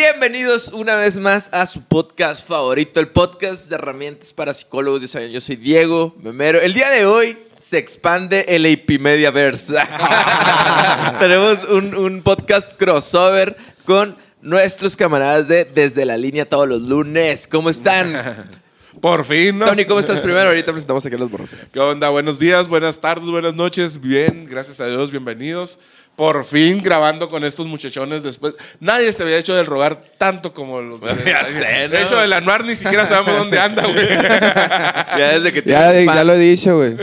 Bienvenidos una vez más a su podcast favorito, el podcast de herramientas para psicólogos. Ya saben, yo soy Diego Memero. El día de hoy se expande el AP Mediaverse. Tenemos un, un podcast crossover con nuestros camaradas de Desde la Línea todos los lunes. ¿Cómo están? Por fin, ¿no? Tony, ¿cómo estás primero? Ahorita presentamos aquí a los borros. ¿Qué onda? Buenos días, buenas tardes, buenas noches. Bien, gracias a Dios, bienvenidos. Por fin grabando con estos muchachones después. Nadie se había hecho del rogar tanto como los de, Ya sé, ¿no? De hecho, del anuar ni siquiera sabemos dónde anda, güey. Ya desde que Ya, ya lo he dicho, güey.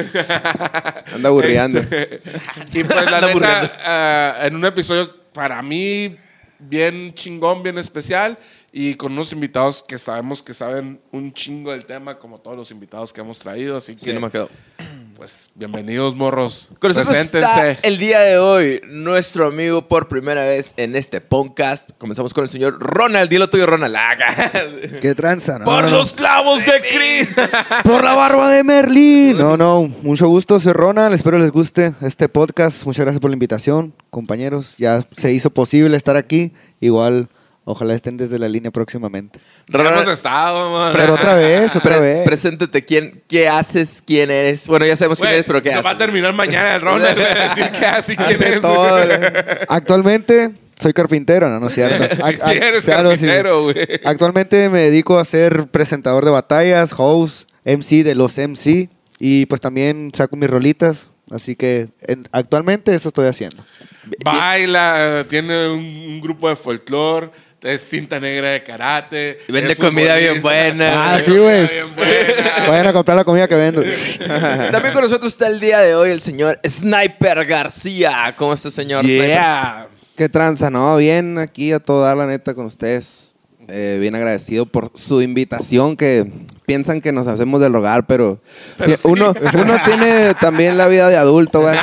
Anda aburriendo. Y pues la neta, ah, en un episodio para mí bien chingón, bien especial y con unos invitados que sabemos que saben un chingo del tema como todos los invitados que hemos traído, así que Sí, no me quedo. Pues bienvenidos morros. Con nosotros está Preséntense. el día de hoy nuestro amigo por primera vez en este podcast. Comenzamos con el señor Ronald. Dilo tuyo, Ronald. Ah, ¿Qué tranza? No, Por no, no. los clavos de Cristo. Por la barba de Merlín. No, no, mucho gusto, soy Ronald. Espero les guste este podcast. Muchas gracias por la invitación, compañeros. Ya se hizo posible estar aquí. Igual, ojalá estén desde la línea próximamente. hemos Ronald, estado, man. Pero otra vez, otra pre- vez. preséntate. ¿Quién, ¿Qué haces? ¿Quién eres? Bueno, ya sabemos quién eres, pero ¿qué nos va a haces? terminar mañana el a decir qué hace y quién Hace es. todo. Actualmente soy carpintero, ¿no? No es cierto. Sí, eres carpintero, güey. Actualmente me dedico a ser presentador de batallas, host, MC de los MC y pues también saco mis rolitas. Así que en- actualmente eso estoy haciendo. Baila, tiene un, un grupo de folclore, es cinta negra de karate. Y vende comida bien buena. Ah, sí, güey. Vayan a comprar la comida que vendo. También con nosotros está el día de hoy el señor Sniper García. ¿Cómo está, señor? Yeah. Qué tranza, ¿no? Bien aquí a todo dar, la neta, con ustedes. Eh, bien agradecido por su invitación, que piensan que nos hacemos del rogar, pero, Pero sí. uno, uno tiene también la vida de adulto, güey.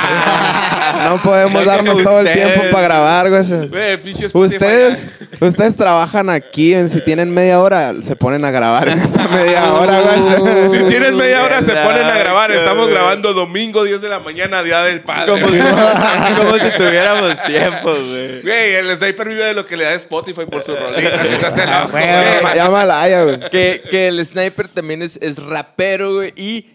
No podemos No darnos todo el tiempo para grabar, güey. Güey, pinche Spotify, Ustedes, ustedes trabajan aquí, en- si tienen media hora, se ponen a grabar en esta media hora, güey. Si tienes media hora, se ponen a grabar. Estamos grabando domingo, 10 de la mañana, Día del Padre. Como si, como si tuviéramos tiempo, güey. Güey, el sniper vive de lo que le da Spotify por su rolita. que se hace loco, güey. Ya, ya malaya, güey. Que, que el sniper también es, es rapero, güey. Y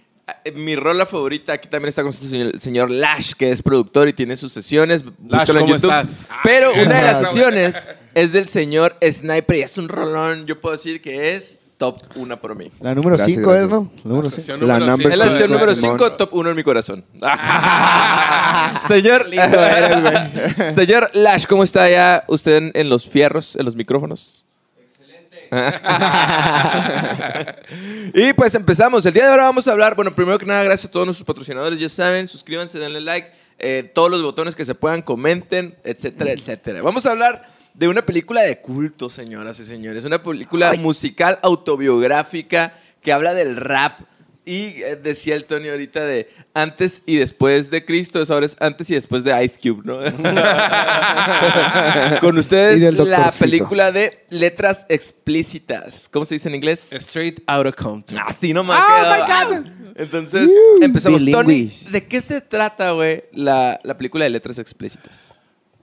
mi rola favorita, aquí también está con el señor Lash, que es productor y tiene sus sesiones. En ¿cómo YouTube. estás? Pero Ah, una de las sesiones es del señor Sniper y es un rolón. Yo puedo decir que es top una por mí. La número Gracias, 5 es. ¿no? La número La cinco. sesión La número number Es la cinco sesión número Simón. 5, top 1 en mi corazón. señor, señor Lash, ¿cómo está ya usted en, en los fierros, en los micrófonos? y pues empezamos. El día de ahora vamos a hablar, bueno, primero que nada, gracias a todos nuestros patrocinadores, ya saben, suscríbanse, denle like, eh, todos los botones que se puedan, comenten, etcétera, etcétera. Vamos a hablar de una película de culto, señoras y señores, una película musical autobiográfica que habla del rap. Y eh, decía el Tony ahorita de antes y después de Cristo, eso ahora es antes y después de Ice Cube, ¿no? Con ustedes la película de letras explícitas. ¿Cómo se dice en inglés? Straight out of Compton. Así no me Oh, quedado. Entonces, Uh, empezamos. Tony. ¿de qué se trata, güey, la, la película de letras explícitas?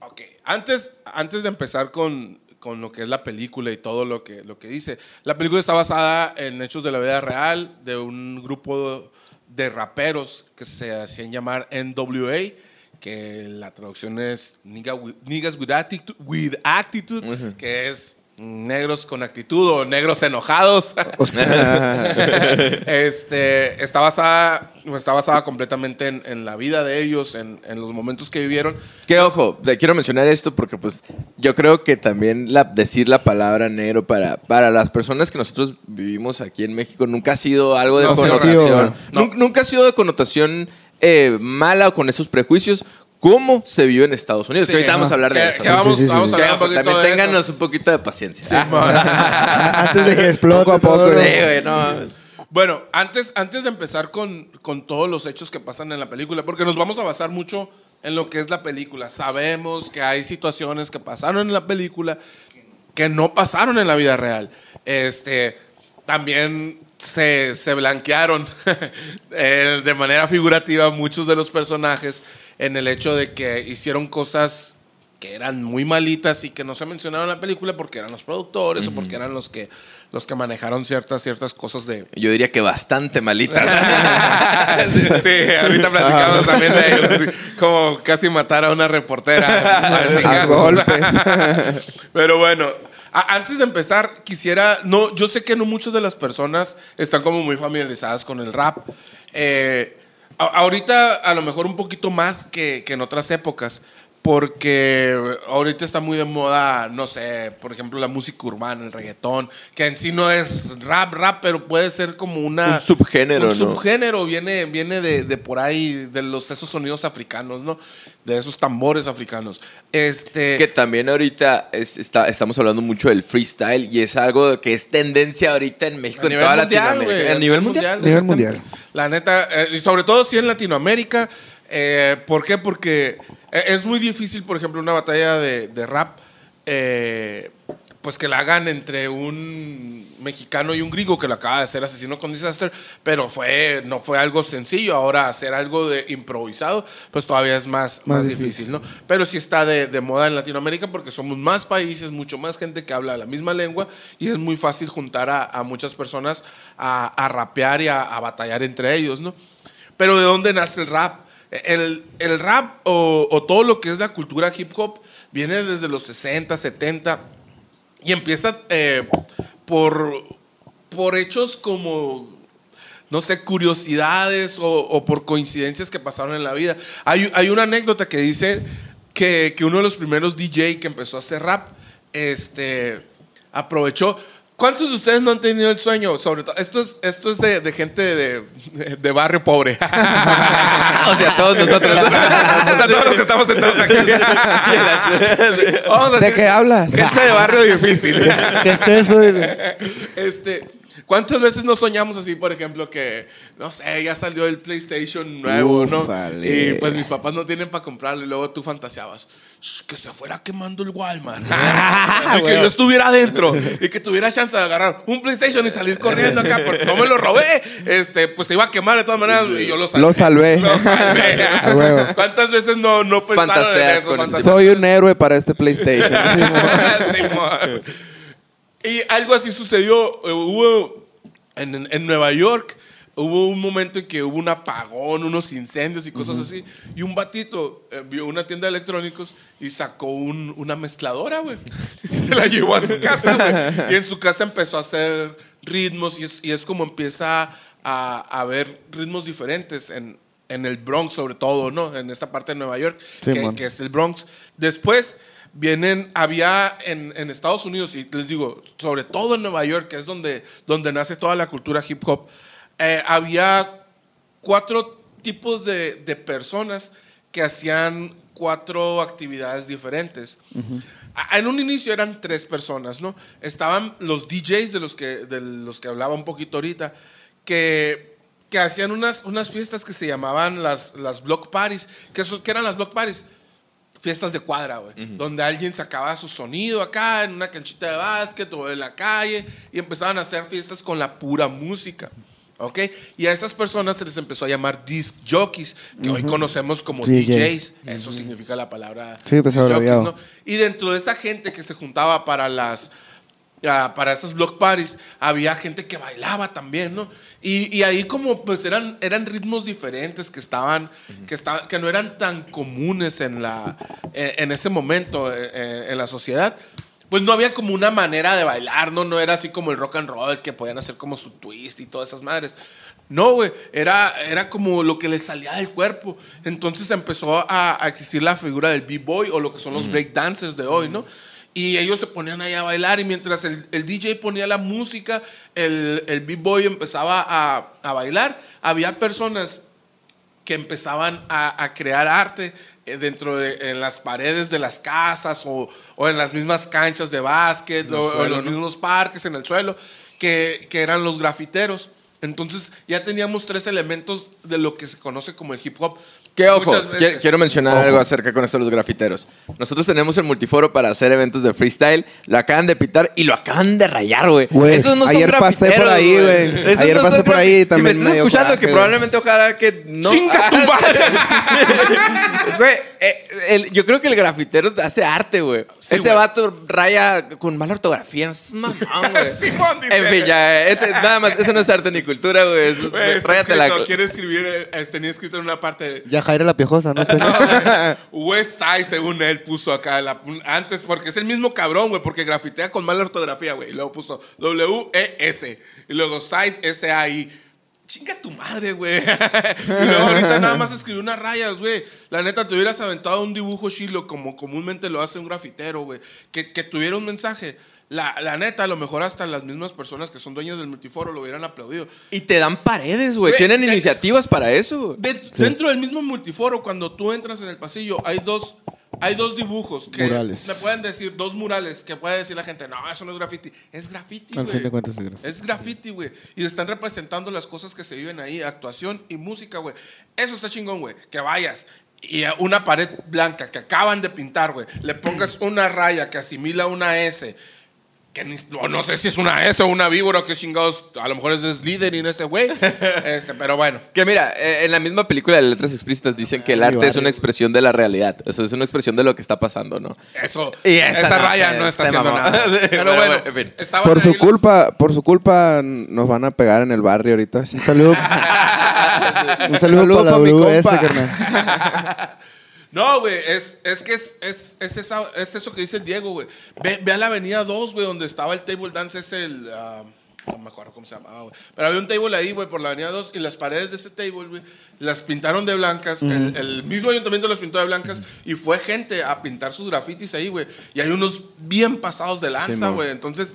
Ok, antes, antes de empezar con, con lo que es la película y todo lo que, lo que dice, la película está basada en hechos de la vida real de un grupo de raperos que se hacían llamar NWA, que la traducción es with- Niggas with Attitude, with attitude que es negros con actitud o negros enojados. este, está, basada, está basada completamente en, en la vida de ellos, en, en los momentos que vivieron. Que ojo, te quiero mencionar esto porque pues yo creo que también la, decir la palabra negro para, para las personas que nosotros vivimos aquí en México nunca ha sido algo de No, sí, connotación. no. Nun- Nunca ha sido de connotación eh, mala o con esos prejuicios como se vivió en Estados Unidos. Sí, que ahorita vamos a hablar de eso. que Sí, sí, sí, vamos sí. a hablar un poquito también de eso. ténganos un poquito de paciencia. Antes de que explote. Poco a poco, todo. ¿no? Sí, güey, no. Bueno, antes, antes de empezar con, con todos los hechos que pasan en la película, porque nos vamos a basar mucho en lo que es la película. Sabemos que hay situaciones que pasaron en la película que no pasaron en la vida real. Este, también se, se blanquearon eh, de manera figurativa muchos de los personajes en el hecho de que hicieron cosas que eran muy malitas y que no se mencionaron en la película porque eran los productores o porque eran los que, los que manejaron ciertas, ciertas cosas de... Yo diría que bastante malita. sí, ahorita platicamos también de ellos. sí, como casi matar a una reportera. a A golpes. Pero bueno, antes de empezar, quisiera. No, yo sé que no muchas de las personas están como muy familiarizadas con el rap. Eh, ahorita, a lo mejor un poquito más que, que en otras épocas. Porque ahorita está muy de moda, no sé, por ejemplo, la música urbana, el reggaetón, que en sí no es rap, rap, pero puede ser como una... Un subgénero, Un ¿no? subgénero, viene, viene de, de por ahí, de los, esos sonidos africanos, ¿no? De esos tambores africanos. Este... que también ahorita es- está, estamos hablando mucho del freestyle y es algo que es tendencia ahorita en México, en toda Latinoamérica. güey, a nivel mundial. Nivel exactamente. mundial. La neta, eh, y sobre todo si en Latinoamérica. eh, ¿Por qué? Porque es muy difícil, por ejemplo, una batalla de, de rap, eh, pues que la hagan entre un mexicano y un gringo que lo acaba de hacer Asesino con Disaster, pero fue, no fue algo sencillo. Ahora hacer algo de improvisado, pues todavía es más, más, Más difícil, difícil. ¿no? Pero sí está de, de moda en Latinoamérica porque somos más países, mucho más gente que habla la misma lengua y es muy fácil juntar a, a muchas personas a, a rapear y a, a batallar entre ellos, ¿no? Pero ¿de dónde nace el rap? El, el rap o, todo lo que es la cultura hip hop viene desde los 60, 70 y empieza eh, por, por hechos como no sé, curiosidades o, o por coincidencias que pasaron en la vida. Hay, hay una anécdota que dice que, que uno de los primeros DJ que empezó a hacer rap, este, aprovechó. ¿Cuántos de ustedes no han tenido el sueño? Sobre todo, esto es, esto es de, de gente de, de barrio pobre. o sea, todos nosotros. o sea, todos los que estamos sentados aquí. Vamos a ¿De qué hablas? Gente de barrio difícil. ¿Qué es eso? Este, ¿cuántas veces nos soñamos así, por ejemplo, que, no sé, ya salió el PlayStation nuevo, ¿no? Y pues mis papás no tienen para comprarlo y luego tú fantaseabas, "Shh, que se fuera quemando el Walmart. y que yo estuviera adentro y que tuviera chance de agarrar un PlayStation y salir corriendo acá, porque no me lo robé. Este, pues se iba a quemar de todas maneras y yo lo salvé. Lo salvé. Lo salvé. ¿Cuántas veces no, no pensaron en Fantaseas eso? con Fantaseas. Soy un héroe para este PlayStation. Y algo así sucedió. eh, Hubo en, en Nueva York. Hubo un momento en que hubo un apagón, unos incendios y cosas así. Y un batito eh, vio una tienda de electrónicos y sacó un- una mezcladora, güey. Y se la llevó a su casa, güey. Y en su casa empezó a hacer ritmos y es, y es como empieza a, a ver ritmos diferentes en, en el Bronx, sobre todo, ¿no? En esta parte de Nueva York, Sí, que, que es el Bronx. Después vienen, había en, en Estados Unidos, y les digo, sobre todo en Nueva York, que es donde, donde nace toda la cultura hip hop, eh, había cuatro tipos de, de personas que hacían cuatro actividades diferentes. A- En un inicio eran tres personas, ¿no? Estaban los DJs de los que, de los que hablaba un poquito ahorita, que, que hacían unas, unas fiestas que se llamaban las, las block parties. ¿Qué, eso- qué eran las block parties? Fiestas de cuadra, güey. Donde alguien sacaba su sonido acá en una canchita de básquet o en la calle y empezaban a hacer fiestas con la pura música. ¿Ok? Y a esas personas se les empezó a llamar disc jockeys, que hoy conocemos como DJ. DJs. Eso significa la palabra Sí, pues, disc jockeys. ¿no? Y dentro de esa gente que se juntaba para las ah, para esas block parties había gente que bailaba también, ¿no? Y, y ahí como pues eran, eran ritmos diferentes que estaban, que estaban, que no eran tan comunes en la eh, en ese momento eh, eh, en la sociedad. Pues no había como una manera de bailar, ¿no? No era así como el rock and roll, que podían hacer como su twist y todas esas madres. No, güey, era, era como lo que les salía del cuerpo. Entonces empezó a, a existir la figura del b-boy o lo que son los break dancers de hoy, ¿no? Y ellos se ponían ahí a bailar y mientras el, el DJ ponía la música, el, el b-boy empezaba a, a bailar. Había personas que empezaban a, a crear arte eh, dentro de en las paredes de las casas o, o en las mismas canchas de básquet o, o en los mismos parques en el suelo que, que eran los grafiteros Entonces ya teníamos tres elementos de lo que se conoce como el hip hop. Que ojo, quiero mencionar Ojo. algo acerca con esto de los grafiteros. Nosotros tenemos el multiforo para hacer eventos de freestyle, lo acaban de pitar y lo acaban de rayar, güey. Esos no son ayer pasé grafiteros, por ahí, güey. Ayer no pasé son por ahí también Si me estás escuchando, coraje, que probablemente ojalá que no. ¡Chinga tu madre! Güey, eh, yo creo que el grafitero hace arte, güey. Sí, ese güey. vato raya con mala ortografía. No seas mamón, güey. En fin, ya, ese, nada más, eso no es arte ni cultura, güey. Eso- ráyate la- quiere escribir, eh, tenía escrito en una parte, Ya Jaira la piojosa, ¿no? West Side, según él, puso acá la- antes, porque es el mismo cabrón, güey, porque grafitea con mala ortografía, güey. Y luego puso W-E-S. Y luego Side S-A-I. Chinga tu madre, güey. y luego ahorita nada más escribió unas rayas, güey. La neta, te hubieras aventado un dibujo chilo como comúnmente lo hace un grafitero, güey. Que, que tuviera un mensaje. La, la neta, a lo mejor hasta las mismas personas que son dueños del multiforo lo hubieran aplaudido. Y te dan paredes, güey. Tienen de- iniciativas para eso. Dentro del mismo multiforo, cuando tú entras en el pasillo, hay dos, hay dos dibujos que Murales. me pueden decir, dos murales que puede decir la gente, no, eso no es graffiti. Es graffiti, Al güey. fin de cuentas es graffiti. Es graffiti, güey. Y están representando las cosas que se viven ahí, actuación y música, güey. Eso está chingón, güey. Que vayas y a una pared blanca que acaban de pintar, güey, le pongas una raya que asimila una S. Que ni- no, no sé si es una S o una víbora o qué chingados. A lo mejor es Slytherin ese güey. Este, pero bueno. Que mira, eh, en la misma película de letras explícitas dicen que el arte es una expresión de la realidad. Eso es una expresión de lo que está pasando, ¿no? Eso, Y esa, esa no raya no está haciendo nada. Pero bueno, en fin. Por su los- culpa, por su culpa nos van a pegar en el barrio ahorita. Un saludo. Un saludo, Saludo para mi compa. carnal. No, güey, es, es que es, es, es, esa- es eso que dice el Diego, güey. Ve, ve a la avenida 2, güey, donde estaba el table dance, es el... ah, no me acuerdo cómo se llamaba, güey. Pero había un table ahí, güey, por la avenida 2 y las paredes de ese table, güey, las pintaron de blancas. el, el mismo ayuntamiento las pintó de blancas y fue gente a pintar sus grafitis ahí, güey. Y hay unos bien pasados de lanza, güey. Entonces,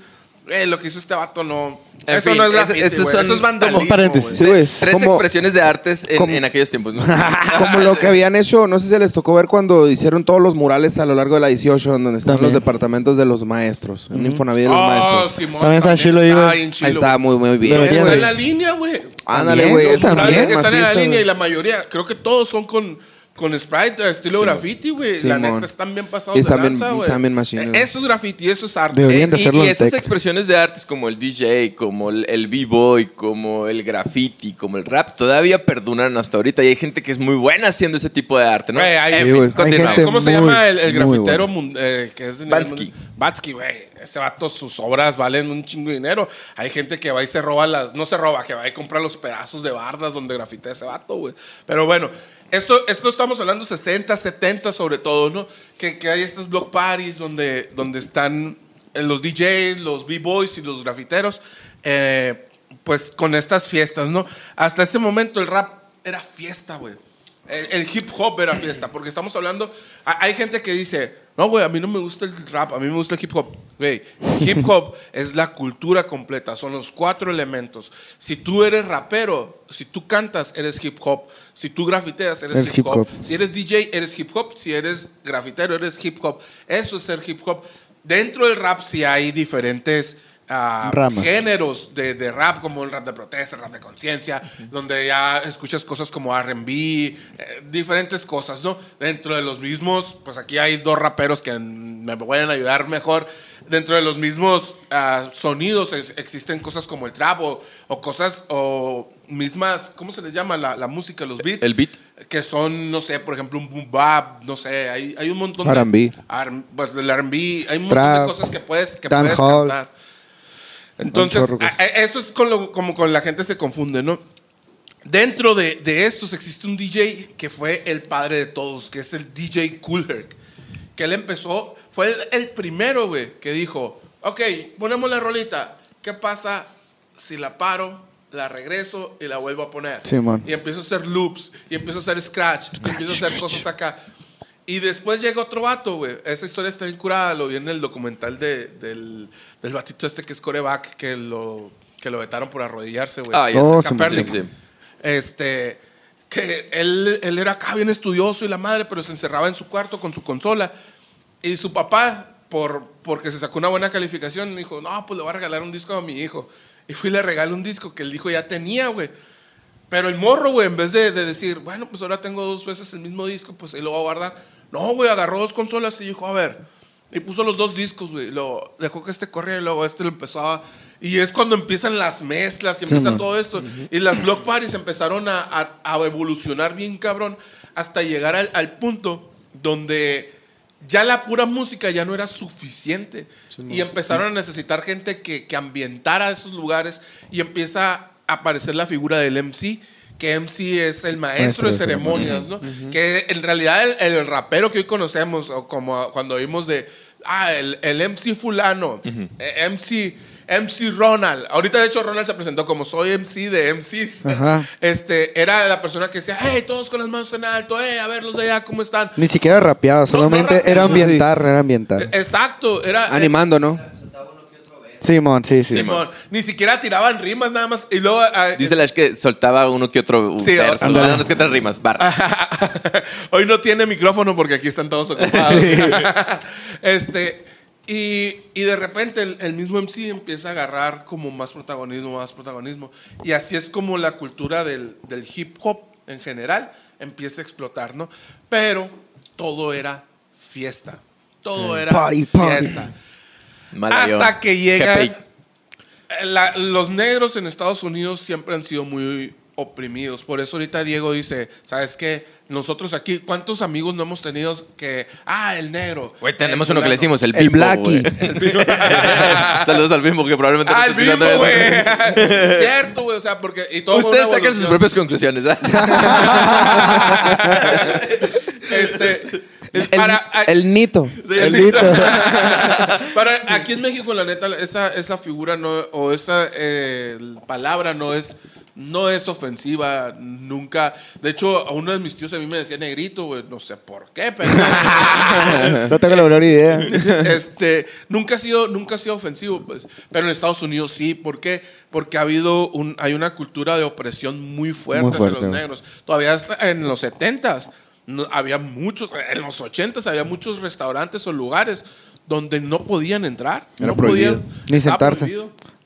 eh, lo que hizo este vato no... En eso fin, no es graffiti, esos güey. son Eso es vandalismo, como paréntesis. Sí. Tres Como- expresiones de artes en, como- en aquellos tiempos. ¿no? Como lo que habían hecho, no sé si les tocó ver cuando hicieron todos los murales a lo largo de la 18, donde están También. los departamentos de los maestros, en Infonavit de los Oh, maestros. Simón, También está chilo ahí, está güey. Ahí muy, muy bien. Deberían Está en la línea, güey. Ándale, güey. eso están en la línea güey. y la mayoría, creo que todos son con, con sprite, estilo graffiti, güey. la neta, están bien pasados de bien- lanza, güey. bien machine, Eh. Eso es graffiti, eso es arte. Deberían de Eh, y- hacerlo y, en esas tech. expresiones de artes como el DJ, como el, el b-boy, como el graffiti, como el rap, todavía perduran hasta ahorita. Y hay gente que es muy buena haciendo ese tipo de arte, ¿no? Güey, hay- En fin, gente ¿Cómo se llama el, grafitero bueno. eh, que es de mundial? Bansky, güey. Ese vato, sus obras valen un chingo de dinero. Hay gente que va y se roba las. No se roba, que va y compra los pedazos de bardas donde grafitea ese vato, güey. Pero bueno, esto, estamos hablando 60, 70 sobre todo, ¿no? Que, hay estas block parties donde, donde están eh, los DJs, los B-boys y los grafiteros. eh, pues con estas fiestas, ¿no? Hasta ese momento el rap era fiesta, güey. El, hip hop era fiesta, porque estamos hablando. ha- Hay gente que dice, no, güey, a mí no me gusta el rap, a mí me gusta el hip hop. Güey, hip hop es la cultura completa, son los cuatro elementos. Si tú eres rapero, si tú cantas, eres hip hop. Si tú grafiteas, eres Eres hip, hip hop. hop. Si eres DJ, eres hip hop. Si eres grafitero, eres hip hop. Eso es ser hip hop. Dentro del rap sí hay diferentes géneros de, de rap, como el rap de protesta, el rap de conciencia, donde ya escuchas cosas como RB, eh, diferentes cosas, ¿no? Dentro de los mismos, pues aquí hay dos raperos que me pueden ayudar mejor. Dentro de los mismos ah, sonidos es- existen cosas como el trap o, o cosas o mismas, ¿cómo se les llama? La, la música, los beats. El beat. Que son, no sé, por ejemplo, un boom bap, no sé, hay, hay un montón de... R&B. Pues del R&B, hay un montón Trap, de cosas que puedes, que puedes dancehall. cantar. Entonces, a- a- esto es con lo- como con la gente se confunde, ¿no? Dentro de, de estos existe un DJ que fue el padre de todos, que es el DJ Cool Herc. Que él empezó, fue el, el primero, güey, que dijo, ok, ponemos la rolita, ¿qué pasa si la paro, la regreso y la vuelvo a poner? Simón. Y empiezo a hacer loops, y empiezo a hacer scratch, y empiezo a hacer cosas acá. Y después llega otro vato, güey. Esa historia está bien curada, lo vi en el documental de, del, del batito este que es coreback, que lo, que lo vetaron por arrodillarse, güey. Ah, ya Oh, sé. sí, sí. Este, que él, él era acá bien estudioso y la madre, pero se encerraba en su cuarto con su consola. Y su papá, por, porque se sacó una buena calificación, dijo, no, pues le voy a regalar un disco a mi hijo. Y fui y le regalé un disco que el hijo ya tenía, güey. Pero el morro, güey, en vez de, de decir, bueno, pues ahora tengo dos veces el mismo disco, pues ahí lo voy a guardar. No, güey, agarró dos consolas y dijo, a ver. Y puso los dos discos, güey. Lo dejó que este corriera y luego este lo empezó a. Y es cuando empiezan las mezclas y empieza todo esto. Y las block parties empezaron a, a- a evolucionar bien cabrón hasta llegar al, al punto donde ya la pura música ya no era suficiente. y empezaron a necesitar gente que, que ambientara esos lugares y empieza a aparecer la figura del MC. Que MC es el maestro, Maestro de ceremonias, ¿no? Que en realidad el, el rapero que hoy conocemos, o como cuando oímos de, ah, el, el MC fulano, eh, MC, MC Ronald. Ahorita de hecho Ronald se presentó como soy MC de MCs. Ajá. Este, era la persona que decía, hey, todos con las manos en alto, hey, a ver los de allá, ¿cómo están? Ni siquiera rapeado, solamente rapeado. era ambientar, era ambientar. Eh, Exacto, era... eh, Animando, ¿no? Simón, sí, sí. Simón, ni siquiera tiraban rimas nada más. Y luego... ah, Dice Lash que soltaba uno que otro Sí, verso. ándale. No, no es que tres rimas, barras. Hoy no tiene micrófono porque aquí están todos ocupados. este, y, y de repente el, el mismo MC empieza a agarrar como más protagonismo, más protagonismo. Y así es como la cultura del, del hip hop en general empieza a explotar, ¿no? Pero todo era fiesta. Todo era Party, party. fiesta. Hasta que llega. La- los negros en Estados Unidos siempre han sido muy oprimidos. Por eso ahorita Diego dice, ¿sabes qué? Nosotros aquí, ¿cuántos amigos no hemos tenido que, ah, el negro? Güey, tenemos el uno que le fulano"? decimos el El bimbo, Blackie. Saludos al bimbo que probablemente Ah, el bimbo, güey. Cierto, güey. O sea, porque. Y todo fue Ustedes saquen sus propias conclusiones. ¿ah? Este. El, para, el nito. El hito. para aquí en México, la neta, esa, esa figura no, o esa eh, palabra no es, no es ofensiva nunca. De hecho, a uno de mis tíos a mí me decía negrito, güey. No sé por qué, pero. No tengo la menor idea. este, nunca ha sido, nunca ha sido ofensivo, pues. Pero en Estados Unidos sí. ¿Por qué? Porque ha habido un, hay una cultura de opresión muy fuerte, Muy hacia los negros. Todavía hasta en los 70s no- había muchos, en los 80s había muchos restaurantes o lugares donde no podían entrar. Era no prohibido. podían. Ni sentarse.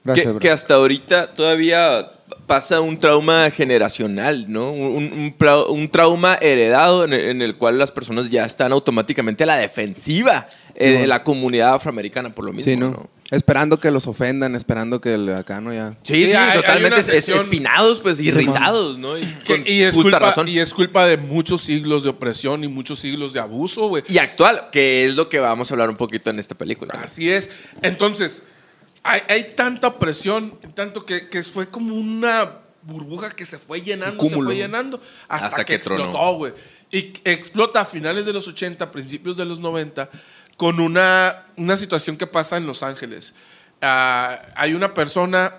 Gracias, que, bro. que hasta ahorita todavía pasa un trauma generacional, ¿no? Un, un trauma heredado en el, en el cual las personas ya están automáticamente a la defensiva en, bueno. en la comunidad afroamericana por lo mismo, Sí, ¿no? ¿no? Esperando que los ofendan, esperando que el acá no ya. Sí, sí, Sí, hay- totalmente es- sección- espinados, pues irritados, ¿no? Y, Que- con y, es justa culpa, razón. y es culpa de muchos siglos de opresión y muchos siglos de abuso, güey. Y actual, que es lo que vamos a hablar un poquito en esta película. Así es. Entonces, hay, hay tanta presión, tanto que, que fue como una burbuja que se fue llenando, se fue llenando, hasta, Hasta que, que explotó, güey. Y explota a finales de los 80, principios de los 90, con una, una situación que pasa en Los Ángeles. Ah, hay una persona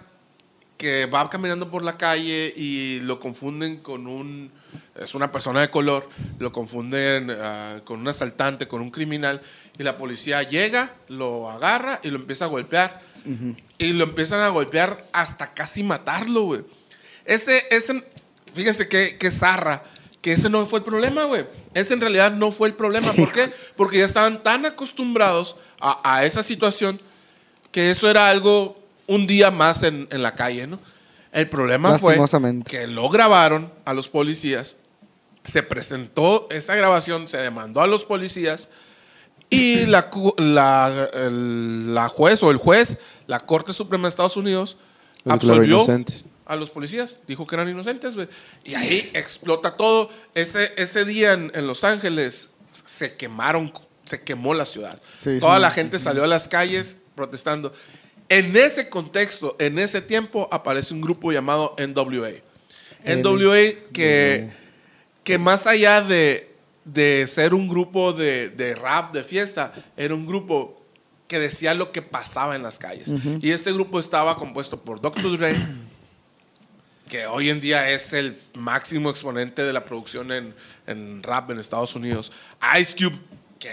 que va caminando por la calle y lo confunden con un es una persona de color, lo confunden ah, con un asaltante, con un criminal y la policía llega, lo agarra y lo empieza a golpear y lo empiezan a golpear hasta casi matarlo, güey. Ese ese fíjense qué qué zarra que ese no fue el problema, güey. Ese en realidad no fue el problema. ¿Por qué? Porque ya estaban tan acostumbrados a, a esa situación que eso era algo un día más en, en la calle, ¿no? El problema fue que lo grabaron a los policías, se presentó esa grabación, se demandó a los policías y la, la, el- la juez o el juez, la Corte Suprema de Estados Unidos, absolvió. A los policías, dijo que eran inocentes. Y ahí explota todo. Ese, ese día en, en Los Ángeles se quemaron, se quemó la ciudad. Sí, Toda sí. la gente salió a las calles protestando. En ese contexto, en ese tiempo, aparece un grupo llamado NWA. NWA que, que más allá de, de ser un grupo de, de rap, de fiesta, era un grupo que decía lo que pasaba en las calles. Y este grupo estaba compuesto por Dr. Dre, que hoy en día es el máximo exponente de la producción en, en rap en Estados Unidos. Ice Cube, que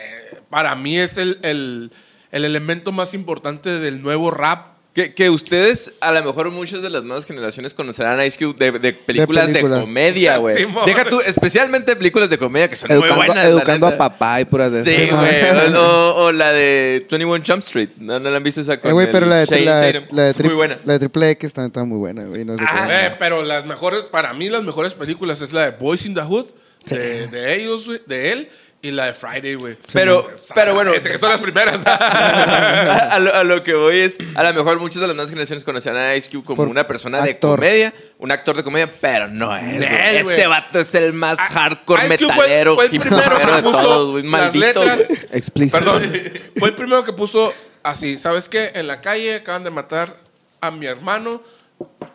para mí es el, el- el elemento más importante del nuevo rap Que, que ustedes, a lo mejor muchas de las nuevas generaciones conocerán a Ice Cube de, de películas de, películas. comedia, güey. Simón. Deja tú, especialmente películas de comedia que son Educando, muy buenas. educando a papá y puras de Sí, güey. O, o la de 21 Jump Street. ¿No, no la han visto esa Eh, güey, el pero la de, la, la Es muy buena. la de Triple X está, está muy buena, güey. No sé Ah. Eh, pero las mejores, para mí, las mejores películas es la de Boys in the Hood, de, de ellos, güey, de él, y la de Friday, güey. Pero- pero bueno. Ese que son las primeras. a, lo, a lo que voy es, a lo mejor muchas de las nuevas generaciones conocían a Ice Cube como Por una persona de comedia, un actor de comedia, pero no es. Este vato es el más Ah, hardcore fue- metalero, fue el primero que de puso todos, güey. las Maldito. letras. güey. Explícito. Perdón. Fue el primero que puso así, ¿sabes qué? En la calle acaban de matar a mi hermano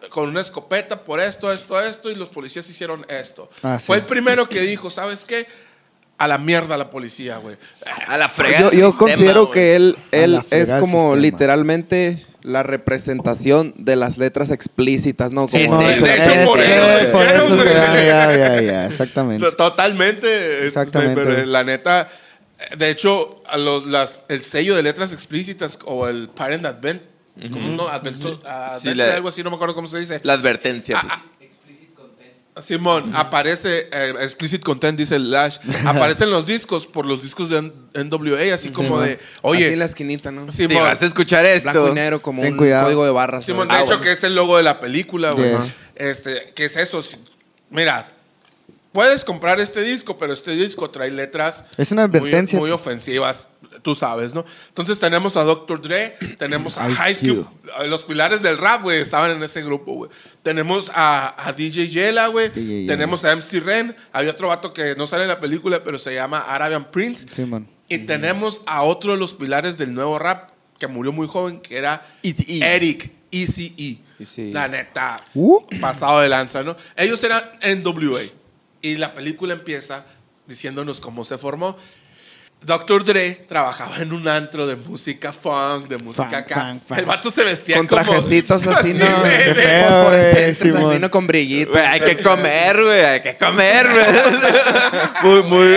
con una escopeta por esto, esto, esto, y los policías hicieron esto. Ah, sí. Fue el primero que dijo, ¿sabes qué? A la mierda la policía, güey. A la fregada. Yo, yo sistema, considero güey. que él, A él es como sistema. literalmente la representación de las letras explícitas, ¿no? Sí, Como sí, de hecho, Es- por eso, güey. ya, ya, ya, exactamente. To- Totalmente. Exactamente. pero la neta, de hecho, a los, las, el sello de letras explícitas o el Parent Advent, como no, Advent, Advent- la- algo así, no me acuerdo cómo se dice. La advertencia, Ah, pues. ah, Simón, aparece, eh, explicit content dice el Lash, aparecen los discos por los discos de N- NWA, así como Simón. de, Así oye, en la esquinita, ¿no? Si Simón, vas a escuchar esto. Blanco y negro como Ten un cuidado. código de barras. Simón, ¿no? de Ah, hecho bueno. que es el logo de la película, güey. Yes. Este, ¿qué es eso? Mira, puedes comprar este disco, pero este disco trae letras Es una advertencia. muy, muy ofensivas, tú sabes, ¿no? Entonces tenemos a Dr. Dre, tenemos a Ice Cube, los pilares del rap, güey, estaban en ese grupo, güey. Tenemos a, a DJ Yela, güey. Tenemos a MC Ren. Había otro vato que no sale en la película, pero se llama Arabian Prince. Simón. Y tenemos a otro de los pilares del nuevo rap que murió muy joven, que era Eazy-E. Eric, Easy Eazy-E. La neta, Uh. pasado de lanza, ¿no? Ellos eran NWA. Y la película empieza diciéndonos cómo se formó. Dr. Dre trabajaba en un antro de música funk, de música Funk, acá. funk, funk. El vato se vestía Con como... trajecitos así, ¿no? Fosforescentes, así, ¿no? Con brillitos. Hay que comer, güey, hay que comer, güey. Muy, muy,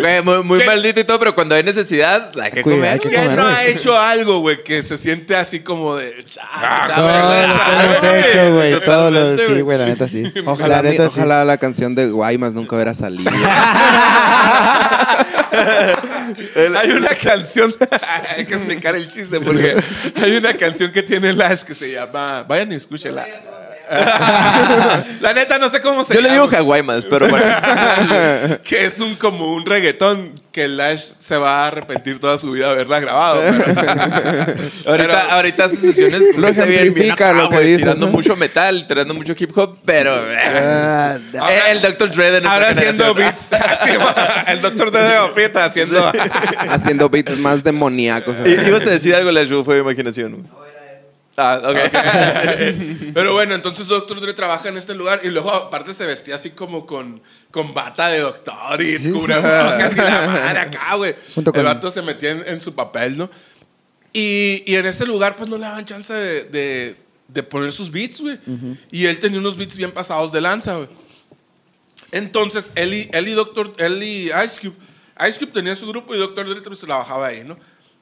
güey, muy, muy ¿Qué? maldito y todo, pero cuando hay necesidad, hay que Cuida, comer. hay que güey. ¿Quién comer, no ha hecho algo, güey, que se siente así como de... Ah, Todo lo que hemos hecho, güey. Todo lo, sí, güey, la neta sí. Ojalá, la neta sí. ojalá la canción de Guaymas nunca hubiera salido. Hay una canción, hay que explicar el chiste porque hay una canción que tiene Lash que se llama, vayan y escúchenla. La neta no sé cómo se Yo le llama. digo Hawaiimas, pero bueno. que es un como un reggaetón que Lash se va a arrepentir toda su vida de haberla grabado. pero- Ahorita, ahorita hace sesiones Lo bien, bien acá, lo que dices, tirando ¿no? mucho metal, tirando mucho hip hop, pero eh, Ah, eh, el Dr. Dre de Ahora haciendo beats, así el doctor de Opita haciendo. haciendo beats más demoníacos. Ibas a decir algo, la fue de imaginación. Ah, ok. Pero bueno, entonces Doctor Dre trabaja en este lugar y luego aparte se vestía así como con, con bata de doctor y Sí, cubrebocas y la madre acá, güey. El vato se metía en, en su papel, ¿no? Y, y en ese lugar pues no le daban chance de, de- de poner sus beats, güey. Y él tenía unos beats bien pasados de lanza, güey. Entonces, él y, él y Doctor, él y Ice Cube, Ice Cube tenía su grupo y Doctor Dre trabajaba ahí, ¿no?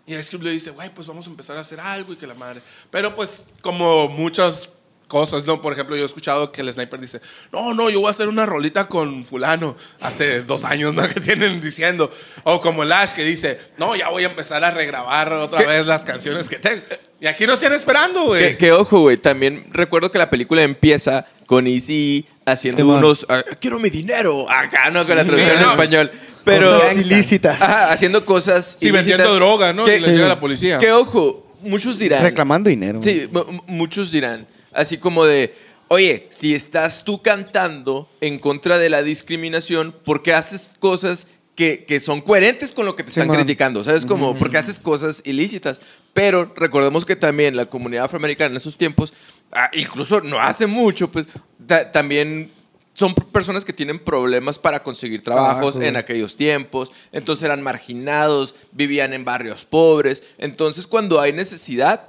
Y Ice Cube le dice, güey, pues vamos a empezar a hacer algo y que la madre. Pero pues, como muchas cosas, ¿no? Por ejemplo, yo he escuchado que el sniper dice, no, no, yo voy a hacer una rolita con fulano hace dos años, ¿no? Que tienen diciendo. O como el Ash que dice, no, ya voy a empezar a regrabar otra ¿Qué? vez las canciones que tengo. Y aquí nos están esperando, güey. Que, que ojo, güey. También recuerdo que la película empieza con Easy haciendo Simón. unos. ah, quiero mi dinero. Acá, ¿no? Con la traducción Sí, en no. español. Pero. Cosas ilícitas. Ajá, haciendo cosas. Sí, vendiendo ilícitas. droga, ¿no? Que- Y les llega la policía. Que ojo, muchos dirán. Reclamando dinero. Sí, mu- mu- muchos dirán. Así como de. Oye, si estás tú cantando en contra de la discriminación, ¿por qué haces cosas que, que son coherentes con lo que te Sí, están man. criticando? ¿Sabes? Como, porque haces cosas ilícitas. Pero recordemos que también la comunidad afroamericana en esos tiempos, ah, incluso no hace mucho, pues ta- también son personas que tienen problemas para conseguir trabajos Trabajo. en aquellos tiempos. Entonces eran marginados, vivían en barrios pobres. Entonces, cuando hay necesidad,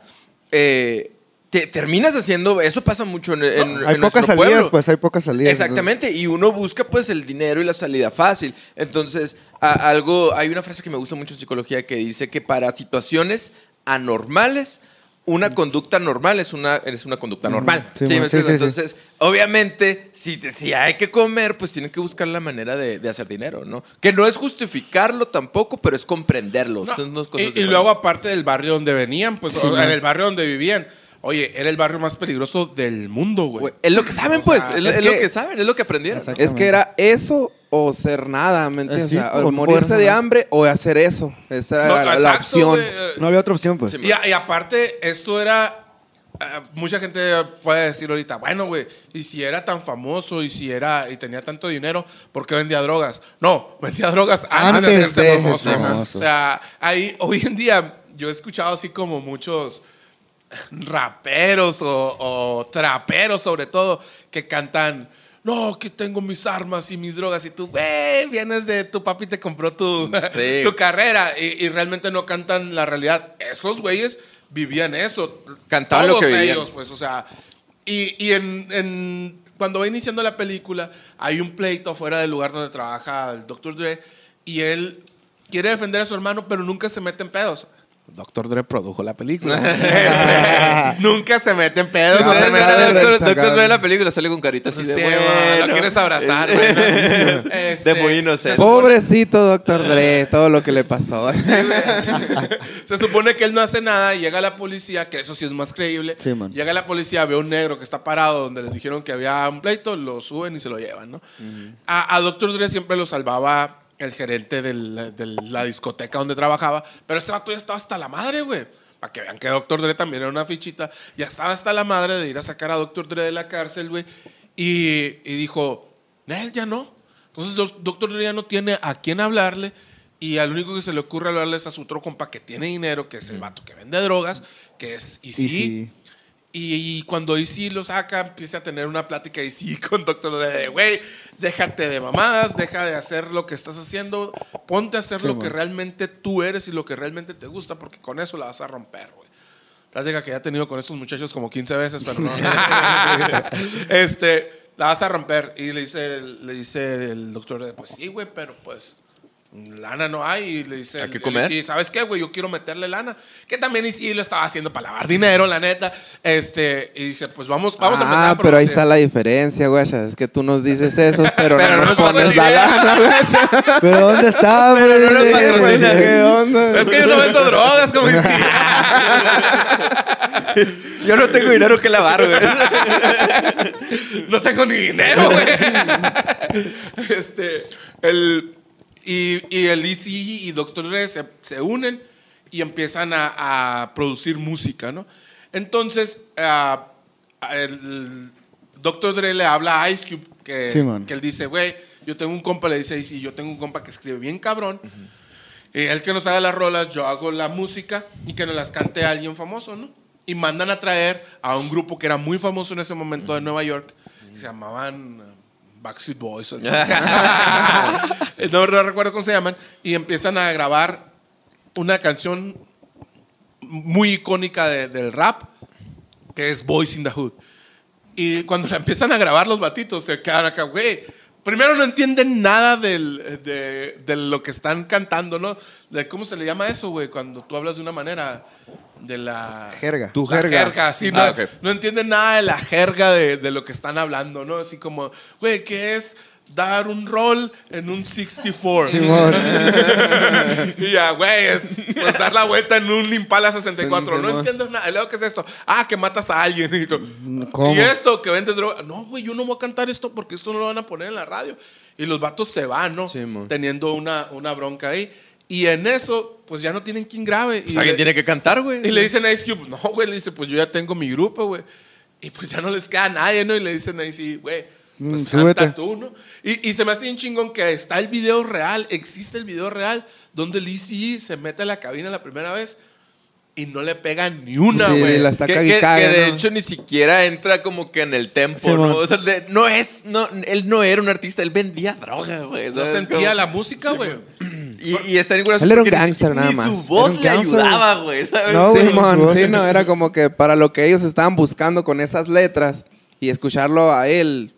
eh, te- terminas haciendo. Eso pasa mucho en, en- Hay en pocas nuestro salidas, pueblo. pues hay pocas salidas. Exactamente, y uno busca pues el dinero y la salida fácil. Entonces, a- algo, hay una frase que me gusta mucho en psicología que dice que para situaciones anormales una conducta normal es una, es una conducta normal. Sí, me sí. Entonces, obviamente, si, si hay que comer, pues tienen que buscar la manera de, de hacer dinero, ¿no? Que no es justificarlo tampoco, pero es comprenderlo. No, Son dos y, cosas y diferentes. luego, aparte del barrio donde venían, pues, o- en el barrio donde vivían, oye, era el barrio más peligroso del mundo, güey. Es lo que saben, O pues. es, lo que- saben, es lo que aprendieron. Es que era eso o ser nada, ¿me entiendes? sí, o sea, morirse de hambre o hacer eso. Esa era No, la, opción. eh, No había otra opción, pues. Sí, Y, aparte, esto era. eh, mucha gente puede decir ahorita, bueno, güey, y si era tan famoso y si era y tenía tanto dinero, ¿por qué vendía drogas? No, vendía drogas antes, de hacerse de famoso. O sea, ahí, hoy en día, yo he escuchado así como muchos raperos o, o traperos, sobre todo, que cantan. No, que tengo mis armas y mis drogas. Y tú, güey, vienes de tu papi te compró tu, Sí. tu carrera. Y, y realmente no cantan la realidad. Esos güeyes vivían eso. Cantaban lo que vivían. ellos, pues, o sea. Y, y en, en- cuando va iniciando la película, hay un pleito afuera del lugar donde trabaja el Dr. Dre. Y él quiere defender a su hermano, pero nunca se mete en pedos. Dr. Dre produjo la película. nunca se mete en pedos. No se mete en de Doctor. Doctor Dre en la película, sale con carita así Sí, de bueno. lo quieres abrazar, ¿no? Este, De muy inocente. Pobrecito doctor Dre, todo lo que le pasó. Se supone que él no hace nada y llega la policía, que eso sí es más creíble. Sí, man. llega la policía, ve a un negro que está parado donde les dijeron que había un pleito, lo suben y se lo llevan, ¿no? a, a Dr. Dre siempre lo salvaba el gerente del- de la discoteca donde trabajaba, pero este vato ya estaba hasta la madre, güey. Para que vean que Dr. Dre también era una fichita. Ya estaba hasta la madre de ir a sacar a Dr. Dre de la cárcel, güey. Y, y dijo, él ya no. Entonces Doc- Dr. Dre ya no tiene a quién hablarle. Y al único que se le ocurre hablarle es a su otro compa que tiene dinero, que es el vato que vende drogas, que es Easy. Y sí. Y, cuando Easy lo saca, empieza a tener una plática Easy con. Dre de, güey, déjate de mamadas, deja de hacer lo que estás haciendo, ponte a hacer Sí, lo que realmente tú eres y lo que realmente te gusta, porque con eso la vas a romper, güey. Plática que ya he tenido con estos muchachos como 15 veces, pero no. este, la vas a romper. Y le dice, le dice el doctor, pues sí, güey, pero pues lana no hay. Y le dice, Hay que comer. Sí, ¿sabes qué, güey? Yo quiero meterle lana. Que también y sí lo estaba haciendo para lavar dinero, la neta. Este, y dice, pues vamos, vamos a empezar. ah, pero ahí está la diferencia, güey. Es que tú nos dices eso, pero, Pero no no nos pones la lana, güey. ¿Pero dónde está, Pero no güey? patrocina. ¿Qué onda? Es que yo no vendo drogas, como dice. Yo no tengo dinero que lavar, güey. no tengo ni dinero, güey. este, el, y, y el DC y Dr. Dre se, se unen y empiezan a, a producir música, ¿no? Entonces, ah, el Dr. Dre le habla a Ice Cube, que, Sí, que él dice, güey, yo tengo un compa, le dice, sí, yo tengo un compa que escribe bien cabrón. Y él que nos haga las rolas, yo hago la música y que nos las cante alguien famoso, ¿no? Y mandan a traer a un grupo que era muy famoso en ese momento de Nueva York, que se llamaban uh, Backstreet Boys. no, no recuerdo cómo se llaman. Y empiezan a grabar una canción muy icónica de- del rap, que es Boys in the Hood. Y cuando la empiezan a grabar los batitos, se quedan acá, güey. Primero no entienden nada del- de, de lo que están cantando, ¿no? De cómo se le llama eso, güey, cuando tú hablas de una manera de la Jerga. Tu la jerga. sí, no, Ah, ok. no entienden nada de la jerga de, de lo que están hablando, ¿no? Así como, güey, ¿qué es dar un rol en un 64? Simón. Y ya, güey, es pues, dar la vuelta en un Impala 64. Sí, no sí, entiendo nada. Y luego, ¿qué es esto? Ah, que matas a alguien. Y, tú, ¿Cómo? ¿Y esto? Que vendes droga. No, güey, yo no voy a cantar esto porque esto no lo van a poner en la radio. Y los vatos se van, ¿no? Sí. Teniendo una, una bronca ahí. Y en eso, pues ya no tienen quien grabe. Y, Pues alguien le, tiene que cantar, güey. y le dicen a Ice Cube, no, güey, le dice, pues yo ya tengo mi grupo, güey. Y pues ya no les queda nadie, ¿no? Y le dicen a Ice, güey, pues Mm, canta súbete. tú, ¿no? Y, y se me hace bien chingón que está el video real, existe el video real, donde ECE se mete a la cabina la primera vez y no le pega ni una, Sí, güey. la está que, que- cague, que de ¿no? hecho ni siquiera entra como que en el tempo, Sí, ¿no? man. O sea, de- no es, no, él no era un artista, él vendía droga, güey. No sentía Como- la música, güey. Y, y está bien curioso Él era un porque ni gángster nada ni más. su voz Era un le gángster. ayudaba, güey, ¿sabes? No, voz. sí, no, era como que para lo que ellos estaban buscando con esas letras y escucharlo a él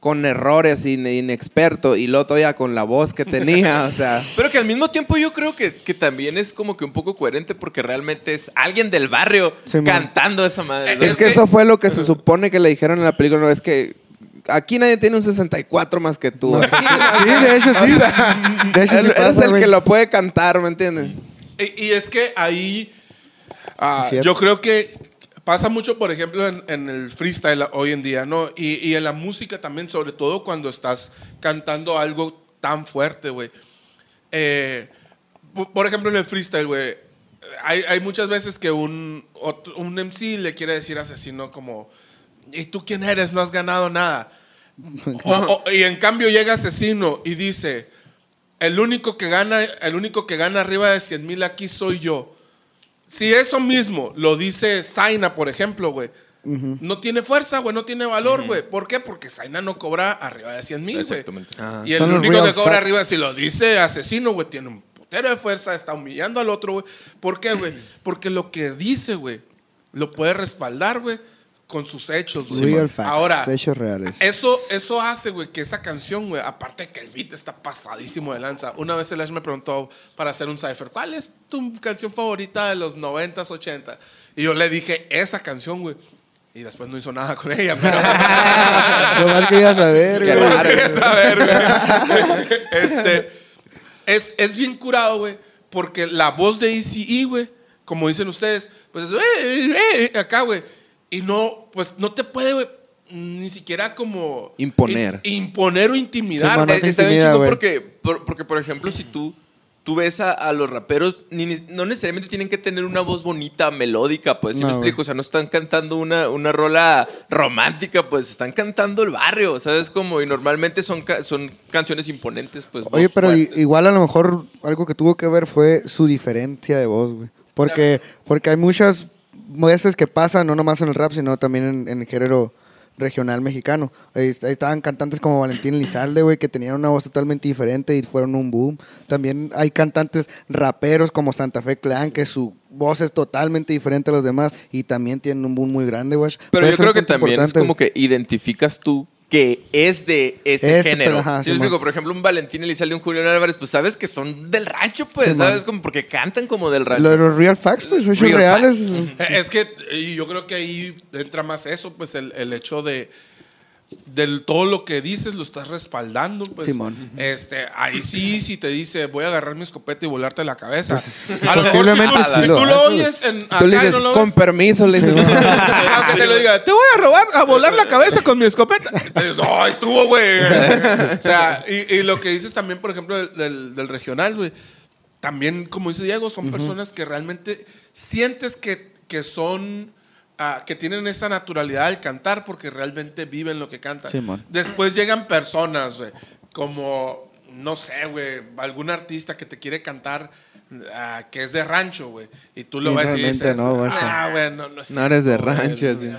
con errores, in- inexperto, y luego todavía con la voz que tenía, o sea. Pero que al mismo tiempo yo creo que, que también es como que un poco coherente porque realmente es alguien del barrio Sí, man. cantando esa madre. Es que eso fue lo que se supone que le dijeron en la película, no, es que aquí nadie tiene un 64 más que tú. Aquí Sí, de hecho sí. De hecho sí eres pasa, el güey. que lo puede cantar, ¿me entiendes? Y, y es que ahí ah, yo creo que pasa mucho, por ejemplo, en, en el freestyle hoy en día, ¿no? Y, y en la música también, sobre todo cuando estás cantando algo tan fuerte, güey. Eh, po- por ejemplo, en el freestyle, güey, hay, hay muchas veces que un, otro- un MC le quiere decir asesino como, ¿y tú quién eres? No has ganado nada. O- o- y en cambio llega asesino y dice, el único que gana, el único que gana arriba de 100 mil aquí soy yo. Si eso mismo lo dice Zaina, por ejemplo, güey, no tiene fuerza, güey, no tiene valor, güey. ¿Por qué? Porque Zaina no cobra arriba de 100 mil, güey. Exactamente. Y el Son único que cobra facts. arriba, si lo dice asesino, güey, tiene un putero de fuerza, está humillando al otro, güey. ¿Por qué, güey? Porque lo que dice, güey, lo puede respaldar, güey, con sus hechos, güey. Real facts, Ahora, hechos reales. eso, eso hace, güey, que esa canción, güey, aparte de que el beat está pasadísimo de lanza. Una vez el Ash me preguntó para hacer un cipher, ¿cuál es tu canción favorita de los 90s, 80? Y yo le dije, esa canción, güey. Y después no hizo nada con ella, pero... Lo más quería saber, güey. Raro. quería saber, güey. Este, es, es bien curado, güey, porque la voz de ECE, güey, como dicen ustedes, pues es, "Eh, eh, eh", acá, güey. Y no, pues no te puede, güey, ni siquiera como... Imponer. in- imponer o Sí, intimidar. Está bien chido porque, por- porque, por ejemplo, si tú, tú ves a, a los raperos, ni- ni- no necesariamente tienen que tener una voz bonita, melódica, pues, si No, me explico? O sea, no están cantando una, una rola romántica, pues, están cantando el barrio, ¿sabes? Como, y normalmente son, ca- son canciones imponentes, pues. Oye, pero fuertes. igual a lo mejor algo que tuvo que ver fue su diferencia de voz, güey. Porque, porque hay muchas veces que pasan, no nomás en el rap, sino también en, en el género regional mexicano. Ahí, est- ahí estaban cantantes como Valentín Elizalde, güey, que tenían una voz totalmente diferente y fueron un boom. También hay cantantes raperos como Santa Fe Clan, que su voz es totalmente diferente a los demás y también tienen un boom muy grande, güey. Pero Puede yo creo que también es como que identificas tú que es de ese género. pero, ajá, Si me Simón. explico, por ejemplo, un Valentín Elizalde, un Julián Álvarez, pues sabes que son del rancho, pues. ¿sabes? Como porque cantan como del rancho. Lo de los real facts, pues, hechos Real reales. Es que y yo creo que ahí entra más eso, pues el, el hecho de del todo lo que dices lo estás respaldando, pues. Simón. Este, ahí sí, si te dice voy a agarrar mi escopeta y volarte la cabeza. a lo mejor si posiblemente tú, sí si tú lo oyes en, acá Tú le y dices, no lo con ves, permiso, le dices. aunque te lo diga, te voy a robar, a volar la cabeza con mi escopeta. Entonces, no, estuvo, güey. O sea, y, y lo que dices también, por ejemplo, del, del- del regional, güey. También, como dice Diego, son personas que realmente sientes que, que son, ah, que tienen esa naturalidad al cantar porque realmente viven lo que cantan. Simón. Después llegan personas, güey, como, no sé, güey, algún artista que te quiere cantar. ah, que es de rancho, güey. Y tú lo Sí, ves y dices, no, güey. ah, güey, no, no es No eres de cierto, güey". rancho, así.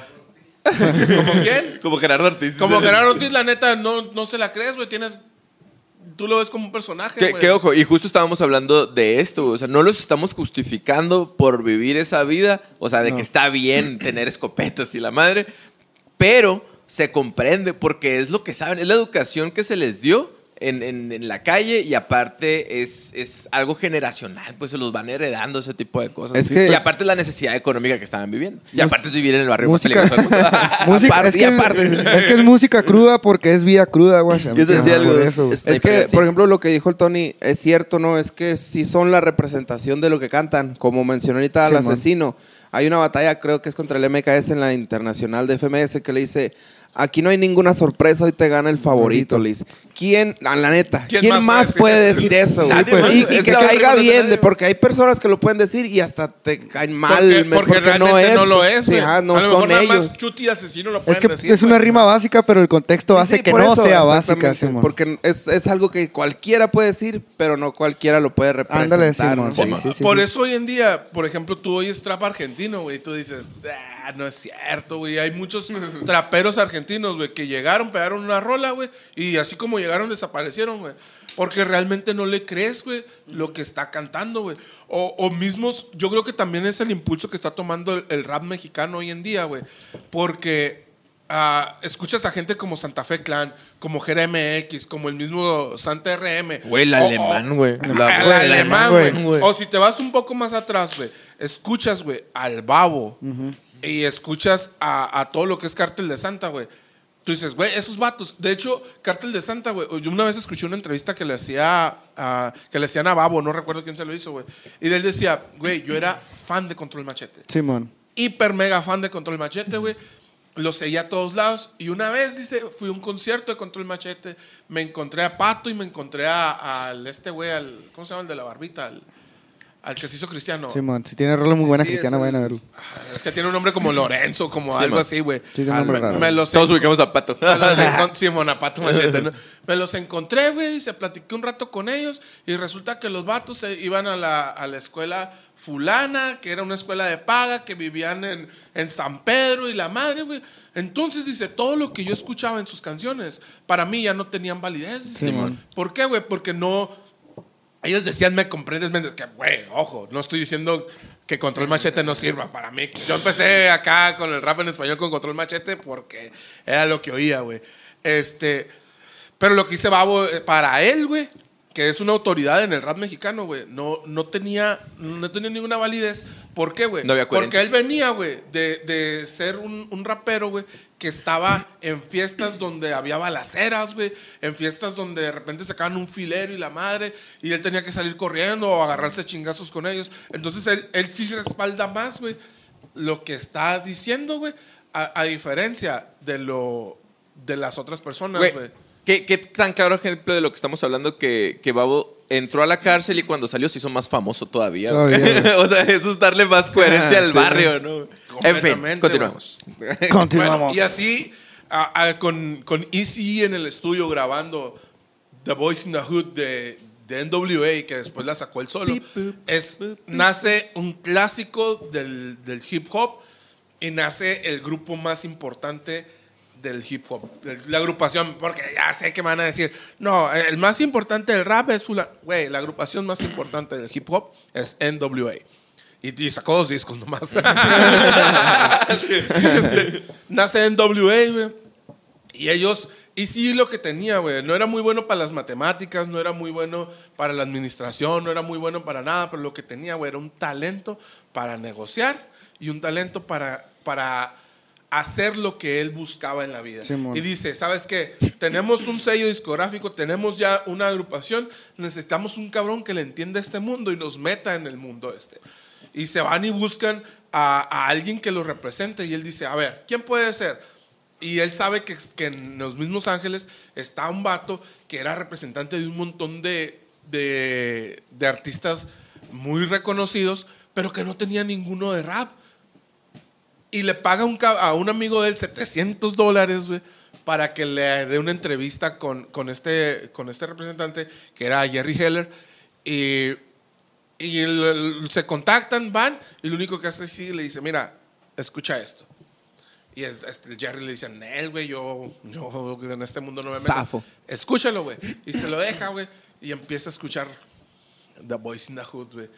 ¿Como quién? Como Gerardo Ortiz. Como Gerardo Ortiz, la neta, no, no se la crees, güey. Tienes. Tú lo ves como un personaje. Que, que ojo, y justo estábamos hablando de esto, o sea, no los estamos justificando por vivir esa vida, o sea, de No. que está bien tener escopetas y la madre, pero se comprende porque es lo que saben, es la educación que se les dio en, en- en la calle y aparte es, es algo generacional, pues se los van heredando ese tipo de cosas. Es que- y aparte es la necesidad económica que estaban viviendo. Y aparte es vivir en el barrio más Música, peligroso música Aparte- es, que, aparte. es que es música cruda porque es vida cruda, güey. Es- eso, güey. es- Es que, Sí. por ejemplo, lo que dijo el Tony es cierto, ¿no? Es que sí son la representación de lo que cantan. Como mencionó ahorita al Simón. asesino. Hay una batalla, creo que es contra el MKS en la internacional de FMS, que le dice: Aquí no hay ninguna sorpresa, hoy te gana el favorito, dice. ¿Quién, a la neta, ¿Quién quién, más más, puede puede decir eso? Nadie más. y, y Es que la caiga verdad, bien, de, porque hay personas que lo pueden decir y hasta te caen mal. Porque, me- porque realmente no, lo es, Sí, güey. ajá, no a lo mejor son nada ellos. más Chuti y asesino lo Es pueden que decir. es una güey. rima básica, pero el contexto Sí, hace sí, que por no eso, sea básica, exactamente, Simón. Porque es, es algo que cualquiera puede decir, pero no cualquiera lo puede representar. Ándale, Simón, ¿no? sí, Por, sí, sí, por sí. eso hoy en día, por ejemplo, tú oyes trap argentino, güey, y tú dices, "Ah, no es cierto, güey. Hay muchos traperos argentinos, güey, que llegaron, pegaron una rola, güey, y así como llegaron, desaparecieron, güey. Porque realmente no le crees, güey, lo que está cantando, güey. O, o mismos, yo creo que también es el impulso que está tomando el, el rap mexicano hoy en día, güey. Porque ah, escuchas a gente como Santa Fe Clan, como GRMX, como el mismo Santa RM. Güey, el alemán, güey. El alemán, güey. O si te vas un poco más atrás, güey, escuchas, güey, al babo y escuchas a, a todo lo que es Cártel de Santa, güey. Tú dices, güey, esos vatos. De hecho, Cártel de Santa, güey. Yo una vez escuché una entrevista que le hacía a, que le hacían a Babo, no recuerdo quién se lo hizo, güey. Y él decía, güey, yo era fan de Control Machete Simón. hiper mega fan de Control Machete, güey. Lo seguía a todos lados. Y una vez, dice, fui a un concierto de Control Machete. Me encontré a Pato y me encontré a- este güey, al. ¿Cómo se llama el de la barbita? Al, al que se hizo cristiano. Simón. Si tiene rola muy buena Sí, cristiana, es el- vayan a verlo. Es que tiene un nombre como Lorenzo, como Sí, algo man. así, güey. tiene un Ah, nombre me- raro. me los Todos ubicamos a Pato. me los encon- sí, Monapato Machete, ¿no? Me los encontré, güey, y se platiqué un rato con ellos. Y resulta que los vatos se iban a la, a la escuela fulana, que era una escuela de paga, que vivían en, en San Pedro y la madre, güey. Entonces, dice, todo lo que yo escuchaba en sus canciones, para mí ya no tenían validez. dice. Simón. ¿Por qué, güey? Porque no... Ellos decían, me comprendes, me que, güey, ojo, no estoy diciendo que Control Machete no sirva para mí. Yo empecé acá con el rap en español con Control Machete porque era lo que oía, güey. Este, pero lo que hice Babo eh, para él, güey, que es una autoridad en el rap mexicano, güey, no, no, tenía, no tenía ninguna validez. ¿Por qué, güey? No había Porque él venía, güey, de, de ser un, un rapero, güey, que estaba en fiestas donde había balaceras, güey, en fiestas donde de repente sacaban un filero y la madre, y él tenía que salir corriendo o agarrarse chingazos con ellos. Entonces él, él sí respalda más, güey, lo que está diciendo, güey, a, a diferencia de lo de las otras personas, güey. ¿Qué, qué tan claro ejemplo de lo que estamos hablando que, que Babo entró a la cárcel y cuando salió se hizo más famoso todavía. o sea, eso es darle más coherencia al Sí, barrio, ¿no? En fin, continuamos. Continuamos. Bueno, y así, a- a- con, con Easy en el estudio grabando The Voice in the Hood de, de NWA, que después la sacó el solo, es, nace un clásico del, del hip hop y nace el grupo más importante del hip hop, de la agrupación, porque ya sé que me van a decir, no, el más importante del rap es, fula-". güey, la agrupación más importante del hip hop es NWA. Y, y sacó dos discos nomás. Nace en WA, güey. Y ellos, y sí lo que tenía, güey, no era muy bueno para las matemáticas, no era muy bueno para la administración, no era muy bueno para nada, pero lo que tenía, güey, era un talento para negociar y un talento para, para hacer lo que él buscaba en la vida. Y dice, ¿sabes qué? Tenemos un sello discográfico, tenemos ya una agrupación, necesitamos un cabrón que le entienda este mundo y nos meta en el mundo este. Y se van y buscan a, a alguien que lo represente y él dice, a ver, ¿quién puede ser? Y él sabe que, que en los mismos ángeles está un vato que era representante de un montón de, de, de artistas muy reconocidos, pero que no tenía ninguno de rap. Y le paga un a un amigo de él 700 dólares, güey, para que le dé una entrevista con, con, este, con este representante, que era Jerry Heller. Y, y el- el- se contactan, van, y lo único que hace es sí, le dice, mira, escucha esto. Y el, el Jerry le dice, Nel, güey, yo, yo en este mundo no me meto. Zafo. Escúchalo, güey. Y se lo deja, güey. Y empieza a escuchar The Boys in the Hood, güey.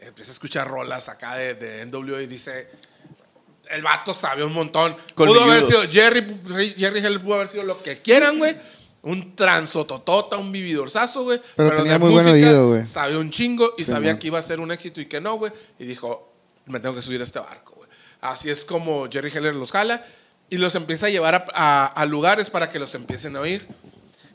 Empieza a escuchar rolas acá de, de NWA y dice, el vato sabe un montón. Pudo haber sido, Jerry, Jerry Heller pudo haber sido lo que quieran, güey. Un transototota, un vividorzazo, güey. Pero tenía de muy buen música oído, güey. Sabe un chingo y Sí, sabía man. que iba a ser un éxito y que no, güey. Y dijo, me tengo que subir a este barco, güey. Así es como Jerry Heller los jala y los empieza a llevar a, a- a lugares para que los empiecen a oír.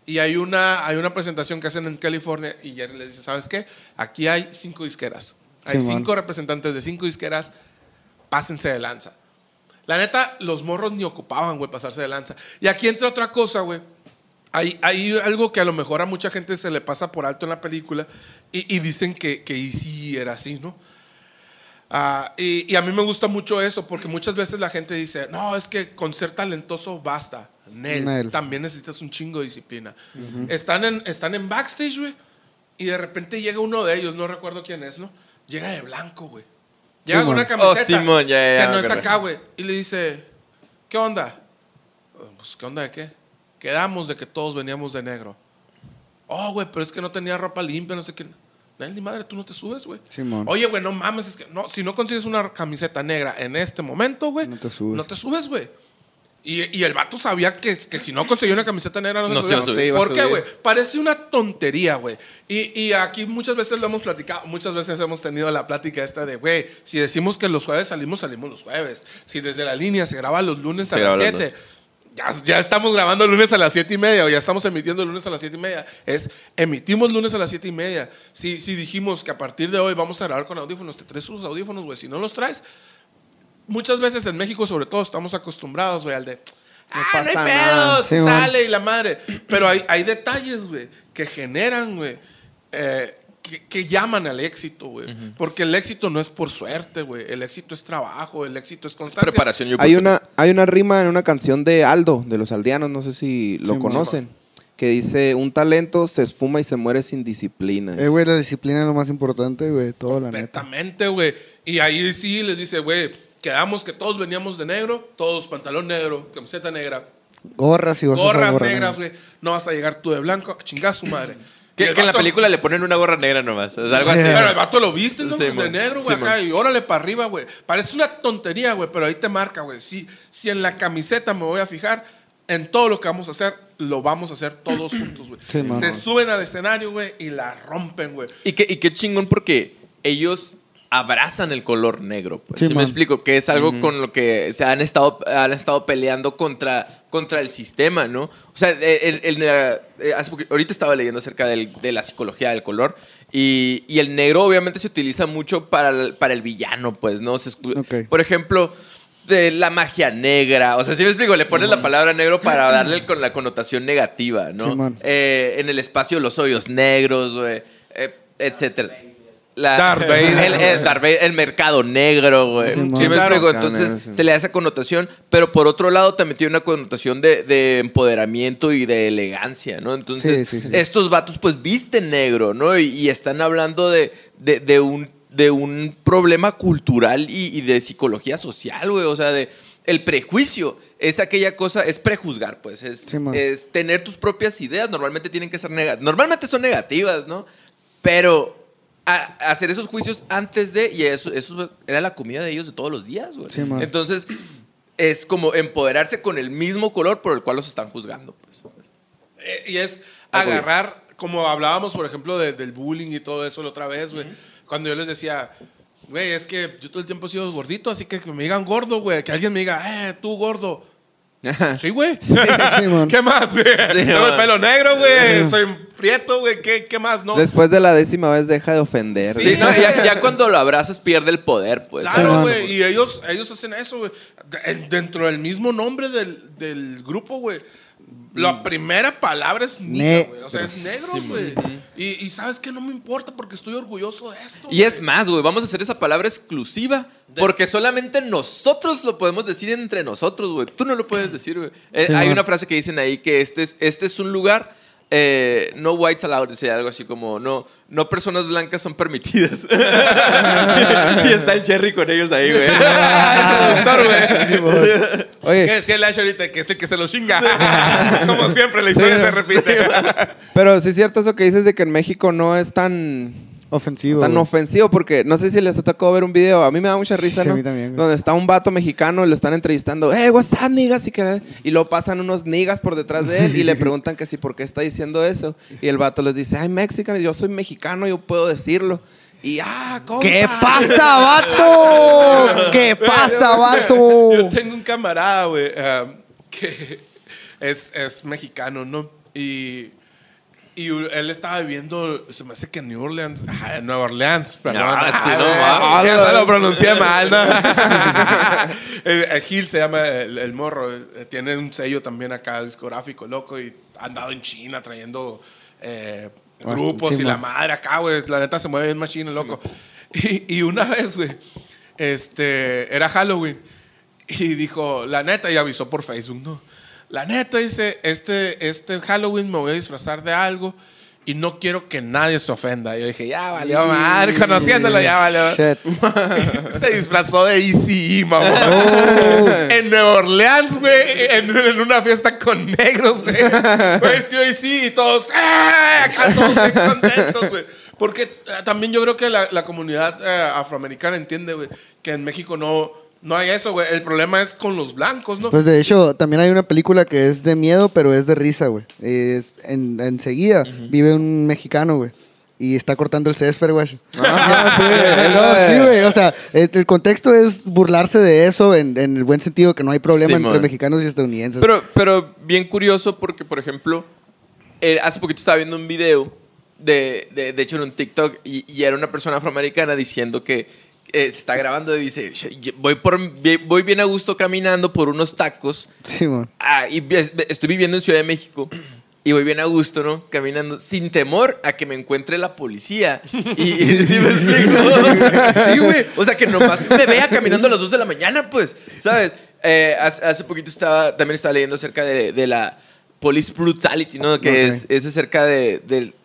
Y hay una, hay una presentación que hacen en California y Jerry le dice, ¿sabes qué? Aquí hay cinco disqueras. Hay cinco representantes de cinco disqueras. Pásense de lanza. La neta, los morros ni ocupaban, güey, pasarse de lanza. Y aquí entra otra cosa, güey. Hay, hay algo que a lo mejor a mucha gente se le pasa por alto en la película y, y dicen que, que Easy era así, ¿no? Ah, y, y a mí me gusta mucho eso porque muchas veces la gente dice, no, es que con ser talentoso basta. Nel, Nel. también necesitas un chingo de disciplina. están, en, están en backstage, güey, y de repente llega uno de ellos, no recuerdo quién es, ¿no? Llega de blanco, güey. Llega con una camiseta Oh, Simón, ya, ya, que no es acá, güey. Y le dice, ¿qué onda? Pues, ¿qué onda de qué? Quedamos de que todos veníamos de negro. Oh, güey, pero es que no tenía ropa limpia, no sé qué. Nel, ni madre, tú no te subes, güey. Simón. Oye, güey, no mames, es que no, si no consigues una camiseta negra en este momento, güey, No te subes. No te subes, güey. Y, y el vato sabía que, que si no conseguía una camiseta negra no, No se se iba a ¿Por qué, güey? Parece una tontería, güey. Y, y aquí muchas veces lo hemos platicado, muchas veces hemos tenido la plática esta de, güey, si decimos que los jueves salimos, salimos los jueves. Si desde la línea se graba los lunes Se a las graba los 7. Ya, ya estamos grabando el lunes a las 7 y media o ya estamos emitiendo el lunes a las 7 y media. Es emitimos lunes a las 7 y media. Si, si dijimos que a partir de hoy vamos a grabar con audífonos, te traes sus audífonos, güey. Si no los traes, muchas veces en México, sobre todo, estamos acostumbrados, güey, al de. Ah, no hay pasa pedo, nada". se Sí, man. sale y la madre. Pero hay, hay detalles, güey, que generan, güey, eh, que, que llaman al éxito, güey. Porque el éxito no es por suerte, güey. El éxito es trabajo, el éxito es constancia. Preparación y Hay una, hay una rima en una canción de Aldo, de los aldeanos, no sé si lo Sí, conocen, que dice, un talento se esfuma y se muere sin disciplina. Eh, güey, la disciplina es lo más importante, güey. Todo, la neta. Completamente, güey. Y ahí sí les dice, güey, quedamos que todos veníamos de negro, todos pantalón negro, camiseta negra, Gorras y vas a gorras gorra negras, güey. No vas a llegar tú de blanco, chingar su madre. Que, en la película le ponen una gorra negra nomás. Es algo Sí. así. Pero el vato lo viste, ¿no? Sí, de man. negro, güey, Sí, acá. man. Y órale para arriba, güey. Parece una tontería, güey, pero ahí te marca, güey. Si, si en la camiseta me voy a fijar, en todo lo que vamos a hacer, lo vamos a hacer todos juntos, güey. Sí, man. Se suben al escenario, güey, y la rompen, güey. Y qué, y qué chingón porque ellos abrazan el color negro. Pues. Sí, Sí, me explico, que es algo con lo que se han estado, han estado peleando contra, contra el sistema, ¿no? O sea, el- el- el- eh, ahorita estaba leyendo acerca del- de la psicología del color y, y el negro obviamente se utiliza mucho para el, para el villano, pues, ¿no? Se. Por ejemplo... De la magia negra. O sea, si me explico, le pones la palabra negro para darle con la connotación negativa, ¿no? Simón. Eh, en el espacio los hoyos negros, eh, etcétera. La- Darth Vader. El, el Darth Vader, el mercado negro, güey. Sí, me Claro. explico. Entonces sí. se le da esa connotación, pero por otro lado también tiene una connotación de, de empoderamiento y de elegancia, ¿no? Entonces, Sí, sí, sí. estos vatos pues visten negro, ¿no? Y, y están hablando de, de- de un, de un problema cultural y, y de psicología social, güey. O sea, de el prejuicio es aquella cosa, es prejuzgar, pues, es, Sí, es tener tus propias ideas. Normalmente tienen que ser negativas. Normalmente son negativas, ¿no? Pero a- hacer esos juicios antes de, y eso, eso era la comida de ellos de todos los días, güey. Sí. Entonces, es como empoderarse con el mismo color por el cual los están juzgando, pues. Eh, y es Ah, agarrar, como hablábamos, por ejemplo, de- del bullying y todo eso la otra vez, güey. Cuando yo les decía, güey, es que yo todo el tiempo he sido gordito, así que que me digan gordo, güey. Que alguien me diga, eh, tú gordo. Sí, güey. man. ¿Qué más, güey? Tengo el pelo negro, güey. Soy prieto, güey. ¿Qué, ¿Qué más? No. Después de la décima vez deja de ofender. Sí, Sí, no, ya, ya cuando lo abrazas pierde el poder, pues. Claro, güey. Y ellos, ellos hacen eso, güey. De- Dentro del mismo nombre del, del grupo, güey. La primera palabra es niña, Ne- güey. O sea, es negro, güey. y, y sabes que no me importa porque estoy orgulloso de esto. Y es más, güey, vamos a hacer esa palabra exclusiva. Porque solamente nosotros lo podemos decir entre nosotros, güey. Tú no lo puedes decir, güey. Eh, hay una frase que dicen ahí que este es, este es un lugar, eh, no whites allowed, dice algo así como, no, no personas blancas son permitidas. y está el Cherry con ellos ahí, güey. El doctor, güey. Oye, ¿Qué decía el Ash ahorita? Que es el que se lo chinga. Como siempre, la historia se repite. pero sí es cierto eso que dices de que en México no es tan Ofensivo. tan güey. ofensivo porque no sé si les ha tocado ver un video, a mí me da mucha risa, Sí, a ¿no? mí también, güey. Donde está un vato mexicano y lo están entrevistando, "Eh, what's up, niggas?" y que y lo pasan unos niggas por detrás de él y le preguntan que si por qué está diciendo eso y el vato les dice, "Ay, mexicano, yo soy mexicano, yo puedo decirlo." Y ah, compa. ¿Qué pasa, vato? ¿Qué pasa, vato? Yo tengo un camarada, güey, um, que es, es mexicano, ¿no? Y, y él estaba viviendo, se me hace que en New Orleans, en Nueva Orleans, perdón. Ah, sí, no güey, mames. ya se lo pronuncié mal, ¿no? Eh, eh, Gil se llama el, el morro, eh, tiene un sello también acá discográfico, loco, y ha andado en China trayendo eh, grupos sí, y la madre acá, güey, la neta se mueve bien machine, loco. Y, y una vez, güey, este, era Halloween. Y dijo, la neta, y avisó por Facebook, ¿no? La neta dice, este, este Halloween me voy a disfrazar de algo y no quiero que nadie se ofenda. Yo dije, ya valió madre, conociéndolo ya valió. Se disfrazó de Easy, mamón. Oh. En Nueva Orleans, güey, en, en una fiesta con negros, güey. Vestido de Easy y todos, ¡eh! Acá todos contentos, güey. Porque eh, también yo creo que la, la comunidad eh, afroamericana entiende, güey, que en México no, No hay eso, güey. El problema es con los blancos, ¿no? Pues de hecho, también hay una película que es de miedo, pero es de risa, güey. Es, en, enseguida vive un mexicano, güey. Y está cortando el césped, güey. Ah, sí, no, sí, güey. O sea, el, el contexto es burlarse de eso en, en el buen sentido, que no hay problema entre mexicanos y estadounidenses. Pero, pero bien curioso porque, por ejemplo, eh, hace poquito estaba viendo un video, de, de, de hecho en un TikTok, y, y era una persona afroamericana diciendo que eh, se está grabando y dice, "Sh- voy, por, voy bien a gusto caminando por unos tacos Simón. Ah, y estoy viviendo en Ciudad de México y voy bien a gusto, ¿no? Caminando sin temor a que me encuentre la policía. Y, y ¿sí me explico? Sí, güey. O sea, que nomás me vea caminando a las 2 de la mañana, pues, ¿sabes? Eh, hace, hace poquito estaba, también estaba leyendo acerca de, de la police brutality, ¿no? Que Ok. es, es acerca de, del...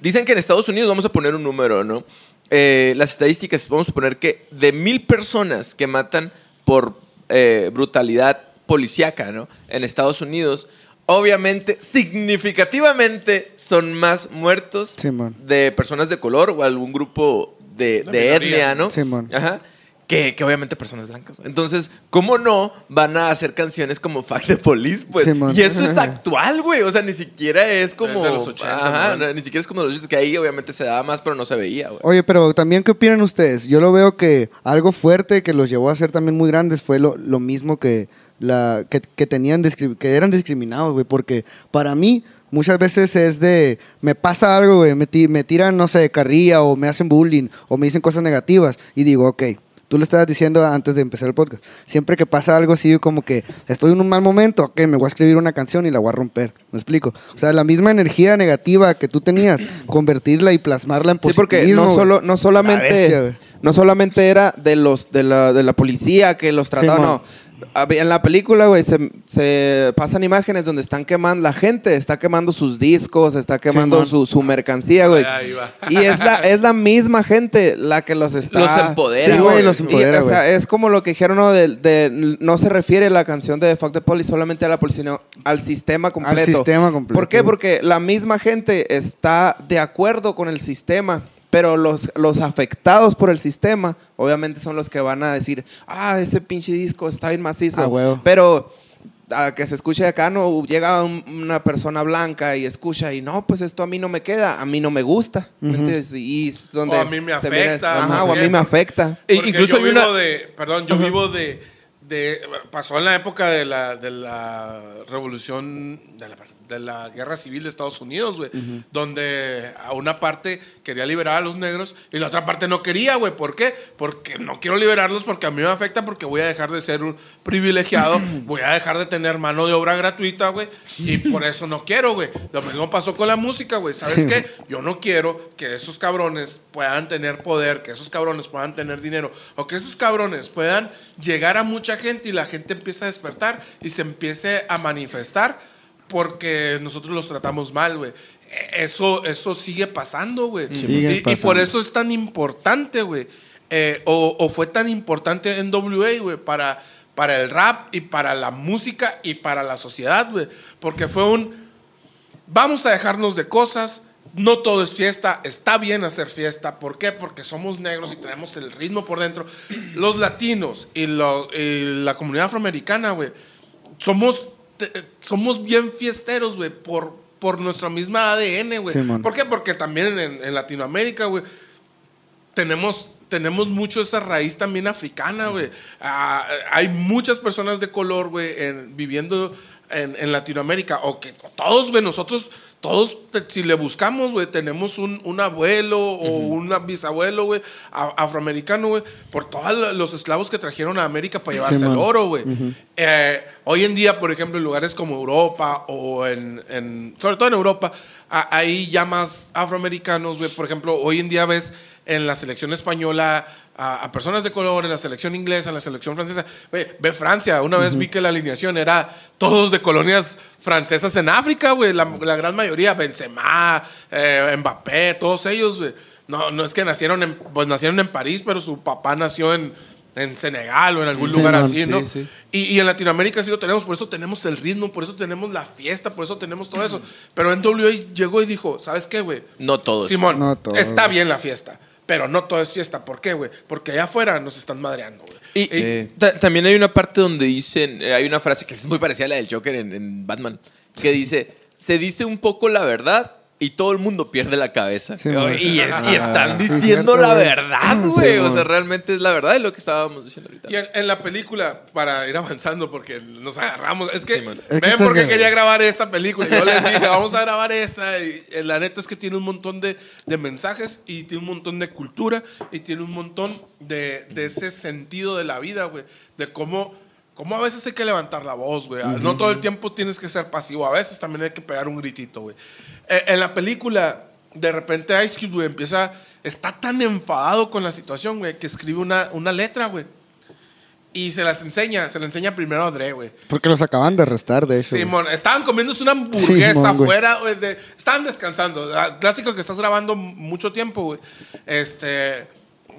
Dicen que en Estados Unidos, vamos a poner un número, ¿no? Eh, las estadísticas, vamos a poner que de mil personas que matan por eh, brutalidad policíaca, ¿no? En Estados Unidos, obviamente, significativamente son más muertos de personas de color o algún grupo de, etnia, ¿no? Ajá. Que, que obviamente personas blancas. Entonces, ¿cómo no van a hacer canciones como Fact the Police? Pues? Simón. y eso es actual, güey. O sea, ni siquiera es como. De los 80, Ajá, ¿no? ni siquiera es como de los 80, que ahí obviamente se daba más, pero no se veía, güey. Oye, pero también, ¿qué opinan ustedes? Yo lo veo que algo fuerte que los llevó a ser también muy grandes fue lo, lo mismo que, la, que, que tenían, que eran discriminados, güey. Porque para mí, muchas veces es de, me pasa algo, güey, me, me tiran, no sé, carrilla o me hacen bullying o me dicen cosas negativas y digo, ok. Tú le estabas diciendo antes de empezar el podcast. Siempre que pasa algo así, como que estoy en un mal momento, ok, me voy a escribir una canción y la voy a romper. ¿Me explico? O sea, la misma energía negativa que tú tenías, convertirla y plasmarla en Sí, porque positivismo, no, solo, no La solamente bestia, no solamente era de los de la, de la policía que los trataba, Sí, no. En la película, güey, se, se pasan imágenes donde están quemando, la gente está quemando sus discos, está quemando su, su mercancía, güey. Ahí va. Y es la, es la misma gente la que los está... Los empodera, Sí, güey, los Y, o sea, es como lo que dijeron, ¿no? De, de- no se refiere la canción de Fuck the Police solamente a la policía, sino al sistema completo. sistema completo. ¿Por qué? Porque la misma gente está de acuerdo con el sistema, pero los, los afectados por el sistema, obviamente son los que van a decir, ah, ese pinche disco está bien macizo. Ah, huevo. Pero a que se escuche acá, no llega un- una persona blanca y escucha y no, pues esto a mí no me queda, a mí no me gusta. ¿me entiendes? Y es donde O a mí me viene- afecta, ajá, ¿por o a mí me afecta. E- incluso yo vivo una- de, perdón, yo vivo de, de, pasó en la época de la, de la revolución, de la, de la guerra civil de Estados Unidos, güey, donde a una parte quería liberar a los negros y la otra parte no quería, güey, ¿por qué? Porque no quiero liberarlos porque a mí me afecta porque voy a dejar de ser un privilegiado, voy a dejar de tener mano de obra gratuita, güey, y por eso no quiero, güey. Lo mismo pasó con la música, güey, ¿sabes qué? Yo no quiero que esos cabrones puedan tener poder, que esos cabrones puedan tener dinero, o que esos cabrones puedan llegar a mucha gente y la gente empiece a despertar y se empiece a manifestar porque nosotros los tratamos mal, güey. E- Eso, eso sigue pasando, güey. Y, por eso es tan importante, güey. Eh, o, o fue tan importante en WA, güey, para, para el rap y para la música y para la sociedad, güey. Porque fue un, vamos a dejarnos de cosas. No todo es fiesta, está bien hacer fiesta. ¿Por qué? Porque somos negros y tenemos el ritmo por dentro. Los latinos y, lo- y la comunidad afroamericana, güey, somos, te- somos bien fiesteros, güey, por, por nuestra misma ADN, güey. ¿Por qué? Porque también en, en Latinoamérica, güey, tenemos, tenemos mucho esa raíz también africana, güey. Ah, hay muchas personas de color, güey, en- viviendo en, en Latinoamérica. O que todos, güey, nosotros, todos, te- si le buscamos, güey, tenemos un, un abuelo o un bisabuelo, güey, afroamericano, güey, por todos los esclavos que trajeron a América para llevarse el oro, güey. Eh, hoy en día, por ejemplo, en lugares como Europa o en, en- sobre todo en Europa, a- hay ya más afroamericanos, güey. Por ejemplo, hoy en día ves en la selección española a, a personas de color, en la selección inglesa, en la selección francesa. Ve Francia, una vez vi que la alineación era todos de colonias francesas en África, güey. La, la gran mayoría, Benzema, eh, Mbappé, todos ellos, güey. No, no es que nacieron en, pues nacieron en París, pero su papá nació en, en Senegal o en algún Sí, lugar man, así, ¿no? sí, sí. Y, y en Latinoamérica sí lo tenemos, por eso tenemos el ritmo, por eso tenemos la fiesta, por eso tenemos todo eso. Pero en WA llegó y dijo, ¿sabes qué, güey? No todos. Simón, No está bien la fiesta. Pero no todo es fiesta. ¿Por qué, güey? Porque allá afuera nos están madreando, güey. Y, Y- y ta- también hay una parte donde dicen, eh, hay una frase que es muy parecida a la del Joker en, en Batman, que dice, se dice un poco la verdad y todo el mundo pierde la cabeza. Sí, y, y es- y están sí, diciendo la güey. verdad, Sí, güey. o sea, realmente es la verdad de lo que estábamos diciendo ahorita. Y en, en la película, para ir avanzando, porque nos agarramos, es que, Sí, man. Es que ven estás por qué bien. quería grabar esta película. Yo les dije, vamos a grabar esta. Y eh, la neta es que tiene un montón de, de mensajes y tiene un montón de cultura y tiene un montón de, de ese sentido de la vida, güey. De cómo, cómo a veces hay que levantar la voz, güey. No todo el tiempo tienes que ser pasivo. A veces también hay que pegar un gritito, güey. Eh, en la película, de repente Ice Cube, güey, empieza... Está tan enfadado con la situación, güey, que escribe una, una letra, güey. Y se las enseña, se la enseña primero a Dre, güey. Porque los acaban de arrestar, de hecho. Simón, estaban comiéndose una hamburguesa afuera, güey, de- estaban descansando. Ah, Clásico que estás grabando mucho tiempo, güey. Este,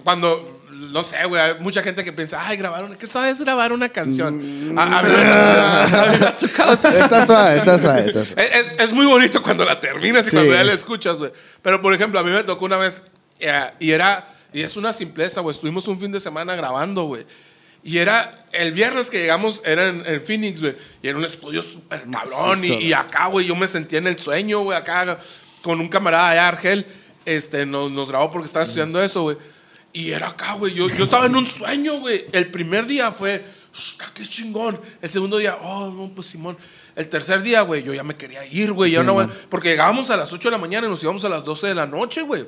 cuando, no sé, güey, hay mucha gente que piensa, ay, grabar una, ¿qué sabes grabar una canción? Mm. A- a mí me- a mí me ha tocado- Está suave, está suave. Está suave. es, es- es muy bonito cuando la terminas y Sí. cuando ya la escuchas, güey. Pero, por ejemplo, a mí me tocó una vez eh, y era, y es una simpleza, güey. Estuvimos un fin de semana grabando, güey. Y era, el viernes que llegamos, era en, en Phoenix, güey. Y era un estudio súper cabrón. Y, y acá, güey, yo me sentía en el sueño, güey, acá con un camarada allá, Argel, este, nos, nos grabó porque estaba estudiando eso, güey. Y era acá, güey. Yo, yo estaba en un sueño, güey. El primer día fue, "Shh, qué chingón. El segundo día, oh, no, pues Simón. El tercer día, güey, yo ya me quería ir, güey. Yo no, güey. Porque llegábamos a las 8 de la mañana y nos íbamos a las 12 de la noche, güey.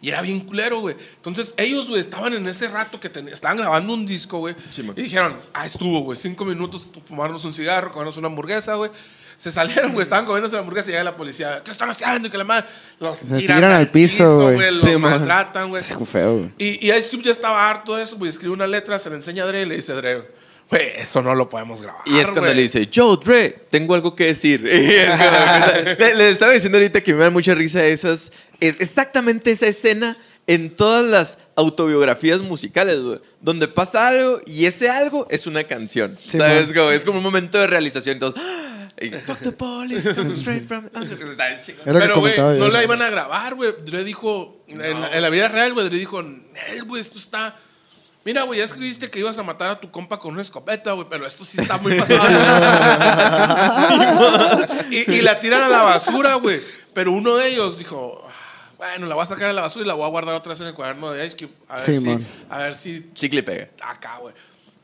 Y era bien culero, güey. Entonces ellos, güey, estaban en ese rato que ten- estaban grabando un disco, güey. y dijeron, ah, estuvo, güey, cinco minutos, fumarnos un cigarro, comernos una hamburguesa, güey. Se salieron, güey, estaban comiéndose la hamburguesa y llega la policía, ¿qué están haciendo? Y que la madre los Se tiran al piso, güey. Los Sí, maltratan, güey. Es feo, güey. Y, y Ice Cube ya estaba harto de eso, güey. Escribe una letra, se le enseña a Dre y le dice a Dre, güey, eso no lo podemos grabar. Y es cuando güey". le dice, yo, Dre, tengo algo que decir. Y es como- le, estaba diciendo ahorita que me da mucha risa esas, es exactamente esa escena en todas las autobiografías musicales, güey, donde pasa algo y ese algo es una canción. Sí, ¿Sabes? man. Como- es como un momento de realización. Entonces, ¡ah! Y, fuck the police, coming straight from... Que Pero, güey, no la iban a grabar, güey. Dre dijo, en, la, en la vida real, güey, Dre dijo, Nel, güey, esto está... Mira, güey, ya escribiste que ibas a matar a tu compa con una escopeta, güey, pero esto sí está muy pasado. de lanza". y, y la tiran a la basura, güey. Pero uno de ellos dijo, "Ah, bueno, la voy a sacar a la basura y la voy a guardar otra vez en el cuaderno de Ice Cube. A ver, Sí, si, man. a ver si Chicle y pega. acá, güey.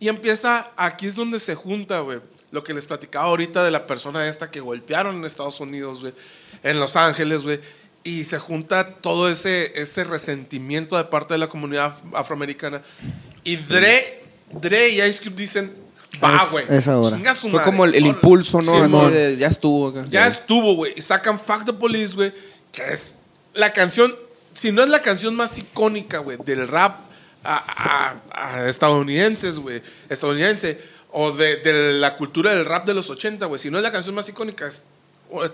Y empieza, aquí es donde se junta, güey. Lo que les platicaba ahorita de la persona esta que golpearon en Estados Unidos, güey. En Los Ángeles, güey. Y se junta todo ese, ese resentimiento de parte de la comunidad af- afroamericana. Y Dre, Dre y Ice Cube dicen, va, güey. es ahora. Chinga su Fue madre". como el, impulso, ¿no? Sí, Así mon. de, ya estuvo. acá. Ya estuvo, güey. Y sacan Fuck the Police, güey. Que es la canción, si no es la canción más icónica, güey, del rap a, a- a estadounidenses, güey. Estadounidense. O de, de la cultura del rap de los 80, güey. Si no es la canción más icónica, es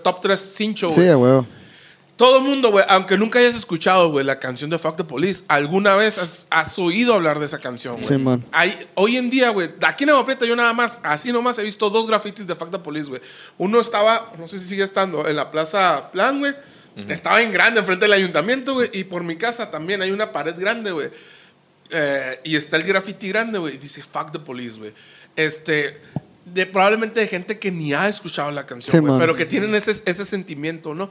top 3 cincho, Sí, güey. a huevo. Todo el mundo, güey, aunque nunca hayas escuchado, güey, la canción de Fuck the Police, alguna vez has, has oído hablar de esa canción, güey. Sí, man. Hay- hoy en día, güey, aquí en Agua Prieta yo nada más, así nomás he visto dos grafitis de Fuck the Police, güey. Uno estaba, no sé si sigue estando, en la Plaza Plan, güey. Estaba en grande, enfrente del ayuntamiento, güey. Y por mi casa también hay una pared grande, güey. Eh, y está el graffiti grande, güey. y Dice Fuck the Police, güey. Este, de, probablemente de gente que ni ha escuchado la canción, Sí, pero que tienen ese, ese sentimiento, ¿no?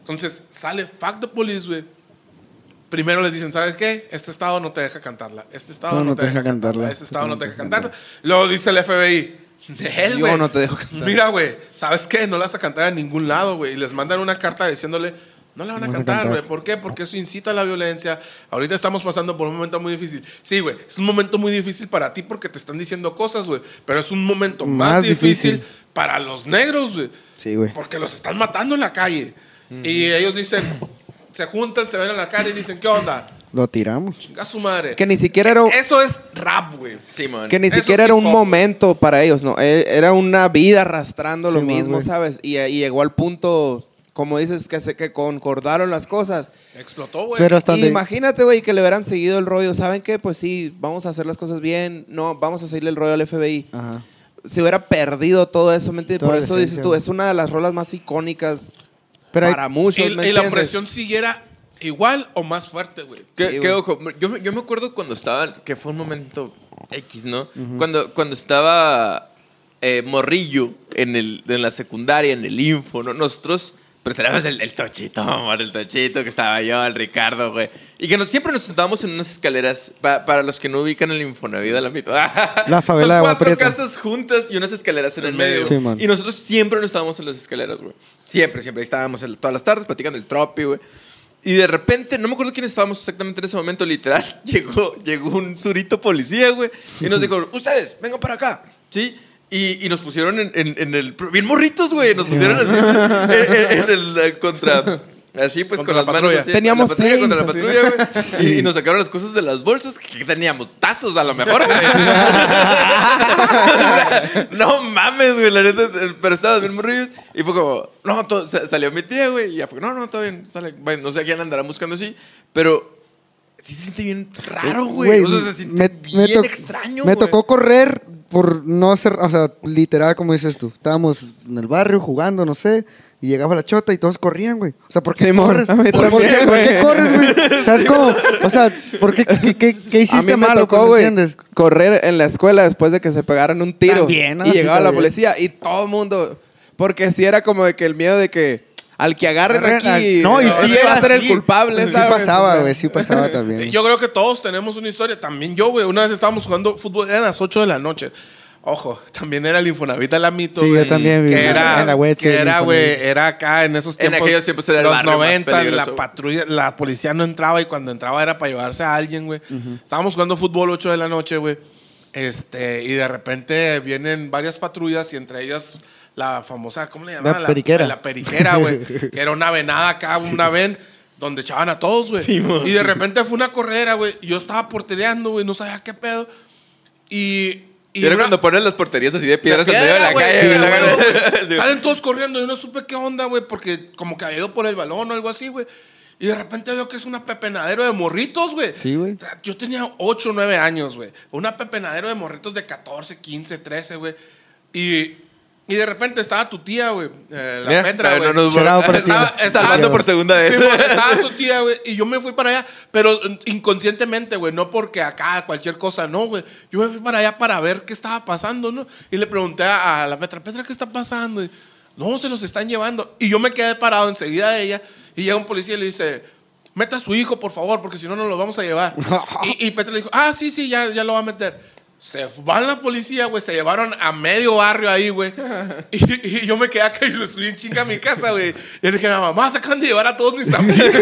Entonces sale Fuck the Police, güey. Primero les dicen, ¿sabes qué? Este estado no te deja cantarla. Este estado no, te deja cantarla. Este estado no te deja cantarla. Luego dice el FBI, Nel, Yo güey. no te dejo cantar. Mira, güey, ¿sabes qué? No la vas a cantar en ningún lado, güey. Y les mandan una carta diciéndole, no la van a a cantar, güey. ¿Por qué? Porque eso incita a la violencia. Ahorita estamos pasando por un momento muy difícil. Sí, güey, es un momento muy difícil para ti porque te están diciendo cosas, güey. Pero es un momento más, Más difícil, difícil. para los negros, güey. Sí, güey. Porque los están matando en la calle. Y ellos dicen, se juntan, se ven en la cara y dicen, ¿qué onda? Lo tiramos. Chinga su madre. Que ni siquiera era, Eso es rap, güey. Sí, man. que ni Eso siquiera era un momento para ellos, ¿no? E- Era una vida arrastrando lo Sí, mismo. ¿sabes? Y, y llegó al punto, como dices, que se que concordaron las cosas. Explotó, güey. Pero hasta donde- Imagínate, güey, que le hubieran seguido el rollo. ¿Saben qué? Pues sí, vamos a hacer las cosas bien. No, vamos a seguirle el rollo al FBI. Ajá. Se hubiera perdido todo eso, ¿me entiendes? Por eso dices tú, es una de las rolas más icónicas Pero hay- para muchos, y, ¿me y la opresión siguiera igual o más fuerte, güey. Sí, güey. ojo, yo, me- yo me acuerdo cuando estaba, que fue un momento X, ¿no? cuando, cuando estaba eh, morrillo en, el, en la secundaria, en el info, ¿no? Nosotros, pues éramos el, el tochito, amor, el tochito, que estaba yo, el Ricardo, güey. Y que nos, siempre nos sentábamos en unas escaleras, pa- para los que no ubican el Infonavit, la mito. La favela de Son Agua cuatro Prieta. casas juntas y unas escaleras en el medio. Sí, man. y nosotros siempre nos estábamos en las escaleras, güey. Siempre, siempre. Ahí estábamos el- todas las tardes platicando el tropi, güey. Y de repente, no me acuerdo quién estábamos exactamente en ese momento, literal, llegó, llegó un surito policía, güey, y nos dijo, ustedes, vengan para acá, ¿sí? Y, y nos pusieron en, en- en el... Bien morritos, güey, nos pusieron así, en, en- en el eh, contra... Así pues Contra con la las manos así, Teníamos la patrulla contra la patrulla, güey. Y, y nos sacaron las cosas de las bolsas que teníamos tazos a lo mejor, güey. O sea, no mames, güey, la neta, eh, pero estabas bien morrillos y fue como, no, todo- sa- salió mi tía, güey, y ya fue, no, no, todo bien, sale, bueno, no sé a quién andará buscando así, pero sí se siente bien raro, güey. O sea, se siente bien to- extraño, me tocó correr por no ser, o sea, literal, como dices tú. Estábamos en el barrio jugando, no sé, y llegaba la chota y todos corrían, güey. O sea, ¿por qué Simón, corres? ¿Por, qué, por qué güey. corres, güey? ¿Sabes cómo? O sea, ¿por qué, qué, qué, qué hiciste malo? tocó, güey, ¿Entiendes? correr en la escuela después de que se pegaran un tiro. También, ¿no? Y Sí, llegaba la policía y todo el mundo... Porque sí era como de que el miedo de que al que Agarren aquí... no, y sí va a ser el culpable, Sí ¿sabes? pasaba, güey, sí pasaba también. Yo creo que todos tenemos una historia. También yo, güey. Una vez estábamos jugando fútbol, eran las 8 de la noche. Ojo, también era el Infonavit al Amito. Sí, yo güey, también vi Que en era, la web, sí, que era, güey, era acá en esos En tiempos. aquellos tiempos era el los barrio más 90, peligroso. la patrulla, la policía no entraba y cuando entraba era para llevarse a alguien, güey. Estábamos jugando fútbol 8 de la noche, güey. Este, y de repente vienen varias patrullas y entre ellas la famosa, ¿cómo le llamaban? periquera. La periquera, güey. que era una venada acá, una ven donde echaban a todos, güey. y de repente fue una correra, güey. Y yo estaba portereando, güey, no sabía qué pedo. Y. y Era una- cuando ponen las porterías así de piedras en medio de la calle, sí, la. Salen todos corriendo. Yo no supe qué onda, güey, porque como que había ido por el balón o algo así, güey. Y de repente veo que es una pepenadero de morritos, güey. Sí, güey. Yo tenía 8 o 9 años, güey. Una pepenadero de morritos de 14, 15, 13, güey. Y, y de repente estaba tu tía, güey. eh, la Mira, Petra, güey. no. Estaba- estaba- Salvando por segunda vez. Sí, estaba su tía, güey, y yo me fui para allá, pero inconscientemente, güey, no porque acá cualquier cosa, no, güey. Yo me fui para allá para ver qué estaba pasando, ¿no? Y le pregunté a, a la Petra, Petra, ¿qué está pasando? Y, no, se los están llevando. Y yo me quedé parado enseguida de ella, y llega un policía y le dice, meta a su hijo, por favor, porque si no, no lo vamos a llevar. y, y Petra le dijo, ah, sí, sí, ya, ya lo va a meter. Se van la policía, güey, se llevaron a medio barrio ahí, güey. Y, y yo me quedé acá y lo subí en chinga a mi casa, güey. Y le dije a mi mamá, se acaban de llevar a todos mis amigos.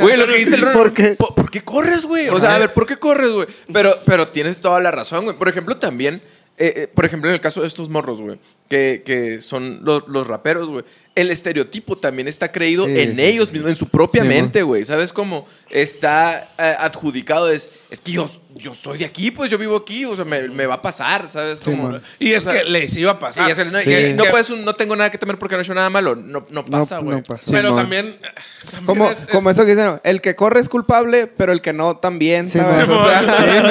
Güey, lo que dice el Ron, ¿Por qué? ¿Por, por qué corres, güey? O sea, a ver, ¿por qué corres, güey? Pero, pero tienes toda la razón, güey. Por ejemplo, también, eh, eh, por ejemplo, en el caso de estos morros, güey, que, que son los, los raperos, güey, el estereotipo también está creído Sí, en sí, ellos sí. mismos, en su propia Sí, mente, güey. ¿Sabes cómo? Está eh, adjudicado, es, es que yo, yo soy de aquí, pues yo vivo aquí, o sea, me, me va a pasar, ¿sabes? Sí, man. y es o sea, que les iba a pasar. sabes, no, Sí. que no, Que- puedes un- no tengo nada que temer porque no he hecho nada malo. No, no pasa, güey. no pasa. pero Simón. también, también Como, es- como es- eso que dicen, el que corre es culpable, pero el que no también, Sí, ¿sabes? man. O sea,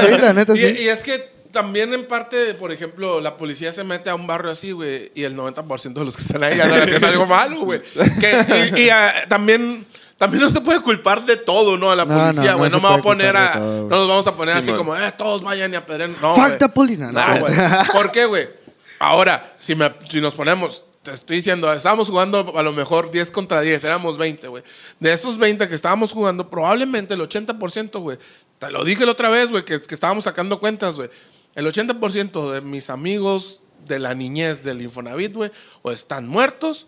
Sí, sí, la neta, Y, sí. y es que también en parte, por ejemplo, la policía se mete a un barrio así, güey, y el 90% de los que están ahí andan haciendo algo malo, güey. Que- Y, y, ah, también... También no se puede culpar de todo, ¿no? A la No, no, policía, no güey. No, se me voy a puede poner culpar a. de todo, güey. no nos vamos a poner Sí, así man. como, eh, todos vayan y apedren. No, Fuck güey. the police. No, no, No, no. güey. ¿Por qué, güey? Ahora, si, me- si nos ponemos, te estoy diciendo, estábamos jugando a lo mejor 10 contra 10, éramos 20, güey. De esos 20 que estábamos jugando, probablemente el 80%, güey. Te lo dije la otra vez, güey, que, que estábamos sacando cuentas, güey. El 80% de mis amigos de la niñez del Infonavit, güey, o están muertos,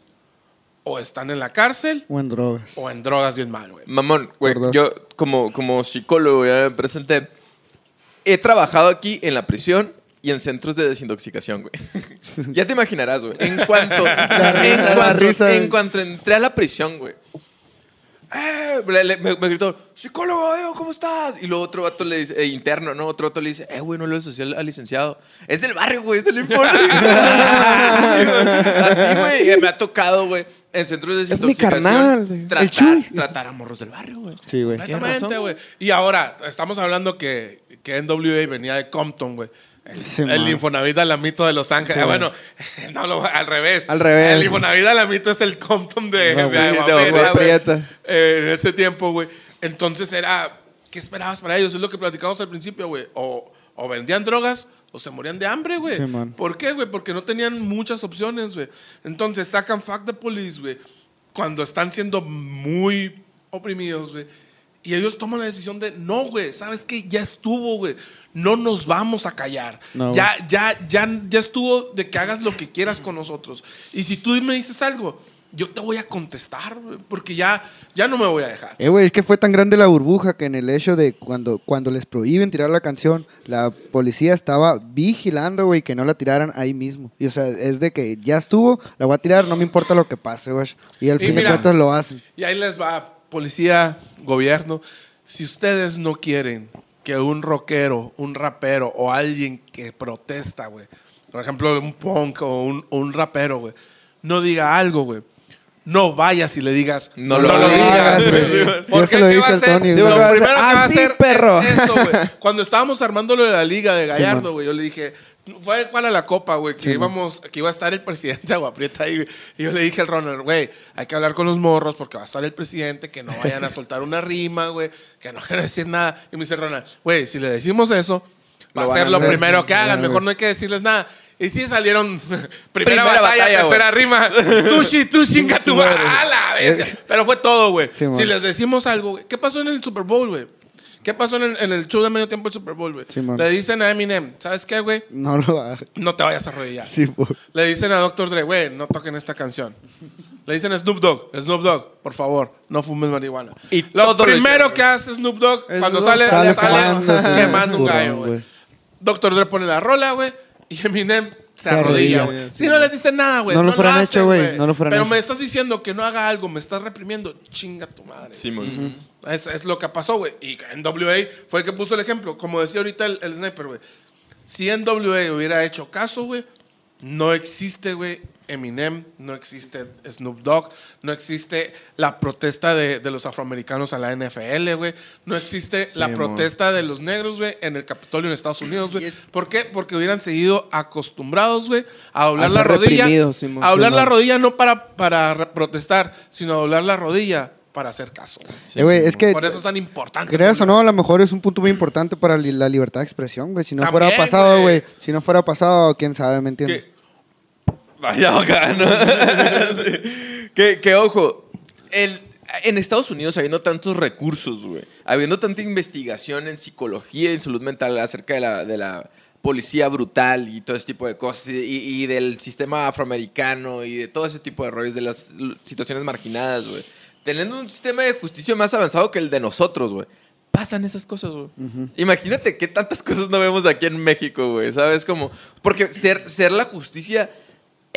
o están en la cárcel, O en drogas. o en drogas bien mal, güey. Mamón, güey, yo como, como psicólogo ya me presenté. He trabajado aquí en la prisión y en centros de desintoxicación, güey. ya te imaginarás, güey. En cuanto, risa, en, la cuanto risa. en cuanto entré a la prisión, güey. Eh, le- le- me, me gritó, psicólogo, eh, ¿cómo estás? Y luego otro vato le dice, eh, interno, ¿no? Otro vato le dice, eh, güey, no lo social al licenciado. Es del barrio, güey, es del informe. Así, güey. y Me ha tocado, güey, en centros de Es mi carnal, el Tratar, Chuy. tratar a morros del barrio, güey. Sí, güey. Razón, güey. Y ahora, estamos hablando que, que NWA venía de Compton, güey. Sí, el. Infonavit Alamito de Los Ángeles. Ah, bueno, no, lo- al revés. Al revés. El Infonavit Alamito es el Compton de, No, de de Prieta. Eh, en ese tiempo, güey. Entonces era, ¿qué esperabas para ellos? Es lo que platicamos al principio, güey. O, o vendían drogas o se morían de hambre, güey. Sí. ¿Por qué, güey? Porque no tenían muchas opciones, güey. Entonces sacan Fuck the Police, güey. Cuando están siendo muy oprimidos, güey. Y ellos toman la decisión de, no, güey, ¿sabes qué? Ya estuvo, güey. No nos vamos a callar. No, ya, ya, ya, ya estuvo de que hagas lo que quieras con nosotros. Y si tú me dices algo, yo te voy a contestar, güey, porque ya, ya no me voy a dejar. Eh, güey, es que fue tan grande la burbuja que en el hecho de cuando, cuando les prohíben tirar la canción, la policía estaba vigilando, güey, que no la tiraran ahí mismo. Y o sea, es de que ya estuvo, la voy a tirar, no me importa lo que pase, güey. Y al Y fin mira, de cuentas lo hacen. Y ahí les va, policía, gobierno. Si ustedes no quieren que un rockero, un rapero o alguien que protesta, güey, por ejemplo, un punk o un, un rapero, güey, no diga algo, güey. No vayas y le digas, No no, lo lo digas, digas. Porque ¿qué va a hacer? Tony, Lo primero que va a hacer perro. es eso, güey. Cuando estábamos armando lo de la liga de Gallardo, güey, yo le dije, fue para la copa, güey, que íbamos, que iba a estar el presidente de Aguaprieta ahí. Y yo le dije al Ronald, güey, hay que hablar con los morros porque va a estar el presidente, que no vayan a soltar una rima, güey, que no vayan a decir nada. Y me dice Ronald, güey, si le decimos eso, va a van ser a lo hacer. primero que hagan, mejor no hay que decirles nada. Y sí salieron primera, Primera batalla, batalla, tercera rima. Tushi, tú chinga tu madre. A la verga. Pero fue todo, güey. Sí, man. si les decimos algo. ¿Qué pasó en el Super Bowl, güey? ¿Qué pasó en el, en el show de medio tiempo del Super Bowl, güey? Sí. Le dicen a Eminem, ¿sabes qué, güey? No lo hagan. No te vayas a arrodillar. Sí. Le dicen a Dr. Dre, güey, no toquen esta canción. Le dicen a Snoop Dogg, Snoop Dogg, por favor, no fumes marihuana. Y lo todo lo primero que hace Snoop Dogg cuando sale, sale sale, fumándose quemando un gallo, güey. güey. Dr. Dre pone la rola, güey, y Eminem se, Se arrodilla, arrodilla, güey. sí, Si no les dicen nada, güey. No lo fueran hacen, hecho, güey, no lo fueran Pero hecho. me estás diciendo que no haga algo, me estás reprimiendo. Chinga tu madre. Simón. Es, es lo que pasó, güey. Y NWA fue el que puso el ejemplo. Como decía ahorita el, el sniper, güey. Si NWA hubiera hecho caso, güey, no existe, güey, Eminem, no existe Snoop Dogg, no existe la protesta de, de los afroamericanos a la NFL, güey. No existe la protesta de los negros, güey, en el Capitolio en Estados Unidos, güey. Es- ¿Por qué? Porque hubieran seguido acostumbrados, güey, a doblar A la rodilla. Simón. a doblar la rodilla no para, para re- protestar, sino a doblar la rodilla para hacer caso. güey. Eh, es que, Por eso es tan importante. creas o no, a lo mejor es un punto muy importante para li- la libertad de expresión, güey. Si no También, fuera pasado, güey. Si no fuera pasado, quién sabe, ¿me entiendes? Vaya bacano. Sí. que, que, ojo, el- en Estados Unidos, habiendo tantos recursos, güey, habiendo tanta investigación en psicología y en salud mental acerca de la, de la policía brutal y todo ese tipo de cosas, y, y del sistema afroamericano y de todo ese tipo de errores, de las situaciones marginadas, güey. Teniendo un sistema de justicia más avanzado que el de nosotros, güey. Pasan esas cosas, güey. Imagínate qué tantas cosas no vemos aquí en México, güey. ¿Sabes? Como. Porque ser, ser la justicia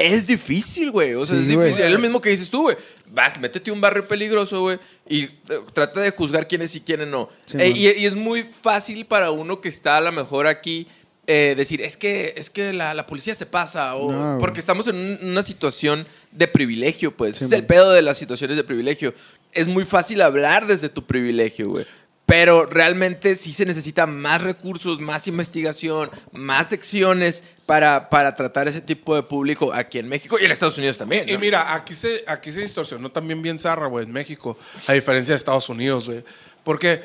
es difícil, güey. O sea, Sí, es güey. difícil. Es lo mismo que dices tú, güey. Vas, métete a un barrio peligroso, güey, y eh, trata de juzgar quiénes sí, quiénes no. Sí, Eh, y, y es muy fácil para uno que está a lo mejor aquí eh, decir, es que, es que la, la policía se pasa, o No, porque estamos en un- una situación de privilegio, pues. Sí, es el pedo de las situaciones de privilegio. Es muy fácil hablar desde tu privilegio, güey. Pero realmente sí se necesita más recursos, más investigación, más secciones para, para tratar ese tipo de público aquí en México y en Estados Unidos también. Y mira, aquí se, aquí se distorsionó también bien zarra, güey, en México, a diferencia de Estados Unidos, güey. Porque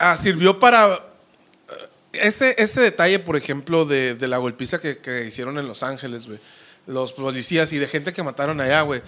ah, sirvió para... eh, Ese, ese detalle, por ejemplo, de, de la golpiza que, que hicieron en Los Ángeles, güey. Los policías y de gente que mataron allá, güey.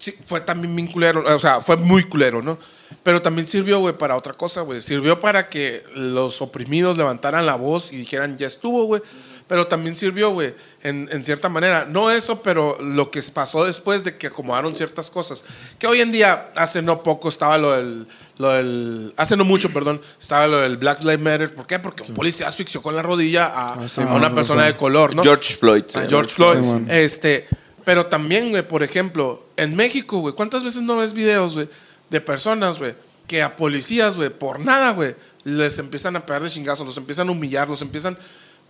Sí, fue también bien culero, o sea, fue muy culero, ¿no? Pero también sirvió, güey, para otra cosa, güey. Sirvió para que los oprimidos levantaran la voz y dijeran, ya estuvo, güey. Pero también sirvió, güey, en, en cierta manera. No eso, pero lo que pasó después de que acomodaron ciertas cosas. Que hoy en día, hace no poco, estaba lo del... Lo del hace no mucho, perdón, estaba lo del Black Lives Matter. ¿Por qué? Porque un policía asfixió con la rodilla a, sí, a man, una no persona de color, ¿no? George Floyd. A George. Floyd. Sí, este, pero también, güey, por ejemplo, en México, güey, ¿cuántas veces no ves videos, güey, de personas, güey, que a policías, güey, por nada, güey, les empiezan a pegar de chingazos, los empiezan a humillar, los empiezan...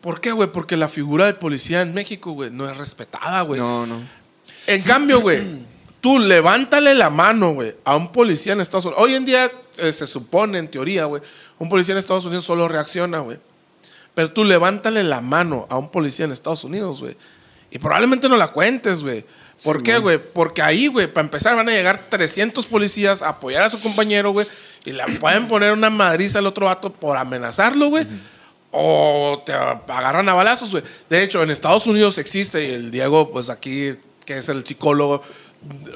¿Por qué, güey? Porque la figura del policía en México, güey, no es respetada, güey. No, no. En cambio, güey, tú levántale la mano, güey, a un policía en Estados Unidos. Hoy en día eh, se supone, en teoría, güey, un policía en Estados Unidos solo reacciona, güey. Pero tú levántale la mano a un policía en Estados Unidos, güey. Y probablemente no la cuentes, güey. ¿Por qué, güey? Porque ahí, güey, para empezar van a llegar 300 policías a apoyar a su compañero, güey. Y le pueden poner una madriza al otro vato por amenazarlo, güey. O te agarran a balazos, güey. De hecho, en Estados Unidos existe, y el Diego, pues aquí, que es el psicólogo,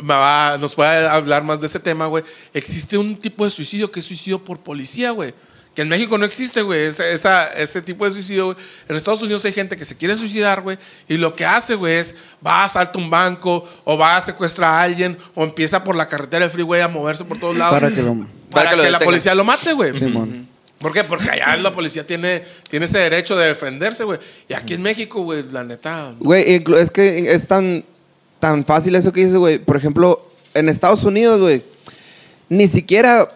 me va- nos puede hablar más de ese tema, güey. Existe un tipo de suicidio que es suicidio por policía, güey. Que en México no existe, güey, ese, esa- ese tipo de suicidio, güey. En Estados Unidos hay gente que se quiere suicidar, güey, y lo que hace, güey, es va a asaltar un banco, o va a secuestrar a alguien, o empieza por la carretera del freeway a moverse por todos lados. Para que lo- para Para que la policía lo mate, güey. Simón. ¿Por qué? Porque allá la policía tiene, tiene ese derecho de defenderse, güey. Y aquí en México, güey, la neta. Güey, es que es tan, tan fácil eso que dices, güey. Por ejemplo, en Estados Unidos, güey, ni siquiera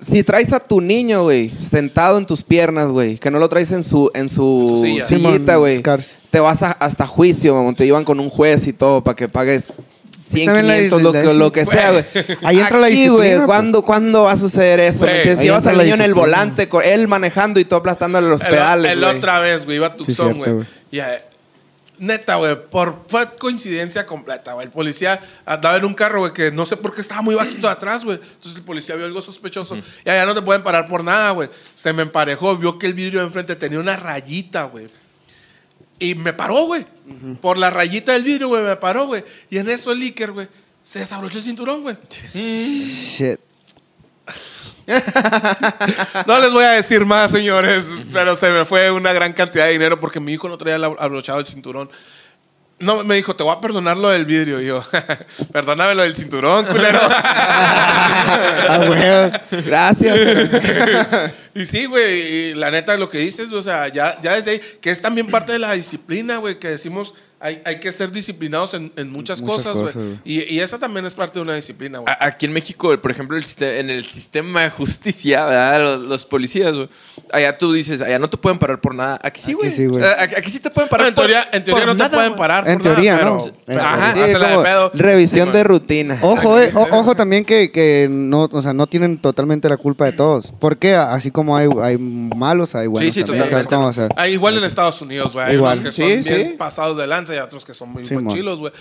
si traes a tu niño, güey, sentado en tus piernas, güey, que no lo traes en su, en su, En su silla. sillita, güey, te vas a- hasta juicio, mamón. Te llevan con un juez y todo para que pagues 100, También la 500, lo, que, sí. lo que sea, güey. Ahí entra la Aquí, disciplina, güey, pues. ¿cuándo, ¿cuándo va a suceder eso? Ahí Llevas al niño en el volante, con él manejando y tú aplastándole los El, pedales, güey. otra vez, güey, iba a Tucson, güey. Neta, güey, por fue coincidencia completa, güey. El policía andaba en un carro, güey, que no sé por qué estaba muy bajito de atrás, güey. Entonces el policía vio algo sospechoso. Y allá no te pueden parar por nada, güey. Se me emparejó, vio que el vidrio de enfrente tenía una rayita, güey. Y me paró, güey. Por la rayita del vidrio, güey, me paró, güey. Y en eso el Iker, güey, se desabrochó el cinturón, güey. Shit. No les voy a decir más, señores, pero se me fue una gran cantidad de dinero porque mi hijo no traía abrochado el cinturón. No, me dijo, te voy a perdonar lo del vidrio. Y yo, perdóname lo del cinturón, culero. Ah, güey. Gracias. y sí, güey, y la neta, lo que dices, o sea, ya, ya desde ahí, que es también parte de la disciplina, güey, que decimos, hay, hay que ser disciplinados en, en muchas, Muchas cosas, cosas. Y, y esa también es parte de una disciplina, güey. A- Aquí en México, por ejemplo, el en el sistema de justicia, ¿verdad? Los, los policías, güey. Allá tú dices, allá no te pueden parar por nada. Aquí sí, Aquí güey. sí, güey. Eh, Aquí, aquí sí te pueden parar en por teoría, en teoría por no te pueden güey. parar En por nada, teoría, pero- ¿no? Pero Ajá. Sí, de pedo. Revisión Sí, de rutina. Ojo, eh, o- ojo también que, que no, o sea, no tienen totalmente la culpa de todos. Porque así como hay, hay malos, hay buenos Sí, sí, también. ¿sabes totalmente. cómo? O sea, Ah, igual en Estados Unidos, güey. Hay Igual. unos que son Sí, bien sí. pasados de lanza y otros que son muy, Sí, chilos, güey.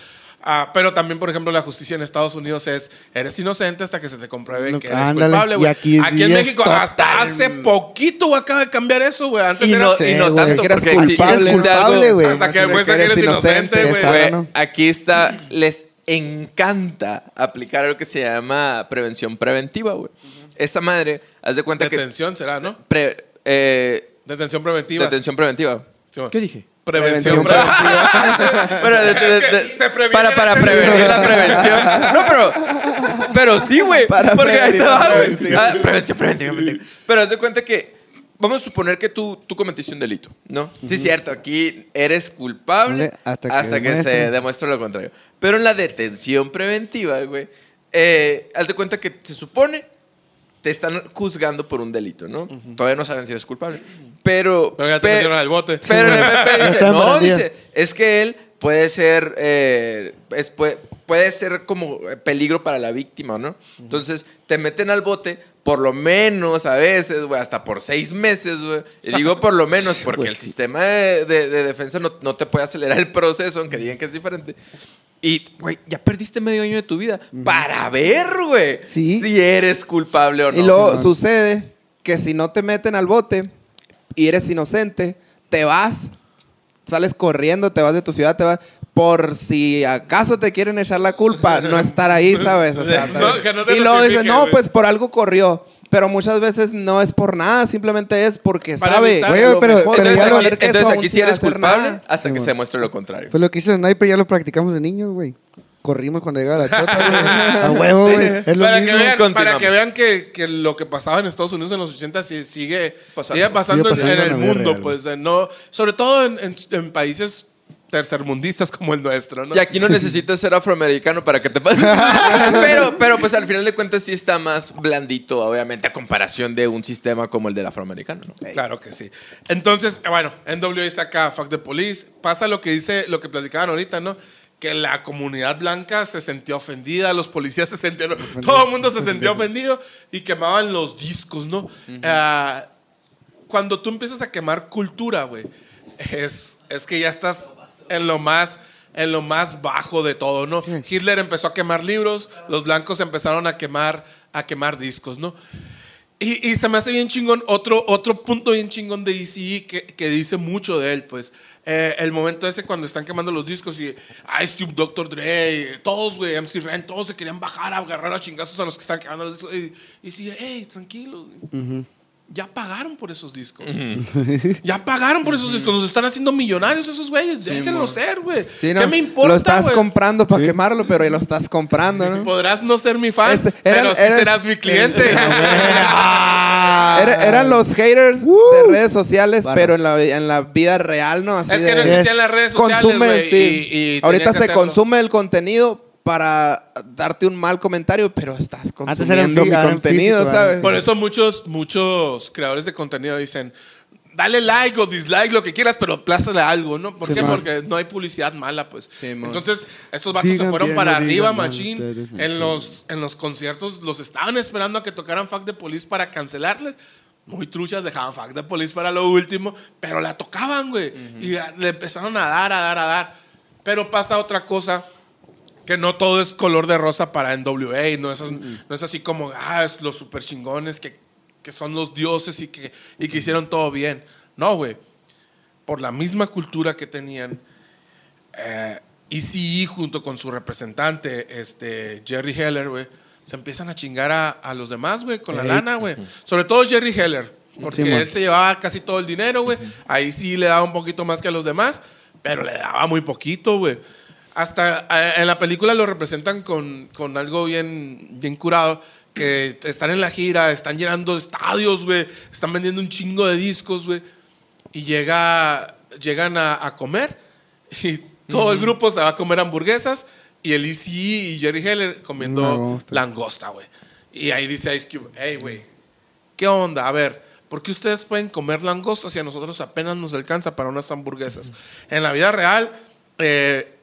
Ah, pero también, por ejemplo, la justicia en Estados Unidos es, eres inocente hasta que se te compruebe No, que eres ándale. culpable, güey. aquí Aquí, en México, hasta hace poquito, güey, acaba de cambiar eso, güey. Antes Y era... no, Sí, y no güey. tanto Que eres porque culpable, existe culpable, algo- güey. hasta que demuestra que eres inocente, güey. Güey, aquí está, les encanta aplicar algo que se llama prevención preventiva, güey. Esa madre, haz de cuenta que... Detención será, ¿no? pre- eh, Detención preventiva. detención preventiva. Sí. ¿Qué dije? Prevención Prevención preventiva. Bueno, de- de- que de- se para, para prevenir la prevención. No, pero, pero sí, güey. Para Porque ahí güey. prevención. Ah, prevención preventiva. Pero haz de cuenta que, vamos a suponer que tú, tú cometiste un delito, ¿no? Sí, cierto, aquí eres culpable Vale, hasta hasta que que, se demuestre. demuestre lo contrario. Pero en la detención preventiva, güey, eh, haz de cuenta que se supone te están juzgando por un delito, ¿no? Todavía no saben si eres culpable. Pero. Pero ya te pe- metieron al bote. Pero el MP dice: No, barandilla". dice, es que él puede ser. eh, es- puede, puede ser como peligro para la víctima, ¿no? Entonces te meten al bote. Por lo menos a veces, güey, hasta por seis meses, güey. Y digo por lo menos porque el sistema de, de- de defensa no, no te puede acelerar el proceso, aunque digan que es diferente. Y, güey, ya perdiste medio año de tu vida para ver, güey, Sí. si eres culpable o no. Y luego sucede que si no te meten al bote y eres inocente, te vas, sales corriendo, te vas de tu ciudad, te vas. Por si acaso te quieren echar la culpa, no estar ahí, ¿sabes? O sea, No, que no te y luego dices, no, pues por algo corrió. Pero muchas veces no es por nada, simplemente es porque Para sabe. evitar- pero- mejor pero entonces aquí, que entonces aquí sí eres culpable nada. hasta Sí, que bueno. se demuestre lo contrario. Pues lo que hizo Sniper ya lo practicamos de niños, güey. Corrimos cuando llegaba la chota, güey. A huevo, güey. Es lo para, que vean, para que vean que, que lo que pasaba en Estados Unidos en los 80 sí- sigue Pasando. sigue pasando, Sigue pasando en, en el mundo, real, pues no, sobre todo en, en- en países tercermundistas como el nuestro, ¿no? Y aquí no necesitas ser afroamericano para que te pases. pero, pero pues al final de cuentas sí está más blandito, obviamente, a comparación de un sistema como el del afroamericano, ¿no? Claro que sí. Entonces, eh, bueno, NWA saca Fuck the Police. Pasa lo que dice, lo que platicaban ahorita, ¿no? Que la comunidad blanca se sentía ofendida, los policías se sentían, todo el mundo se sentía ofendido y quemaban los discos, ¿no? Ah, cuando tú empiezas a quemar cultura, güey, es, es que ya estás en lo más en lo más bajo de todo, ¿no? Hitler empezó a quemar libros, los blancos empezaron a quemar a quemar discos, ¿no? Y, y se me hace bien chingón otro, otro punto bien chingón de ECE que, que dice mucho de él, pues. Eh, el momento ese cuando están quemando los discos y Ice Cube, Dr. Dre, todos, güey, MC Ren, todos se querían bajar a agarrar a chingazos a los que están quemando los discos. Y, y sí, hey, tranquilo. Ya pagaron por esos discos. Ya pagaron por esos discos. Nos están haciendo millonarios esos güeyes. Déjenlo ser, güey. Sí, ¿no? ¿Qué me importa, Lo estás comprando para quemarlo, pero lo estás comprando, ¿no? Podrás no ser mi fan, pero sí eran- serás mi cliente. Era- eran los haters de redes sociales, pero en la, en la vida real, ¿no? Así Es que de- no existían las redes sociales, sí. y- y Ahorita se hacerlo. consume el contenido para darte un mal comentario, pero estás consumiendo mi contenido, físico, ¿sabes? Por eso muchos, muchos creadores de contenido dicen, dale like o dislike, lo que quieras, pero aplázale algo, ¿no? ¿Por Sí, qué? man. Porque no hay publicidad mala, pues. Sí. Entonces, estos vatos se fueron bien, para no arriba, digan machín. En los, en los conciertos los estaban esperando a que tocaran Fuck the Police para cancelarles. Muy truchas dejaban Fuck the Police para lo último, pero la tocaban, güey. Y a- le empezaron a dar, a dar, a dar. Pero pasa otra cosa que no todo es color de rosa para NWA, no es, no es así como, ah, es los super chingones que, que son los dioses y que, y que hicieron todo bien. No, güey. Por la misma cultura que tenían, eh, ECE junto con su representante, este, Jerry Heller, güey, se empiezan a chingar a, a los demás, güey, con la Ey. lana, güey. Sobre todo Jerry Heller, porque Sí, él se llevaba casi todo el dinero, güey. Ahí sí le daba un poquito más que a los demás, pero le daba muy poquito, güey. Hasta eh, en la película lo representan con, con algo bien, bien curado, que están en la gira, están llenando estadios, güey, están vendiendo un chingo de discos, güey, y llega, llegan a, a comer y todo el grupo se va a comer hamburguesas y el ECE y Jerry Heller comiendo Langosta. langosta, güey. Y ahí dice Ice Cube, hey, güey, ¿qué onda? A ver, ¿por qué ustedes pueden comer langosta si a nosotros apenas nos alcanza para unas hamburguesas? En la vida real, eh,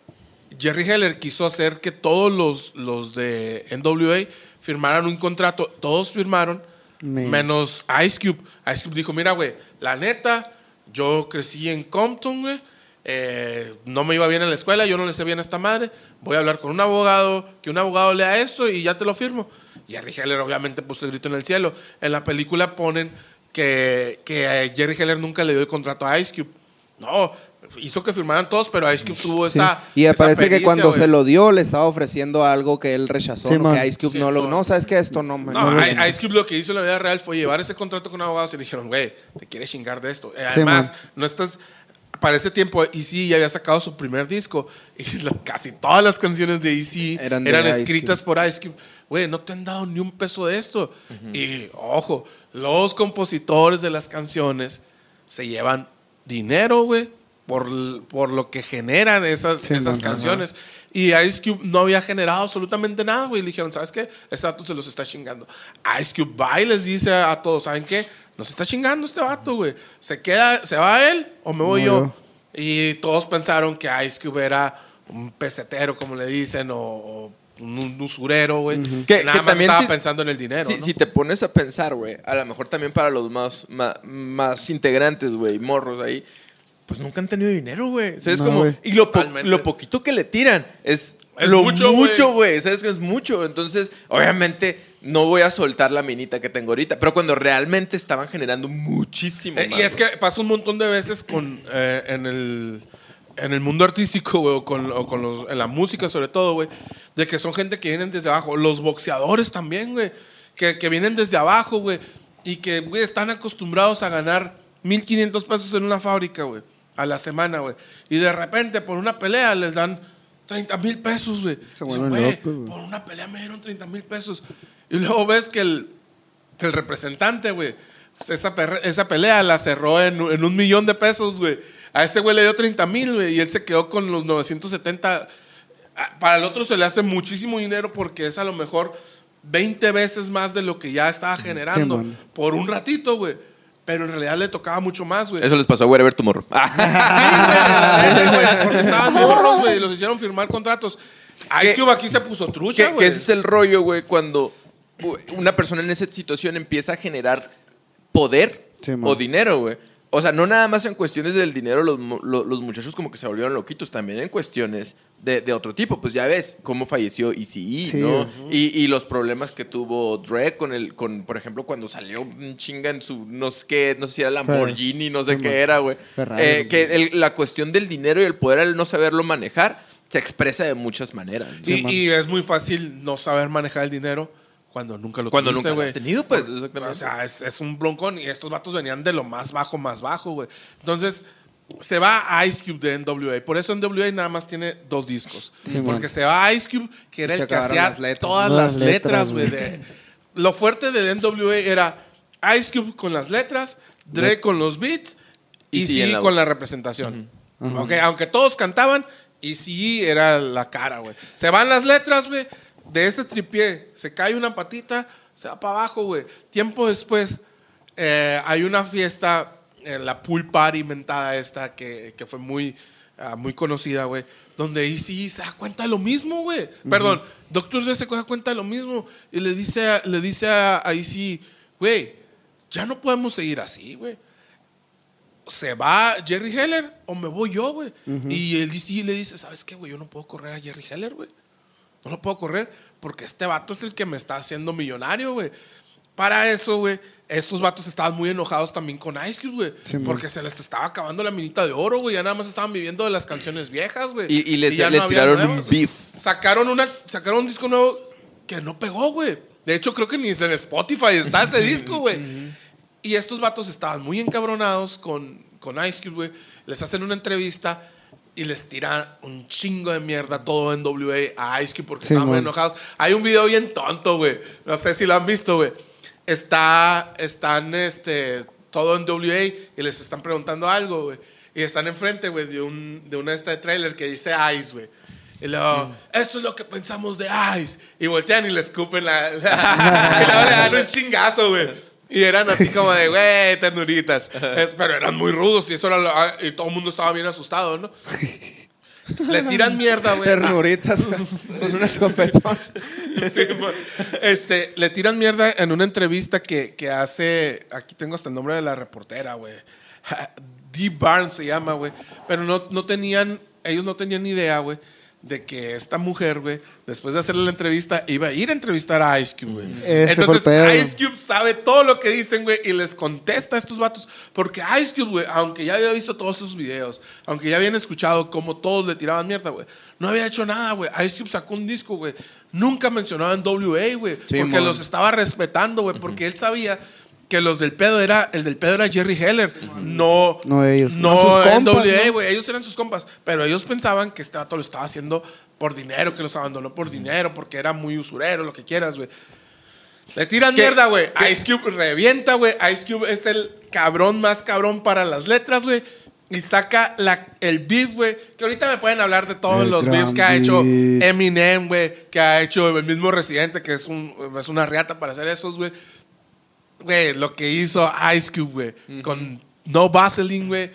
Jerry Heller quiso hacer que todos los, los de NWA firmaran un contrato. Todos firmaron, Me- menos Ice Cube. Ice Cube dijo, mira, güey, la neta, yo crecí en Compton, güey. eh, no me iba bien en la escuela, yo no le sé bien a esta madre. Voy a hablar con un abogado, que un abogado lea esto y ya te lo firmo. Jerry Heller obviamente puso el grito en el cielo. En la película ponen que, que Jerry Heller nunca le dio el contrato a Ice Cube. No, hizo que firmaran todos, pero Ice Cube tuvo Sí. esa. y esa parece que cuando güey. se lo dio, le estaba ofreciendo algo que él rechazó, Sí, ¿no? que Ice Cube Sí, no lo... No, ¿sabes qué? Esto no... me- No, no Ice Cube lo que hizo en la vida real fue llevar ese contrato con abogados y le dijeron, güey, te quieres chingar de esto. Eh, Además, no estás. Para ese tiempo, Easy ya había sacado su primer disco y la- casi todas las canciones de Easy Eran eran, de Ice escritas por Ice Cube. Güey, no te han dado ni un peso de esto. Y ojo, los compositores de las canciones se llevan dinero, güey, por, por lo que generan esas, Sí, esas man, canciones. Y Ice Cube no había generado absolutamente nada, güey. Le dijeron, ¿sabes qué? Este vato se los está chingando. Ice Cube va y les dice a todos, ¿saben qué? Nos está chingando este vato, güey. ¿Se queda, se va él o me voy No, yo? Y todos pensaron que Ice Cube era un pesetero, como le dicen, o, o un, usurero, güey. Que- Nada que más también estaba si- pensando en el dinero, Si, ¿no? si te pones a pensar, güey, a lo mejor también para los más, más, más integrantes, güey, morros ahí, pues nunca han tenido dinero, güey. ¿Sabes No, cómo? güey. Y lo, po- lo poquito que le tiran es, Es lo mucho, güey. ¿Sabes que es mucho? Entonces, obviamente, no voy a soltar la minita que tengo ahorita, pero cuando realmente estaban generando muchísimo Eh, más, y es que pasa un montón de veces con, eh, en, el, en el mundo artístico, güey, o, con, o con los, en la música sobre todo, güey, de que son gente que vienen desde abajo. Los boxeadores también, güey, que, que vienen desde abajo, güey, y que, güey, están acostumbrados a ganar 1.500 pesos en una fábrica, güey, a la semana, güey. Y de repente, por una pelea, les dan 30 mil pesos, güey. Por una pelea me dieron 30 mil pesos. Y luego ves que el, que el representante, güey, esa, esa pelea la cerró en, en un millón de pesos, güey. A ese güey le dio 30 mil, güey, y él se quedó con los 970. Ah, Para el otro se le hace muchísimo dinero porque es a lo mejor 20 veces más de lo que ya estaba generando por un ratito, güey. Pero en realidad le tocaba mucho más, güey. Eso les pasó a Wherever Tomorrow. Sí, güey, la neta, güey, porque estaban morros, güey, y los hicieron firmar contratos. Ice Cube aquí se puso trucha, que, que güey. ese es el rollo, güey, cuando una persona en esa situación empieza a generar poder Sí, man. o dinero, güey. O sea, no nada más en cuestiones del dinero los, mu- lo- los muchachos como que se volvieron loquitos, también en cuestiones de, de otro tipo. Pues ya ves cómo falleció ECE, Sí. ¿no? y, y los problemas que tuvo Dre con el, con, por ejemplo, cuando salió un chinga en su, no sé qué, no sé si era Lamborghini, no sé Fer- qué era, güey. Eh, que el- la cuestión del dinero y el poder al no saberlo manejar se expresa de muchas maneras. ¿no? Y es muy fácil no saber manejar el dinero cuando nunca lo Cuando tuviste, nunca lo has tenido, pues. O sea, es, es un broncón y estos vatos venían de lo más bajo, más bajo, güey. Entonces, se va a Ice Cube de NWA. Por eso NWA nada más tiene dos discos. Sí, man. Porque se va a Ice Cube, que era Se el que hacía las letras. todas Las las letras, güey. Lo fuerte de NWA era Ice Cube con las letras, Dre con los beats y Y sí, sí en la con voz. la representación. Ok, aunque todos cantaban, y sí era la cara, güey. Se van las letras, güey. De ese tripié se cae una patita, se va para abajo, güey. Tiempo después, eh, hay una fiesta, en la pool party inventada esta, que, que fue muy, ah, muy conocida, güey. Donde Easy se da cuenta de lo mismo, güey. Perdón, Doctor Dre se da cuenta de lo mismo. Y le dice, a- le dice a, a Easy, güey, ya no podemos seguir así, güey se va Jerry Heller o me voy yo, güey. Y el DC le dice, ¿sabes qué, güey? Yo no puedo correr a Jerry Heller, güey. No lo puedo correr porque este vato es el que me está haciendo millonario, güey. Para eso, güey, estos vatos estaban muy enojados también con Ice Cube, güey. Sí, man. porque se les estaba acabando la minita de oro, güey. Ya nada más estaban viviendo de las canciones viejas, güey. Y, y les- ya le no tiraron un beef. Sacaron, una, sacaron un disco nuevo que no pegó, güey. De hecho, creo que ni en Spotify está ese disco, güey. Y estos vatos estaban muy encabronados con, con Ice Cube, güey. Les hacen una entrevista y les tiran un chingo de mierda todo en WA a Ice Cube porque Sí, estaban muy enojados. Hay un video bien tonto, güey. No sé si lo han visto, güey. Está, están, este, todo en WA y les están preguntando algo, güey. Y están enfrente, güey, de, un, de una esta de trailer que dice Ice, güey. Y luego, esto es lo que pensamos de Ice. Y voltean y le escupen la... la- y luego le dan un chingazo, güey. Y eran así como de, güey, ternuritas. Es- pero eran muy rudos y eso era lo- y todo el mundo estaba bien asustado, ¿no? Le tiran mierda, güey. Ternuritas con un escopetón. Sí, este, le tiran mierda en una entrevista que, que hace. Aquí tengo hasta el nombre de la reportera, güey. Dee Barnes se llama, güey. Pero no, no tenían. Ellos no tenían ni idea, güey, de que esta mujer, güey, después de hacerle la entrevista, iba a ir a entrevistar a Ice Cube, güey. Entonces. Ice Cube sabe todo lo que dicen, güey, y les contesta a estos vatos. Porque Ice Cube, güey, aunque ya había visto todos sus videos, aunque ya habían escuchado cómo todos le tiraban mierda, güey, no había hecho nada, güey. Ice Cube sacó un disco, güey. Nunca mencionaba en WA, güey. Sí, porque los estaba respetando, güey. Porque él sabía que los del pedo era, el del pedo era Jerry Heller, no, No ellos. no, No sus en compas, WA, ¿no? güey. Ellos eran sus compas, pero ellos pensaban que este vato lo estaba haciendo por dinero, que los abandonó por dinero, porque era muy usurero, lo que quieras, güey. Le tiran ¿Qué- mierda, güey. Ice Cube revienta, güey. Ice Cube es el cabrón más cabrón para las letras, güey. Y saca la, el beef, güey. Que ahorita me pueden hablar de todos El los beefs que ha hecho. Eminem, güey. Que ha hecho el mismo Residente, que es, un, es una riata para hacer esos, güey. Güey, lo que hizo Ice Cube, güey. Con No Vaseline, güey.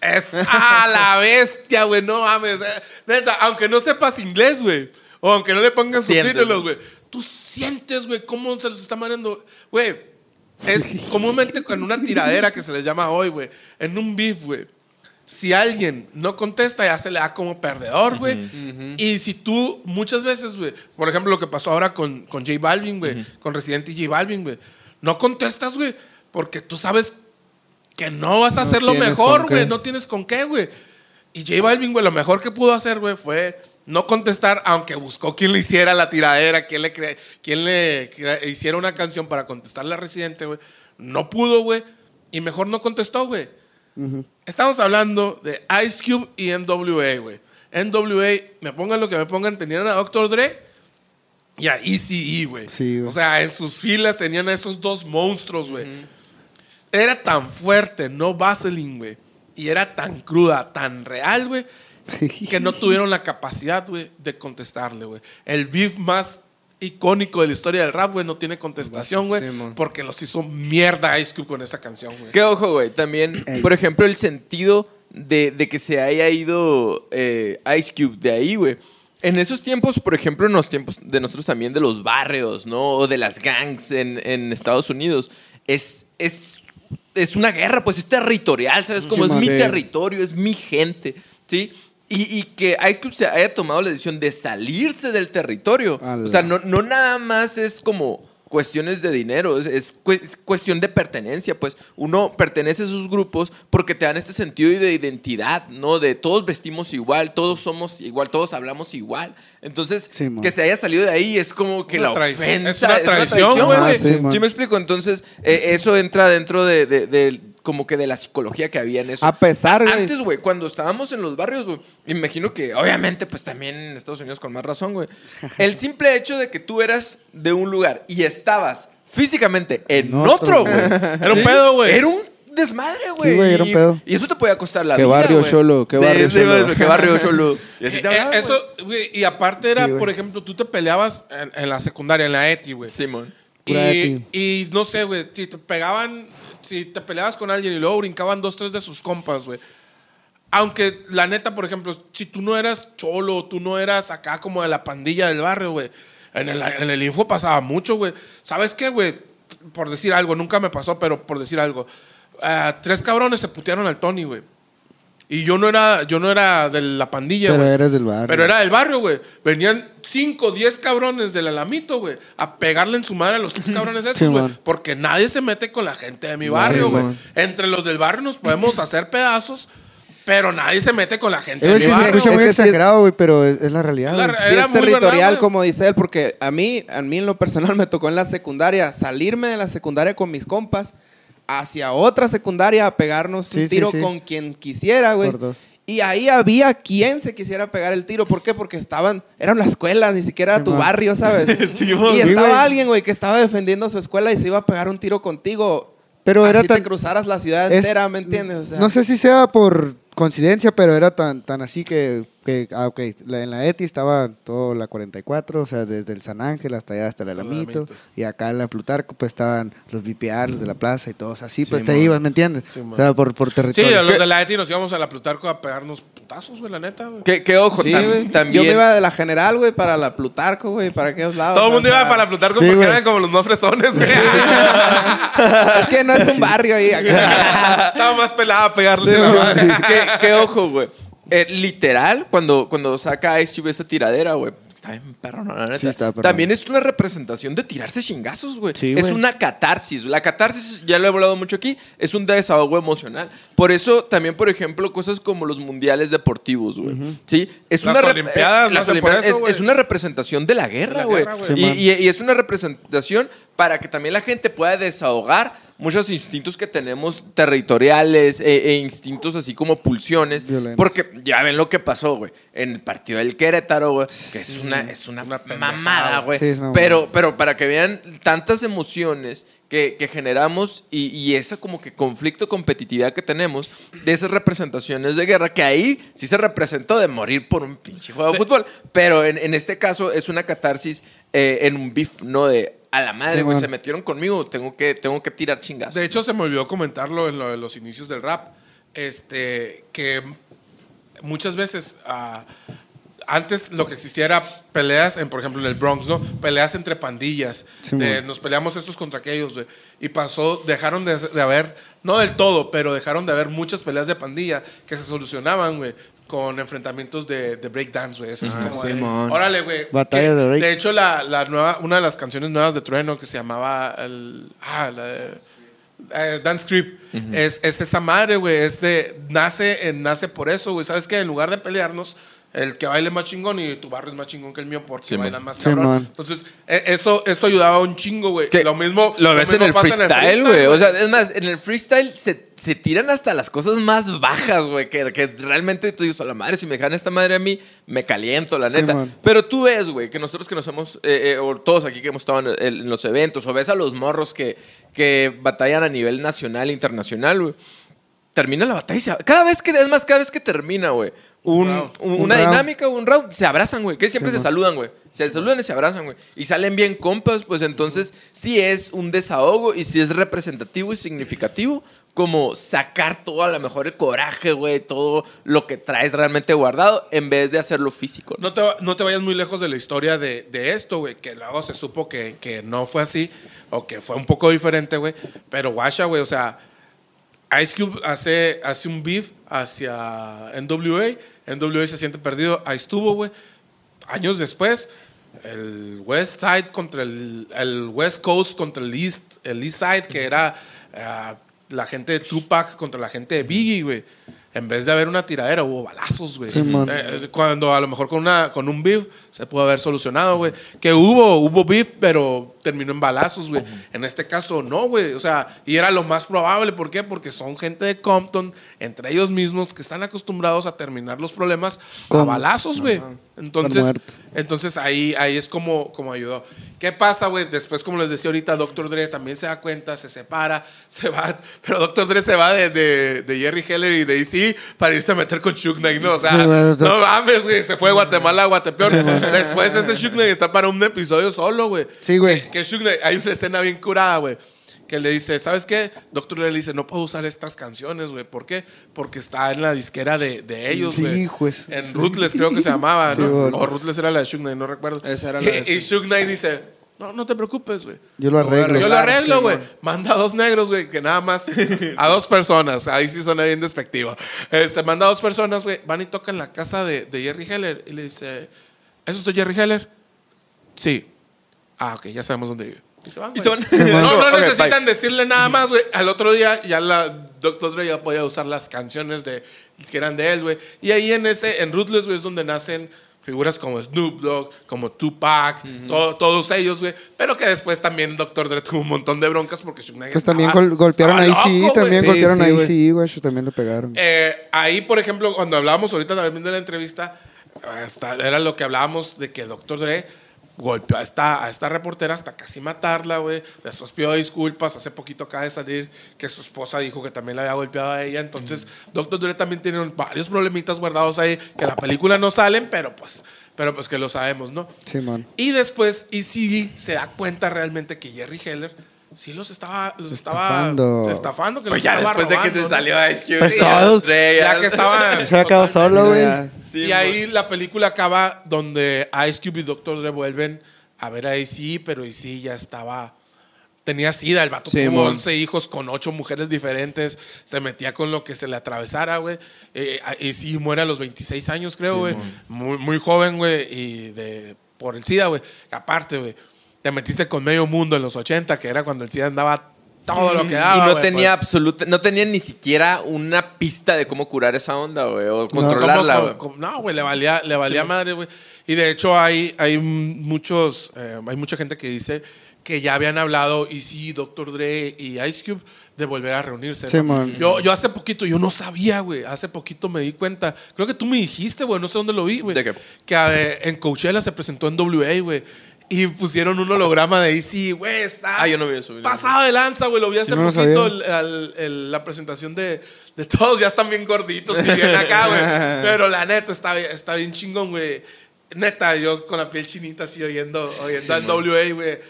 Es a la bestia, güey. No mames. eh, Neta, aunque no sepas inglés, güey. O aunque no le pongan Sientes, subtítulos, güey. Tú sientes, güey, cómo se los está mareando. Güey, es comúnmente con una tiradera que se les llama hoy, güey. En un beef, güey. Si alguien no contesta, ya se le da como perdedor, güey. Y si tú, muchas veces, güey, por ejemplo, lo que pasó ahora con, con J Balvin, güey, con Residente J Balvin, güey, no contestas, güey, porque tú sabes que no vas a No hacer lo mejor, güey, no tienes con qué, güey. Y J Balvin, güey, lo mejor que pudo hacer, güey, fue no contestar, aunque buscó quien le hiciera la tiradera, quien le, cre- quien le hiciera una canción para contestarle a Residente, güey. No pudo, güey. Y mejor no contestó, güey. Estamos hablando de Ice Cube y NWA, güey. NWA, me pongan lo que me pongan, tenían a Dr. Dre y a ECE, güey. Sí, güey. o sea, en sus filas tenían a esos dos monstruos, güey. Era tan fuerte, no Vaseline, güey. Y era tan cruda, tan real, güey, que no tuvieron la capacidad, güey, de contestarle, güey. El beef más icónico de la historia del rap, güey, no tiene contestación, güey, Sí, porque los hizo mierda Ice Cube con esa canción, güey. Que ojo, güey. También, por ejemplo, el sentido de, de que se haya ido eh, Ice Cube de ahí, güey. En esos tiempos, por ejemplo, en los tiempos de nosotros también de los barrios, ¿no? O de las gangs en, en Estados Unidos, es, es es una guerra, pues es territorial, ¿sabes? Como Sí, es mi territorio, es mi gente, ¿sí? Y, y que Ice Cube se haya tomado la decisión de salirse del territorio. Ala. O sea, no, no nada más es como cuestiones de dinero, es, es cu- es cuestión de pertenencia, pues uno pertenece a esos grupos porque te dan este sentido de identidad, ¿no? De todos vestimos igual, todos somos igual, todos hablamos igual. Entonces, Sí, que se haya salido de ahí es como que Una la traición. ofensa. Es una traición, güey. Ah, sí, me explico. Entonces, eh, eso entra dentro de, de- de- como que de la psicología que había en eso. A pesar, güey. Antes, güey, cuando estábamos en los barrios, güey, imagino que, obviamente, pues también en Estados Unidos con más razón, güey. El simple hecho de que tú eras de un lugar y estabas físicamente en En otro, güey. Era un pedo, güey. Era un desmadre, güey. Sí, güey, era un pedo. Y eso te podía costar la Qué vida, barrio cholo, qué Sí, barrio sí, cholo. qué barrio cholo. Y así te Eh, eso, güey, y aparte era, por ejemplo, tú te peleabas en, en la secundaria, en la ETI, güey. Simón. Pura Y, ETI. y no sé, güey, si te pegaban, si te peleabas con alguien y luego brincaban dos, tres de sus compas, güey. Aunque la neta, por ejemplo, si tú no eras cholo, tú no eras acá como de la pandilla del barrio, güey. En el, en el info pasaba mucho, güey. ¿Sabes qué, güey? Por decir algo, nunca me pasó, pero por decir algo. ah, tres cabrones se putearon al Tony, güey. Y yo no era, yo no era de la pandilla, Pero güey. eras del barrio. Pero era del barrio, güey. Venían 5, 10 cabrones del alamito, güey, a pegarle en su madre a los tres cabrones esos, Sí, güey. man. porque nadie se mete con la gente de mi barrio, güey. Entre los del barrio nos podemos hacer pedazos, pero nadie se mete con la gente Es de que mi se barrio. escucha Es muy sí es- exagerado, güey, pero es, es la realidad. La güey. Sí, Era es muy verdad, territorial, güey. como dice él, porque a mí, a mí en lo personal me tocó en la secundaria salirme de la secundaria con mis compas hacia otra secundaria a pegarnos Sí, un tiro sí. con quien quisiera, güey. Y ahí había quien se quisiera pegar el tiro. ¿Por qué? Porque estaban, era una escuela, ni siquiera Sí, tu man. barrio, ¿sabes? Sí, y Sí, estaba güey. alguien, güey, que estaba defendiendo su escuela y se iba a pegar un tiro contigo. Pero Así era te tan- cruzaras la ciudad Es- entera, ¿me entiendes? O sea, no sé si sea por coincidencia, pero era tan, tan así que, que ah, ok, la- en la ETI estaba todo la 44, o sea, desde el San Ángel hasta allá, hasta el Alamito, y acá en la Plutarco, pues estaban los BPR, los de la plaza y todos así, Sí, pues te man. ibas, ¿me entiendes? Sí, man. o sea, por, por Sí, territorio. a los de la ETI nos íbamos a la Plutarco a pegarnos putazos, güey, la neta, güey. Que, que ojo, Sí, tam- también. Yo me iba de la general, güey, para la Plutarco, güey, para aquellos lados. Todo el mundo iba para la Plutarco Sí, porque eran como los más fresones, güey. Es que no es un barrio ahí. acá. Estaba más pelada a pegarles en la madre. que, que ojo, güey. Eh, literal, cuando, cuando saca Ice Cube esta tiradera, güey. Está bien perro, no, la neta. Sí, está perro. También es una representación de tirarse chingazos, güey. Sí, es güey. una catarsis. La catarsis, ya lo he hablado mucho aquí, es un desahogo emocional. Por eso también, por ejemplo, cosas como los mundiales deportivos, güey. ¿Sí? Es Las una Olimpiadas eh, no las hacen por Olimpiadas eso, es, güey. es una representación de la guerra, la güey. guerra, güey. Sí, y, man. y- y es una representación para que también la gente pueda desahogar muchos instintos que tenemos territoriales e, e instintos así como pulsiones. Violentos. Porque ya ven lo que pasó, güey. En el partido del Querétaro, güey. Que es una, es una, mamada, güey. Sí, pero, pero para que vean tantas emociones que, que generamos y, y ese como que conflicto, competitividad que tenemos de esas representaciones de guerra, que ahí sí se representó de morir por un pinche juego de fútbol. Pero en, en este caso es una catarsis eh, en un beef, ¿no? De a la madre, Sí, güey, se metieron conmigo, tengo que, tengo que tirar chingazos. De hecho, se me olvidó comentarlo en lo de los inicios del rap. Este, que muchas veces, ah, antes lo que existía era peleas, en, por ejemplo, en el Bronx, ¿no? Peleas entre pandillas. Sí, de, man. nos peleamos estos contra aquellos, güey. Y pasó, dejaron de, de haber, no del todo, pero dejaron de haber muchas peleas de pandilla que se solucionaban, güey. Con enfrentamientos de, de breakdance, güey. Eso es Ah, como sí, de. Órale, güey. Batalla que- de break. De hecho, la, la nueva, una de las canciones nuevas de Trueno que se llamaba el, ah, la de- eh, Dance Creep. es, es esa madre, güey. Es de. Nace, eh, nace por eso, güey. ¿Sabes qué? En lugar de pelearnos, el que baile más chingón y tu barrio es más chingón que el mío porque Sí, bailan man. más Sí, cabrón. man. Entonces, eh, esto, esto ayudaba un chingo, güey. Que Lo mismo. Lo ves en mismo el pasa freestyle, güey. O sea, es más, en el freestyle se, se tiran hasta las cosas más bajas, güey. Que, que realmente tú dices, a la madre, si me dejan esta madre a mí, me caliento, la neta. Pero tú ves, güey, que nosotros que nos hemos, eh, eh, o todos aquí que hemos estado en, en los eventos, o ves a los morros que, que batallan a nivel nacional e internacional, güey. Termina la batalla y se- Cada vez que, es más, cada vez que termina, güey. Un, un- Un una dinámica, un round, se abrazan, güey. Que siempre Sí, se man. saludan, güey. Se saludan y se abrazan, güey. Y salen bien compas, pues entonces sí es un desahogo y sí es representativo y significativo como sacar todo a lo mejor el coraje, güey, todo lo que traes realmente guardado en vez de hacerlo físico. ¿no? No te, va- no te vayas muy lejos de la historia de, de esto, güey, que luego se supo que, que no fue así o que fue un poco diferente, güey. Pero guacha, güey, o sea, Ice Cube hace, hace un beef hacia NWA. NWA se siente perdido. Ahí estuvo, güey. Años después, el West Side contra el, el West Coast contra el East, el East Side, que era eh, la gente de Tupac contra la gente de Biggie, güey. En vez de haber una tiradera, hubo balazos, güey. Sí. Eh, cuando a lo mejor con, una, con un beef se pudo haber solucionado, güey. Que hubo, hubo beef, pero terminó en balazos, güey. En este caso, no, güey. O sea, y era lo más probable. ¿Por qué? Porque son gente de Compton, entre ellos mismos, que están acostumbrados a terminar los problemas a balazos, güey. Entonces, entonces ahí, ahí es como, como ayudó. ¿Qué pasa, güey? Después, como les decía ahorita, Dr. Dre también se da cuenta, se separa, se va. Pero Dr. Dre se va de, de, de Jerry Heller y de AC para irse a meter con Chuck Knight, ¿no? O sea, Sí, güey, o sea- no mames, güey. Se fue de Guatemala a Guatepeor. Después ese Knight está para un episodio solo, güey. Sí, güey. Que, que Knight- hay una escena bien curada, güey. Que le dice, ¿sabes qué? Doctor le dice, no puedo usar estas canciones, güey. ¿Por qué? Porque está en la disquera de, de ellos, Sí, güey. juez. En Ruthless creo que se llamaba, Sí, ¿no? güey. O Ruthless era la de Knight, no recuerdo. Esa era la de Y, y Suge Knight dice, no, no te preocupes, güey. Yo lo arreglo. Yo lo arreglo, güey. Manda a dos negros, güey, que nada más. A dos personas. Ahí sí suena bien despectivo. Este, manda a dos personas, güey. Van y tocan la casa de, de Jerry Heller. Y le dice: ¿Es usted Jerry Heller? Sí. Ah, ok, ya sabemos dónde vive. Y se van, Y güey. se van. No, no necesitan bye. decirle nada más, güey. Al otro día ya la Dr. Dre ya podía usar las canciones de, que eran de él, güey. Y ahí en ese, en Ruthless, güey, es donde nacen figuras como Snoop Dogg, como Tupac, to- todos ellos, güey. Pero que después también Dr. Dre tuvo un montón de broncas porque Knight Pues también gol- golpearon ahí sí, también. Sí, golpearon sí, ahí güey. sí, güey, también le pegaron. Eh, ahí, por ejemplo, cuando hablábamos ahorita también de la entrevista, hasta era lo que hablábamos de que Dr. Dre golpeó a esta, a esta reportera hasta casi matarla, güey. Después pidió disculpas. Hace poquito acaba de salir que su esposa dijo que también la había golpeado a ella. Entonces, Dr. Dre también tiene varios problemitas guardados ahí que en la película no salen, pero pues, pero pues que lo sabemos, ¿no? Sí, man. Y después, y sí se da cuenta realmente que Jerry Heller sí los estaba, los estaba Estafando. estafando, que Pues los ya estaba después de que robando, se ¿no? salió Ice Cube. Pues y todos. Ya que estaba. Se ha quedado solo, güey. Sí, y ahí la película acaba donde Ice Cube y Dr. Dre vuelven a ver a AC, pero AC ya estaba. Tenía sida, el vato Sí, tuvo mon. 11 hijos con 8 mujeres diferentes, se metía con lo que se le atravesara, güey. Eh, AC muere a los 26 años, creo, güey. muy, muy joven, güey, y de, por el sida, güey. Aparte, güey, te metiste con medio mundo en los 80, que era cuando el sida andaba todo lo que daba. y no tenía pues. absoluta, no tenía ni siquiera una pista de cómo curar esa onda, güey, o ¿Cómo- controlarla, güey. No, güey, le valía, le valía madre, güey. Y de hecho hay, hay muchos, eh, hay mucha gente que dice que ya habían hablado, y sí, Dr. Dre y Ice Cube, de volver a reunirse. Sí, ¿no? man. Yo, yo hace poquito, yo no sabía, güey. Hace poquito me di cuenta. Creo que tú me dijiste, güey, no sé dónde lo vi, güey. ¿De qué? Que eh, en Coachella se presentó en WA, güey. Y pusieron un holograma de AC, güey, está Ah, yo no vi eso, pasado de lanza, güey. Lo vi hace no lo poquito, el- el- la presentación de, de todos. Ya están bien gorditos y bien acá, güey. Pero la neta está, bien- está bien chingón, güey. Neta, yo con la piel chinita así oyendo, oyendo al WA, güey. Eh,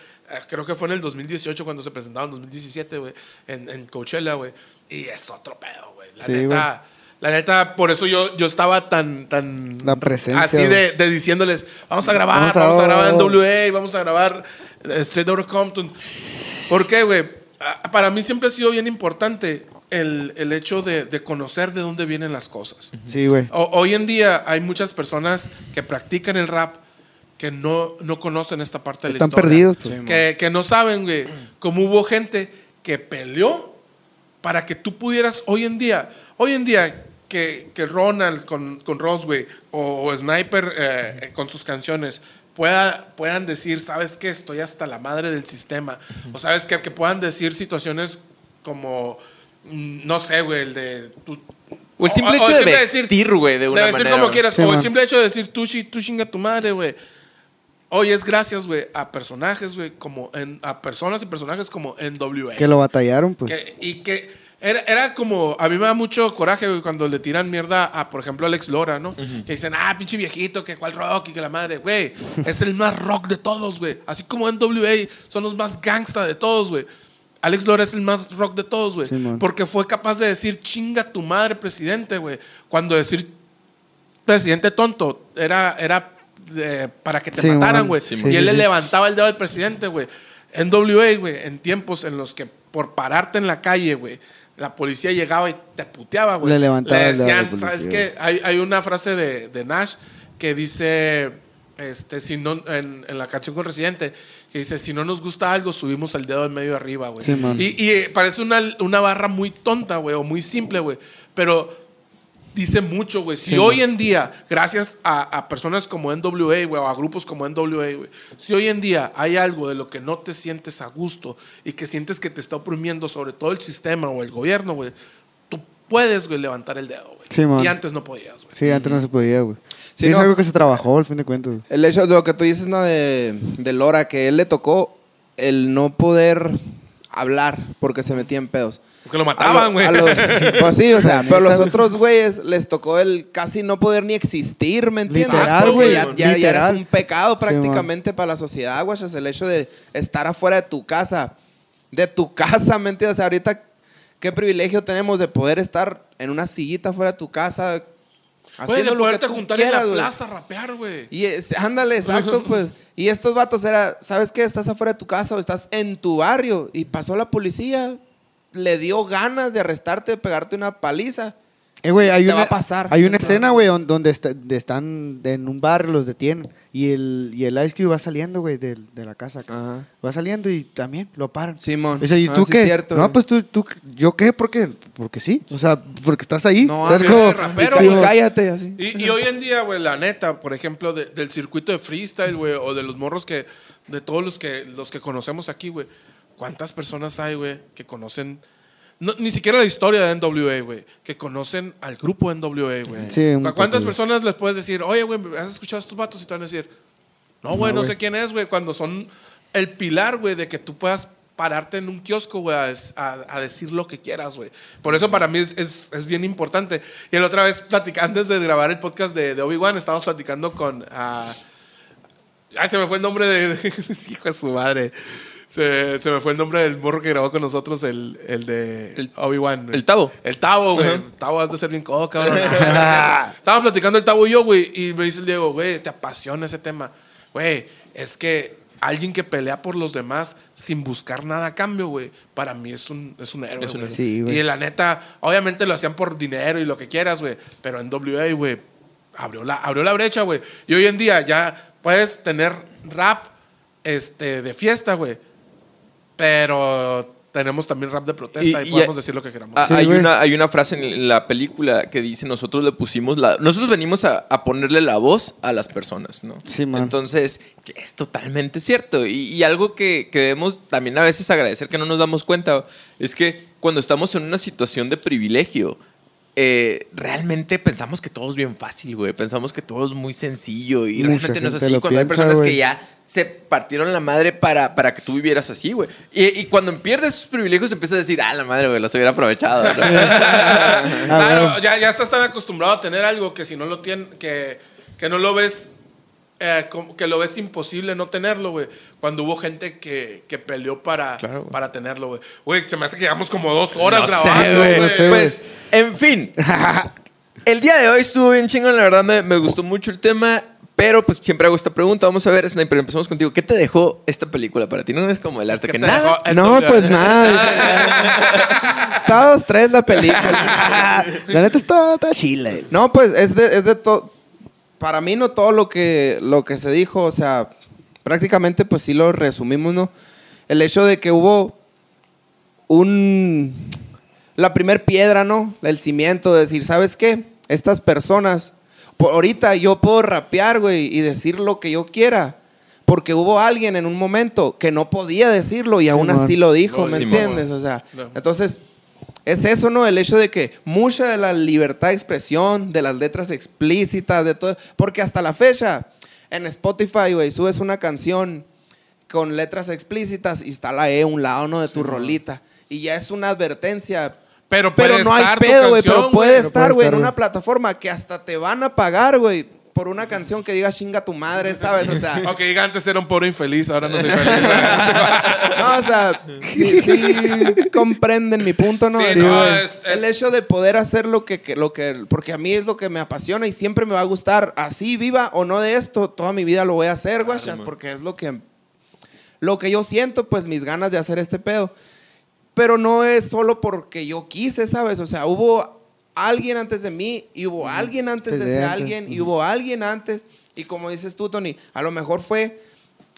Creo que fue en el 2018 cuando se presentaron, 2017, güey, en, en Coachella, güey. Y es otro pedo, güey. La Sí, neta, la neta, por eso yo, yo estaba tan, tan... La presencia, Así de, de diciéndoles, vamos a grabar, Vamos vamos a- grabar en WA, vamos a grabar eh, Straight Outta Compton. ¿Por qué, güey? Para mí siempre ha sido bien importante el, el hecho de, de conocer de dónde vienen las cosas. Sí, güey. Hoy en día hay muchas personas que practican el rap que no, no conocen esta parte de Están la historia. perdidos, pues. que, que no saben, güey, cómo hubo gente que peleó para que tú pudieras hoy en día, hoy en día que, que Ronald con, con Ross, güey, o, o Sniper eh, con sus canciones pueda, puedan decir, ¿sabes qué? Estoy hasta la madre del sistema. O sabes qué? que puedan decir situaciones como, mm, no sé, güey, el de... tú- O el simple hecho de simple vestir, güey, de una de decir manera, como quieras. Sí, o el man. simple hecho de decir tú, tú chinga tu madre, güey. Hoy es gracias, güey, a personajes, güey, como en, a personas y personajes como NWA. Que lo batallaron, pues. Que- y que era, era como, a mí me da mucho coraje, güey, cuando le tiran mierda a, por ejemplo, Alex Lora, ¿no? Que dicen, ah, pinche viejito, que cuál rock y que la madre, güey. es el más rock de todos, güey. Así como NWA son los más gangsta de todos, güey. Alex Lora es el más rock de todos, güey. Sí, porque fue capaz de decir, chinga tu madre, presidente, güey. Cuando decir presidente tonto era, era eh, para que te Sí, mataran, güey. Sí, y él le levantaba el dedo al presidente, güey. NWA, güey, en tiempos en los que por pararte en la calle, güey, la policía llegaba y te puteaba, güey. Le levantaba el dedo a la decían. ¿sabes qué? Hay, hay una frase de, de Nash que dice, este, si no, en, en la canción con Residente, que dice, si no nos gusta algo, subimos el dedo en medio arriba, güey. Sí, y, y, eh, parece una, una barra muy tonta, güey, o muy simple, güey. Pero dice mucho, güey. Si hoy en día, gracias a, a personas como NWA, güey, o a grupos como NWA, güey, si hoy en día hay algo de lo que no te sientes a gusto y que sientes que te está oprimiendo sobre todo el sistema o el gobierno, güey, tú puedes, güey, levantar el dedo, güey. Sí, y antes no podías, güey. Sí, antes no se podía, güey. Sí, Sí, es algo que se trabajó, al fin de cuentas. El hecho de lo que tú dices, ¿no? De, de Lora, que él le tocó el no poder hablar porque se metía en pedos. Porque lo lo- mataban, güey. a los- Pues sí, o sea, pero los otros güeyes les tocó el casi no poder ni existir, ¿me entiendes? Literal, Porque güey, Ya, ya- ya literal. eres un pecado Sí, prácticamente para la sociedad, güey. Es el hecho de estar afuera de tu casa. De tu casa, ¿me entiendes? O sea, ahorita, qué privilegio tenemos de poder estar en una sillita afuera de tu casa. Güey, de lo que poderte juntar quieras, en la plaza a rapear, güey. Y es- ándale, exacto, pues. Y estos vatos era, ¿sabes qué? Estás afuera de tu casa o estás en tu barrio y pasó la policía, le dio ganas de arrestarte, de pegarte una paliza. Eh, güey, hay Te una, va a pasar. Hay una Claro. escena, güey, don- donde está- de están en un barrio, los detienen. Y el, y el Ice Cube va saliendo, güey, de, de la casa. acá. Ajá. Va saliendo y también lo paran. Simón. ¿y Ah, tú sí, qué? cierto, no, pues tú, tú, ¿yo qué? ¿Por qué? Porque sí. O sea, porque estás ahí. No, O sea, es ah, como- rapero, Y güey. cállate así. Y, y hoy en día, güey, la neta, por ejemplo, de- del circuito de freestyle, güey, o de los morros que, de todos los que, los que conocemos aquí, güey, ¿cuántas personas hay, güey, que conocen, no, ni siquiera la historia de NWA, güey, que conocen al grupo NWA, güey? Sí, ¿A ¿Cuántas personas les puedes decir, oye, güey, ¿has escuchado a estos vatos? Y te van a decir, no, güey, no, güey. sé quién es, güey, cuando son el pilar, güey, de que tú puedas pararte en un kiosco, güey, a, a- a decir lo que quieras, güey. Por eso para mí es, es- es bien importante. Y la otra vez, platicando, antes de grabar el podcast de, de Obi-Wan, estábamos platicando con... ah, ay, se me fue el nombre de... hijo de su madre. Se, se me fue el nombre del morro que grabó con nosotros, el, el de El- Obi-Wan. el Tavo. El Tavo, güey. El Tavo has de ser bien codo, cabrón. Estábamos platicando el Tavo y yo, güey, y me dice el Diego, güey, te apasiona ese tema. Güey, es que alguien que pelea por los demás sin buscar nada a cambio, güey, para mí es un, es un héroe, Es un. Sí, y la neta, obviamente lo hacían por dinero y lo que quieras, güey, pero en WA, güey, abrió la, abrió la brecha, güey. Y hoy en día ya puedes tener rap este, de fiesta, güey, pero tenemos también rap de protesta y, Y- y- podemos decir lo que queramos. Ah, Sí, hay, güey. una, hay una frase en, la película que dice, nosotros le pusimos la... Nosotros venimos a, a ponerle la voz a las personas, ¿no? Sí, man. Entonces, que es totalmente cierto. Y, y algo que, que debemos también a veces agradecer que no nos damos cuenta es que cuando estamos en una situación de privilegio, eh, realmente pensamos que todo es bien fácil, güey. Pensamos que todo es muy sencillo y Mucha realmente no es así. Cuando hay personas que ya se partieron la madre para, para que tú vivieras así, güey. Y, y cuando pierdes esos privilegios empiezas a decir, ah, la madre, güey, los hubiera aprovechado. ¿no? Claro, ya, ya estás tan acostumbrado a tener algo que si no lo tienes, que, que no lo ves, eh, como que lo ves imposible no tenerlo, güey. Cuando hubo gente que, que peleó para, Claro, para tenerlo, güey. Güey, se me hace que llevamos como dos horas No sé, grabando, güey. güey. no sé, Pues, en fin. El día de hoy estuvo bien chingón, la verdad me, me gustó mucho el tema. Pero pues siempre hago esta pregunta. Vamos a ver, Sniper, empezamos contigo. ¿Qué te dejó esta película para ti? No es como el arte ¿Qué que nada. No, pues nada. Todos tres la película. La neta está, está chile. No, pues es de, es de todo. Para mí no todo lo que, lo que se dijo, o sea, prácticamente pues sí lo resumimos, ¿no? El hecho de que hubo un... La primer piedra, ¿no? El cimiento de decir, ¿sabes qué? Estas personas, ahorita yo puedo rapear, güey, y decir lo que yo quiera. Porque hubo alguien en un momento que no podía decirlo y aún así lo dijo, No, ¿me entiendes? O sea, No. entonces, es eso, ¿no? El hecho de que mucha de la libertad de expresión, de las letras explícitas, de todo. Porque hasta la fecha, en Spotify, güey, subes una canción con letras explícitas y está la E a un lado, ¿no? De tu rolita. Y ya es una advertencia. Pero puede Pero no hay estar tu pedo, güey. Pero puede Pero estar, güey, en una plataforma que hasta te van a pagar, güey, por una canción que diga chinga tu madre, ¿sabes? O sea. Ok, diga, antes era un pobre infeliz, ahora no soy feliz. No, o sea, sí, sí comprenden mi punto, ¿no? Sí, El- no, el, es- es- hecho de poder hacer lo que, que- lo que, porque a mí es lo que me apasiona y siempre me va a gustar, así viva o no de esto, toda mi vida lo voy a hacer, guachas, man. porque es lo que, lo que yo siento, pues mis ganas de hacer este pedo. Pero no es solo porque yo quise, ¿sabes? O sea, hubo alguien antes de mí y hubo alguien antes de ese alguien y hubo alguien antes. Y como dices tú, Tony, a lo mejor fue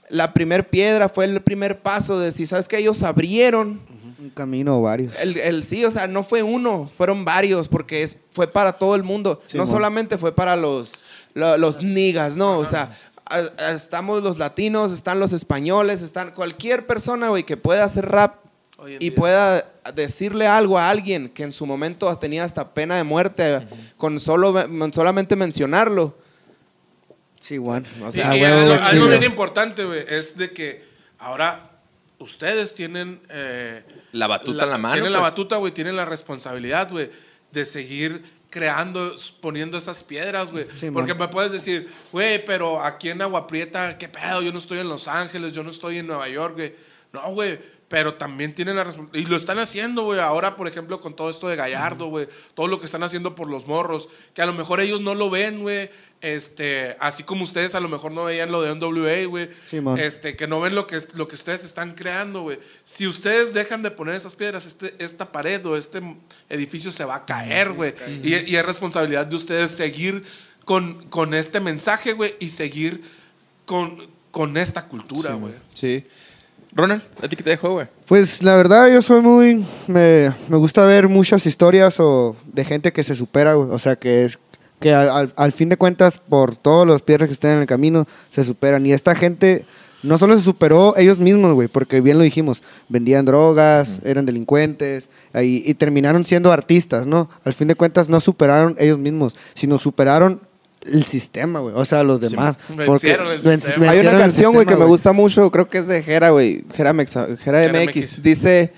la primer piedra, fue el primer paso de si sabes que ellos abrieron Un camino o varios. el, el sí, o sea, no fue uno, fueron varios, porque es, fue para todo el mundo. Sí, no solamente fue para los, lo- los niggas, no, o sea, a- a- estamos los latinos, están los españoles, están cualquier persona, güey, que pueda hacer rap y día. pueda decirle algo a alguien que en su momento tenía hasta pena de muerte con solo, solamente mencionarlo. Sí, Juan. O Y- sea, y, huevo, algo, algo bien importante, güey, es de que ahora ustedes tienen... eh, La batuta en la mano, Tienen la pues. batuta, güey, tienen la responsabilidad, güey, de seguir creando, poniendo esas piedras, güey. Sí, Porque man. me puedes decir, güey, pero aquí en Agua Prieta, ¿qué pedo? Yo no estoy en Los Ángeles, yo no estoy en Nueva York, güey. No, güey, pero también tienen la responsabilidad. Y lo están haciendo, güey. Ahora, por ejemplo, con todo esto de Gallardo, güey. Todo lo que están haciendo por los morros. Que a lo mejor ellos no lo ven, güey. Este, así como ustedes a lo mejor no veían lo de NWA, güey. Sí, man. este, que no ven lo que, lo que ustedes están creando, güey. Si ustedes dejan de poner esas piedras, este, esta pared o este edificio se va a caer, güey. Y, y es responsabilidad de ustedes seguir con, con este mensaje, güey, y seguir con, con esta cultura, güey. Sí. Ronald, ¿a ti qué te dejó, güey? Pues la verdad yo soy muy... Me, me gusta ver muchas historias o de gente que se supera, güey. O sea, que es que al, al- al fin de cuentas, por todos los piedras que estén en el camino, se superan. Y esta gente no solo se superó ellos mismos, güey, porque bien lo dijimos, vendían drogas, eran delincuentes, y terminaron siendo artistas, ¿no? Al fin de cuentas no superaron ellos mismos, sino superaron el sistema, güey. O sea, los demás. Vencieron Porque el. Hay una canción, güey, que me gusta mucho, creo que es de Jera, güey. Jera, Mexa- Jera Jera MX. MX. Dice,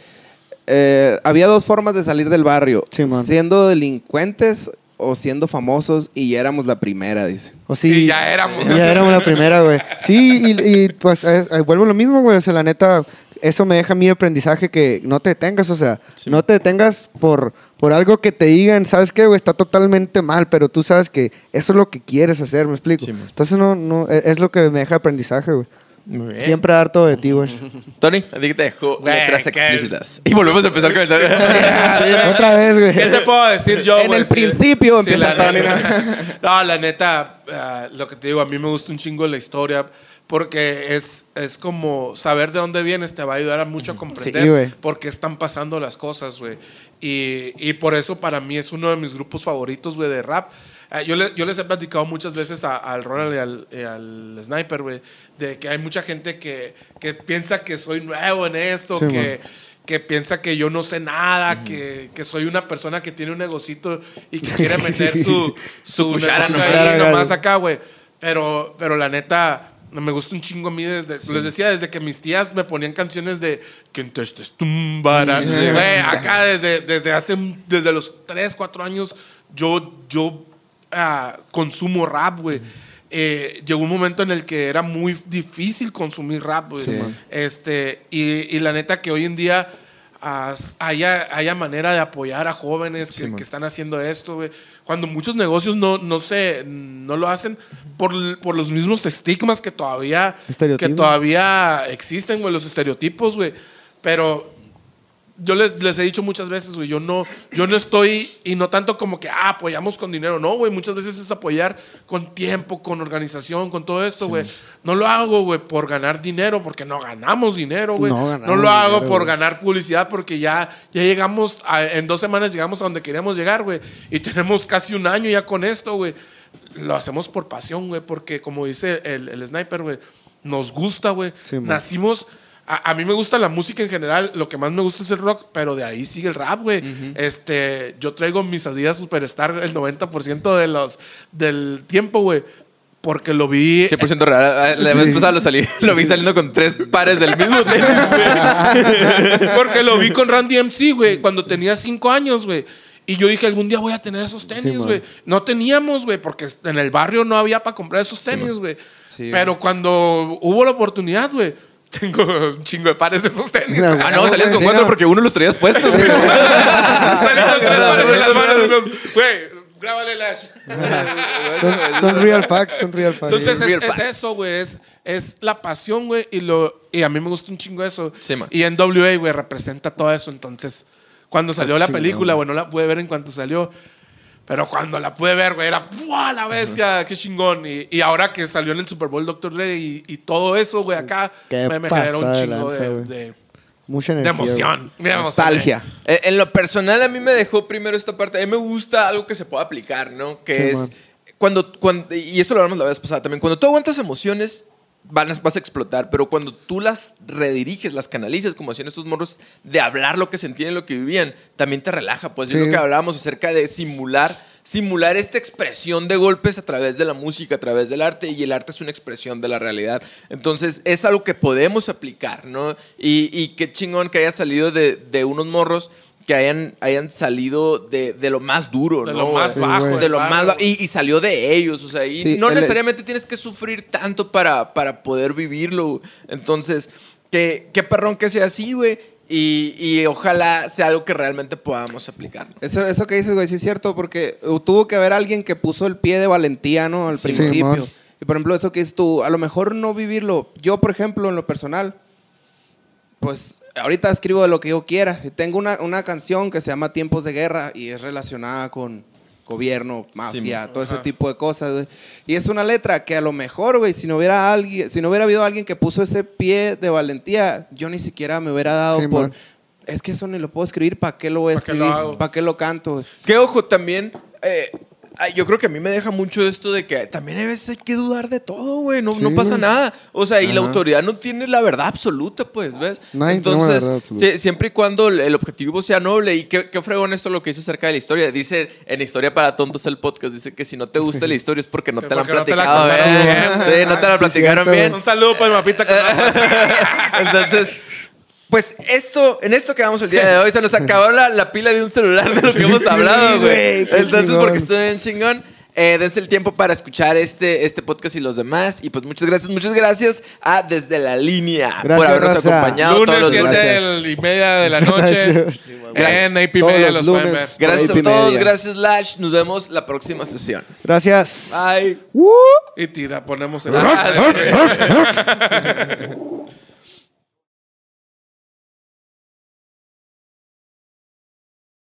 eh, había dos formas de salir del barrio. Sí, man. siendo delincuentes o siendo famosos y ya éramos la primera, dice. O sí, Y ya éramos. Ya éramos la primera, güey. Sí, y, y, pues eh, eh, vuelvo a lo mismo, güey. O sea, la neta, eso me deja mí aprendizaje que no te detengas, o sea, no te detengas por, por algo que te digan, ¿sabes qué, güey? Está totalmente mal, pero tú sabes que eso es lo que quieres hacer, ¿me explico? Sí. Entonces, no, no, e- es lo que me deja aprendizaje, güey. Muy bien. Siempre harto de ti, güey. Tony, ¿a ti te Güey, letras explícitas? Y volvemos a empezar con el... Otra vez, güey. ¿Qué te puedo decir yo, En el principio empieza la Tony, neta- No, la neta, ah, lo que te digo, a mí me gusta un chingo la historia porque es, es como saber de dónde vienes te va a ayudar a mucho a comprender Sí, por qué están pasando las cosas, güey. Y, y por eso para mí es uno de mis grupos favoritos, güey, de rap. Ah, yo, le- yo les he platicado muchas veces a- al Ronald y al, y al Sniper, güey, de que hay mucha gente que, que piensa que soy nuevo en esto, Sí, que, que piensa que yo no sé nada, que, que soy una persona que tiene un negocito y que quiere meter su, su cuchara negocio nomás. ahí Cuchara, nomás acá, güey. Pero, pero la neta, me gusta un chingo a mí desde, les decía, desde que mis tías me ponían canciones de que tumbarán. Güey, acá desde, desde hace, desde los 3, 4 años, yo, yo ah, consumo rap, güey. Eh, llegó un momento en el que era muy difícil consumir rap, güey. este, y, y la neta que hoy en día haya, haya manera de apoyar a jóvenes que, que están haciendo esto, güey. Cuando muchos negocios no, no, se, no lo hacen por, por los mismos estigmas que todavía, que todavía existen, güey, los estereotipos, güey. Pero yo les, les he dicho muchas veces, güey, yo no, yo no estoy, y no tanto como que, ah, apoyamos con dinero, no, güey, muchas veces es apoyar con tiempo, con organización, con todo esto, güey. No lo hago, güey, por ganar dinero, porque no ganamos dinero, güey. No No, lo hago dinero, por güey. ganar publicidad, porque ya, ya llegamos, a- en dos semanas llegamos a donde queríamos llegar, güey. Y tenemos casi un año ya con esto, güey. Lo hacemos por pasión, güey, porque como dice el, el sniper, güey, nos gusta, güey. Sí, man. A, a mí me gusta la música en general, lo que más me gusta es el rock, pero de ahí sigue el rap, güey. este, yo traigo mis Adidas Superstar el 90% de los, del tiempo, güey, porque lo vi... 100% real. La vez pasada lo, salí, lo vi saliendo con tres pares del mismo tenis, güey. Porque lo vi con Randy MC, güey, cuando tenía cinco años, güey. Y yo dije, algún día voy a tener esos tenis, güey. no teníamos, güey, porque en el barrio no había para comprar esos tenis, güey. Sí, Pero cuando hubo la oportunidad, güey, tengo un chingo de pares de esos tenis. No. Ah, no, salías con cuatro no. porque uno los traías puestos, güey. Salí con tres pares en las manos, unos- Güey, Grábale Lash. Son, son real facts, son real facts. Entonces Real es, facts. eso, güey. Es, es la pasión, güey. Y, lo, y a mí me gusta un chingo eso. Sí, man. y en WA, güey, representa todo eso. Entonces, cuando salió la película, güey, no la pude ver en cuanto salió. Pero cuando la pude ver, güey, era ¡fua! la bestia, qué chingón. Y, y ahora que salió en el Super Bowl Dr. Dre y, y todo eso, güey, acá Qué me, me generó un de chingo lanza, de, de, Mucha de energía. emoción. Mira, Nostalgia. Eh, En lo personal, a mí me dejó primero esta parte. A mí me gusta algo que se pueda aplicar, ¿no? Que Sí, es man. cuando, cuando. Y esto lo hablamos la vez pasada también. Cuando tú aguantas emociones, van a- vas a explotar. Pero cuando tú las rediriges, las canalizas, como hacían estos morros, de hablar lo que sentían, lo que vivían, también te relaja. Pues es Sí. lo que hablábamos acerca de simular. Simular esta expresión de golpes a través de la música, a través del arte, y el arte es una expresión de la realidad. Entonces, es algo que podemos aplicar, ¿no? Y, y qué chingón que haya salido de, de unos morros que hayan, hayan salido de, de lo más duro, De ¿no? lo más Sí, bajo. güey. de lo más y, y salió de ellos, o sea, y Sí, no el- necesariamente tienes que sufrir tanto para, para poder vivirlo. Entonces, qué, qué perrón que sea así, güey. Y, y ojalá sea algo que realmente podamos aplicar. Eso, eso que dices, güey, sí es cierto, porque uh, tuvo que haber alguien que puso el pie de valentía, ¿no? Al Sí, principio. Y por ejemplo, eso que dices tú, a lo mejor no vivirlo. Yo, por ejemplo, en lo personal, pues ahorita escribo de lo que yo quiera. Tengo una, una canción que se llama Tiempos de Guerra y es relacionada con gobierno, mafia, Simón. todo ese Ajá. tipo de cosas. güey. Y es una letra que a lo mejor, güey, si no hubiera alguien, si no hubiera habido alguien que puso ese pie de valentía, yo ni siquiera me hubiera dado Simón. por es que eso ni lo puedo escribir, ¿para qué lo voy a ¿Pa' qué lo escribir? ¿Para qué lo canto? güey? Que ojo, también. eh, yo creo que a mí me deja mucho esto de que también a veces hay que dudar de todo, güey. No, Sí. no pasa nada. O sea, y la autoridad no tiene la verdad absoluta, pues, ¿ves? La Entonces, sie- siempre y cuando el, objetivo sea noble. Y qué, qué fregón esto lo que dice acerca de la historia. Dice en Historia para Tontos el podcast: dice que si no te gusta la historia es porque no te la han porque no te la platicado bien. bien. Sí, no te la Sí, platicaron bien. Un saludo para el mapita que Entonces, pues esto, en esto quedamos el día de hoy. Se nos acabó la, la pila de un celular de lo que hemos hablado, güey. Entonces, chingón. porque estoy bien chingón. Eh, dense el tiempo para escuchar este, este podcast y los demás. Y pues muchas gracias, muchas gracias a Desde la Línea por Gracias, habernos raza. acompañado todos Lunes los 7 lunes. del- y media de la noche. en AP Todos Media los los pueden ver. lunes. Gracias a todos, media. gracias Lash. Nos vemos la próxima sesión. Gracias. Bye. ¡Woo! Y tira, ponemos el.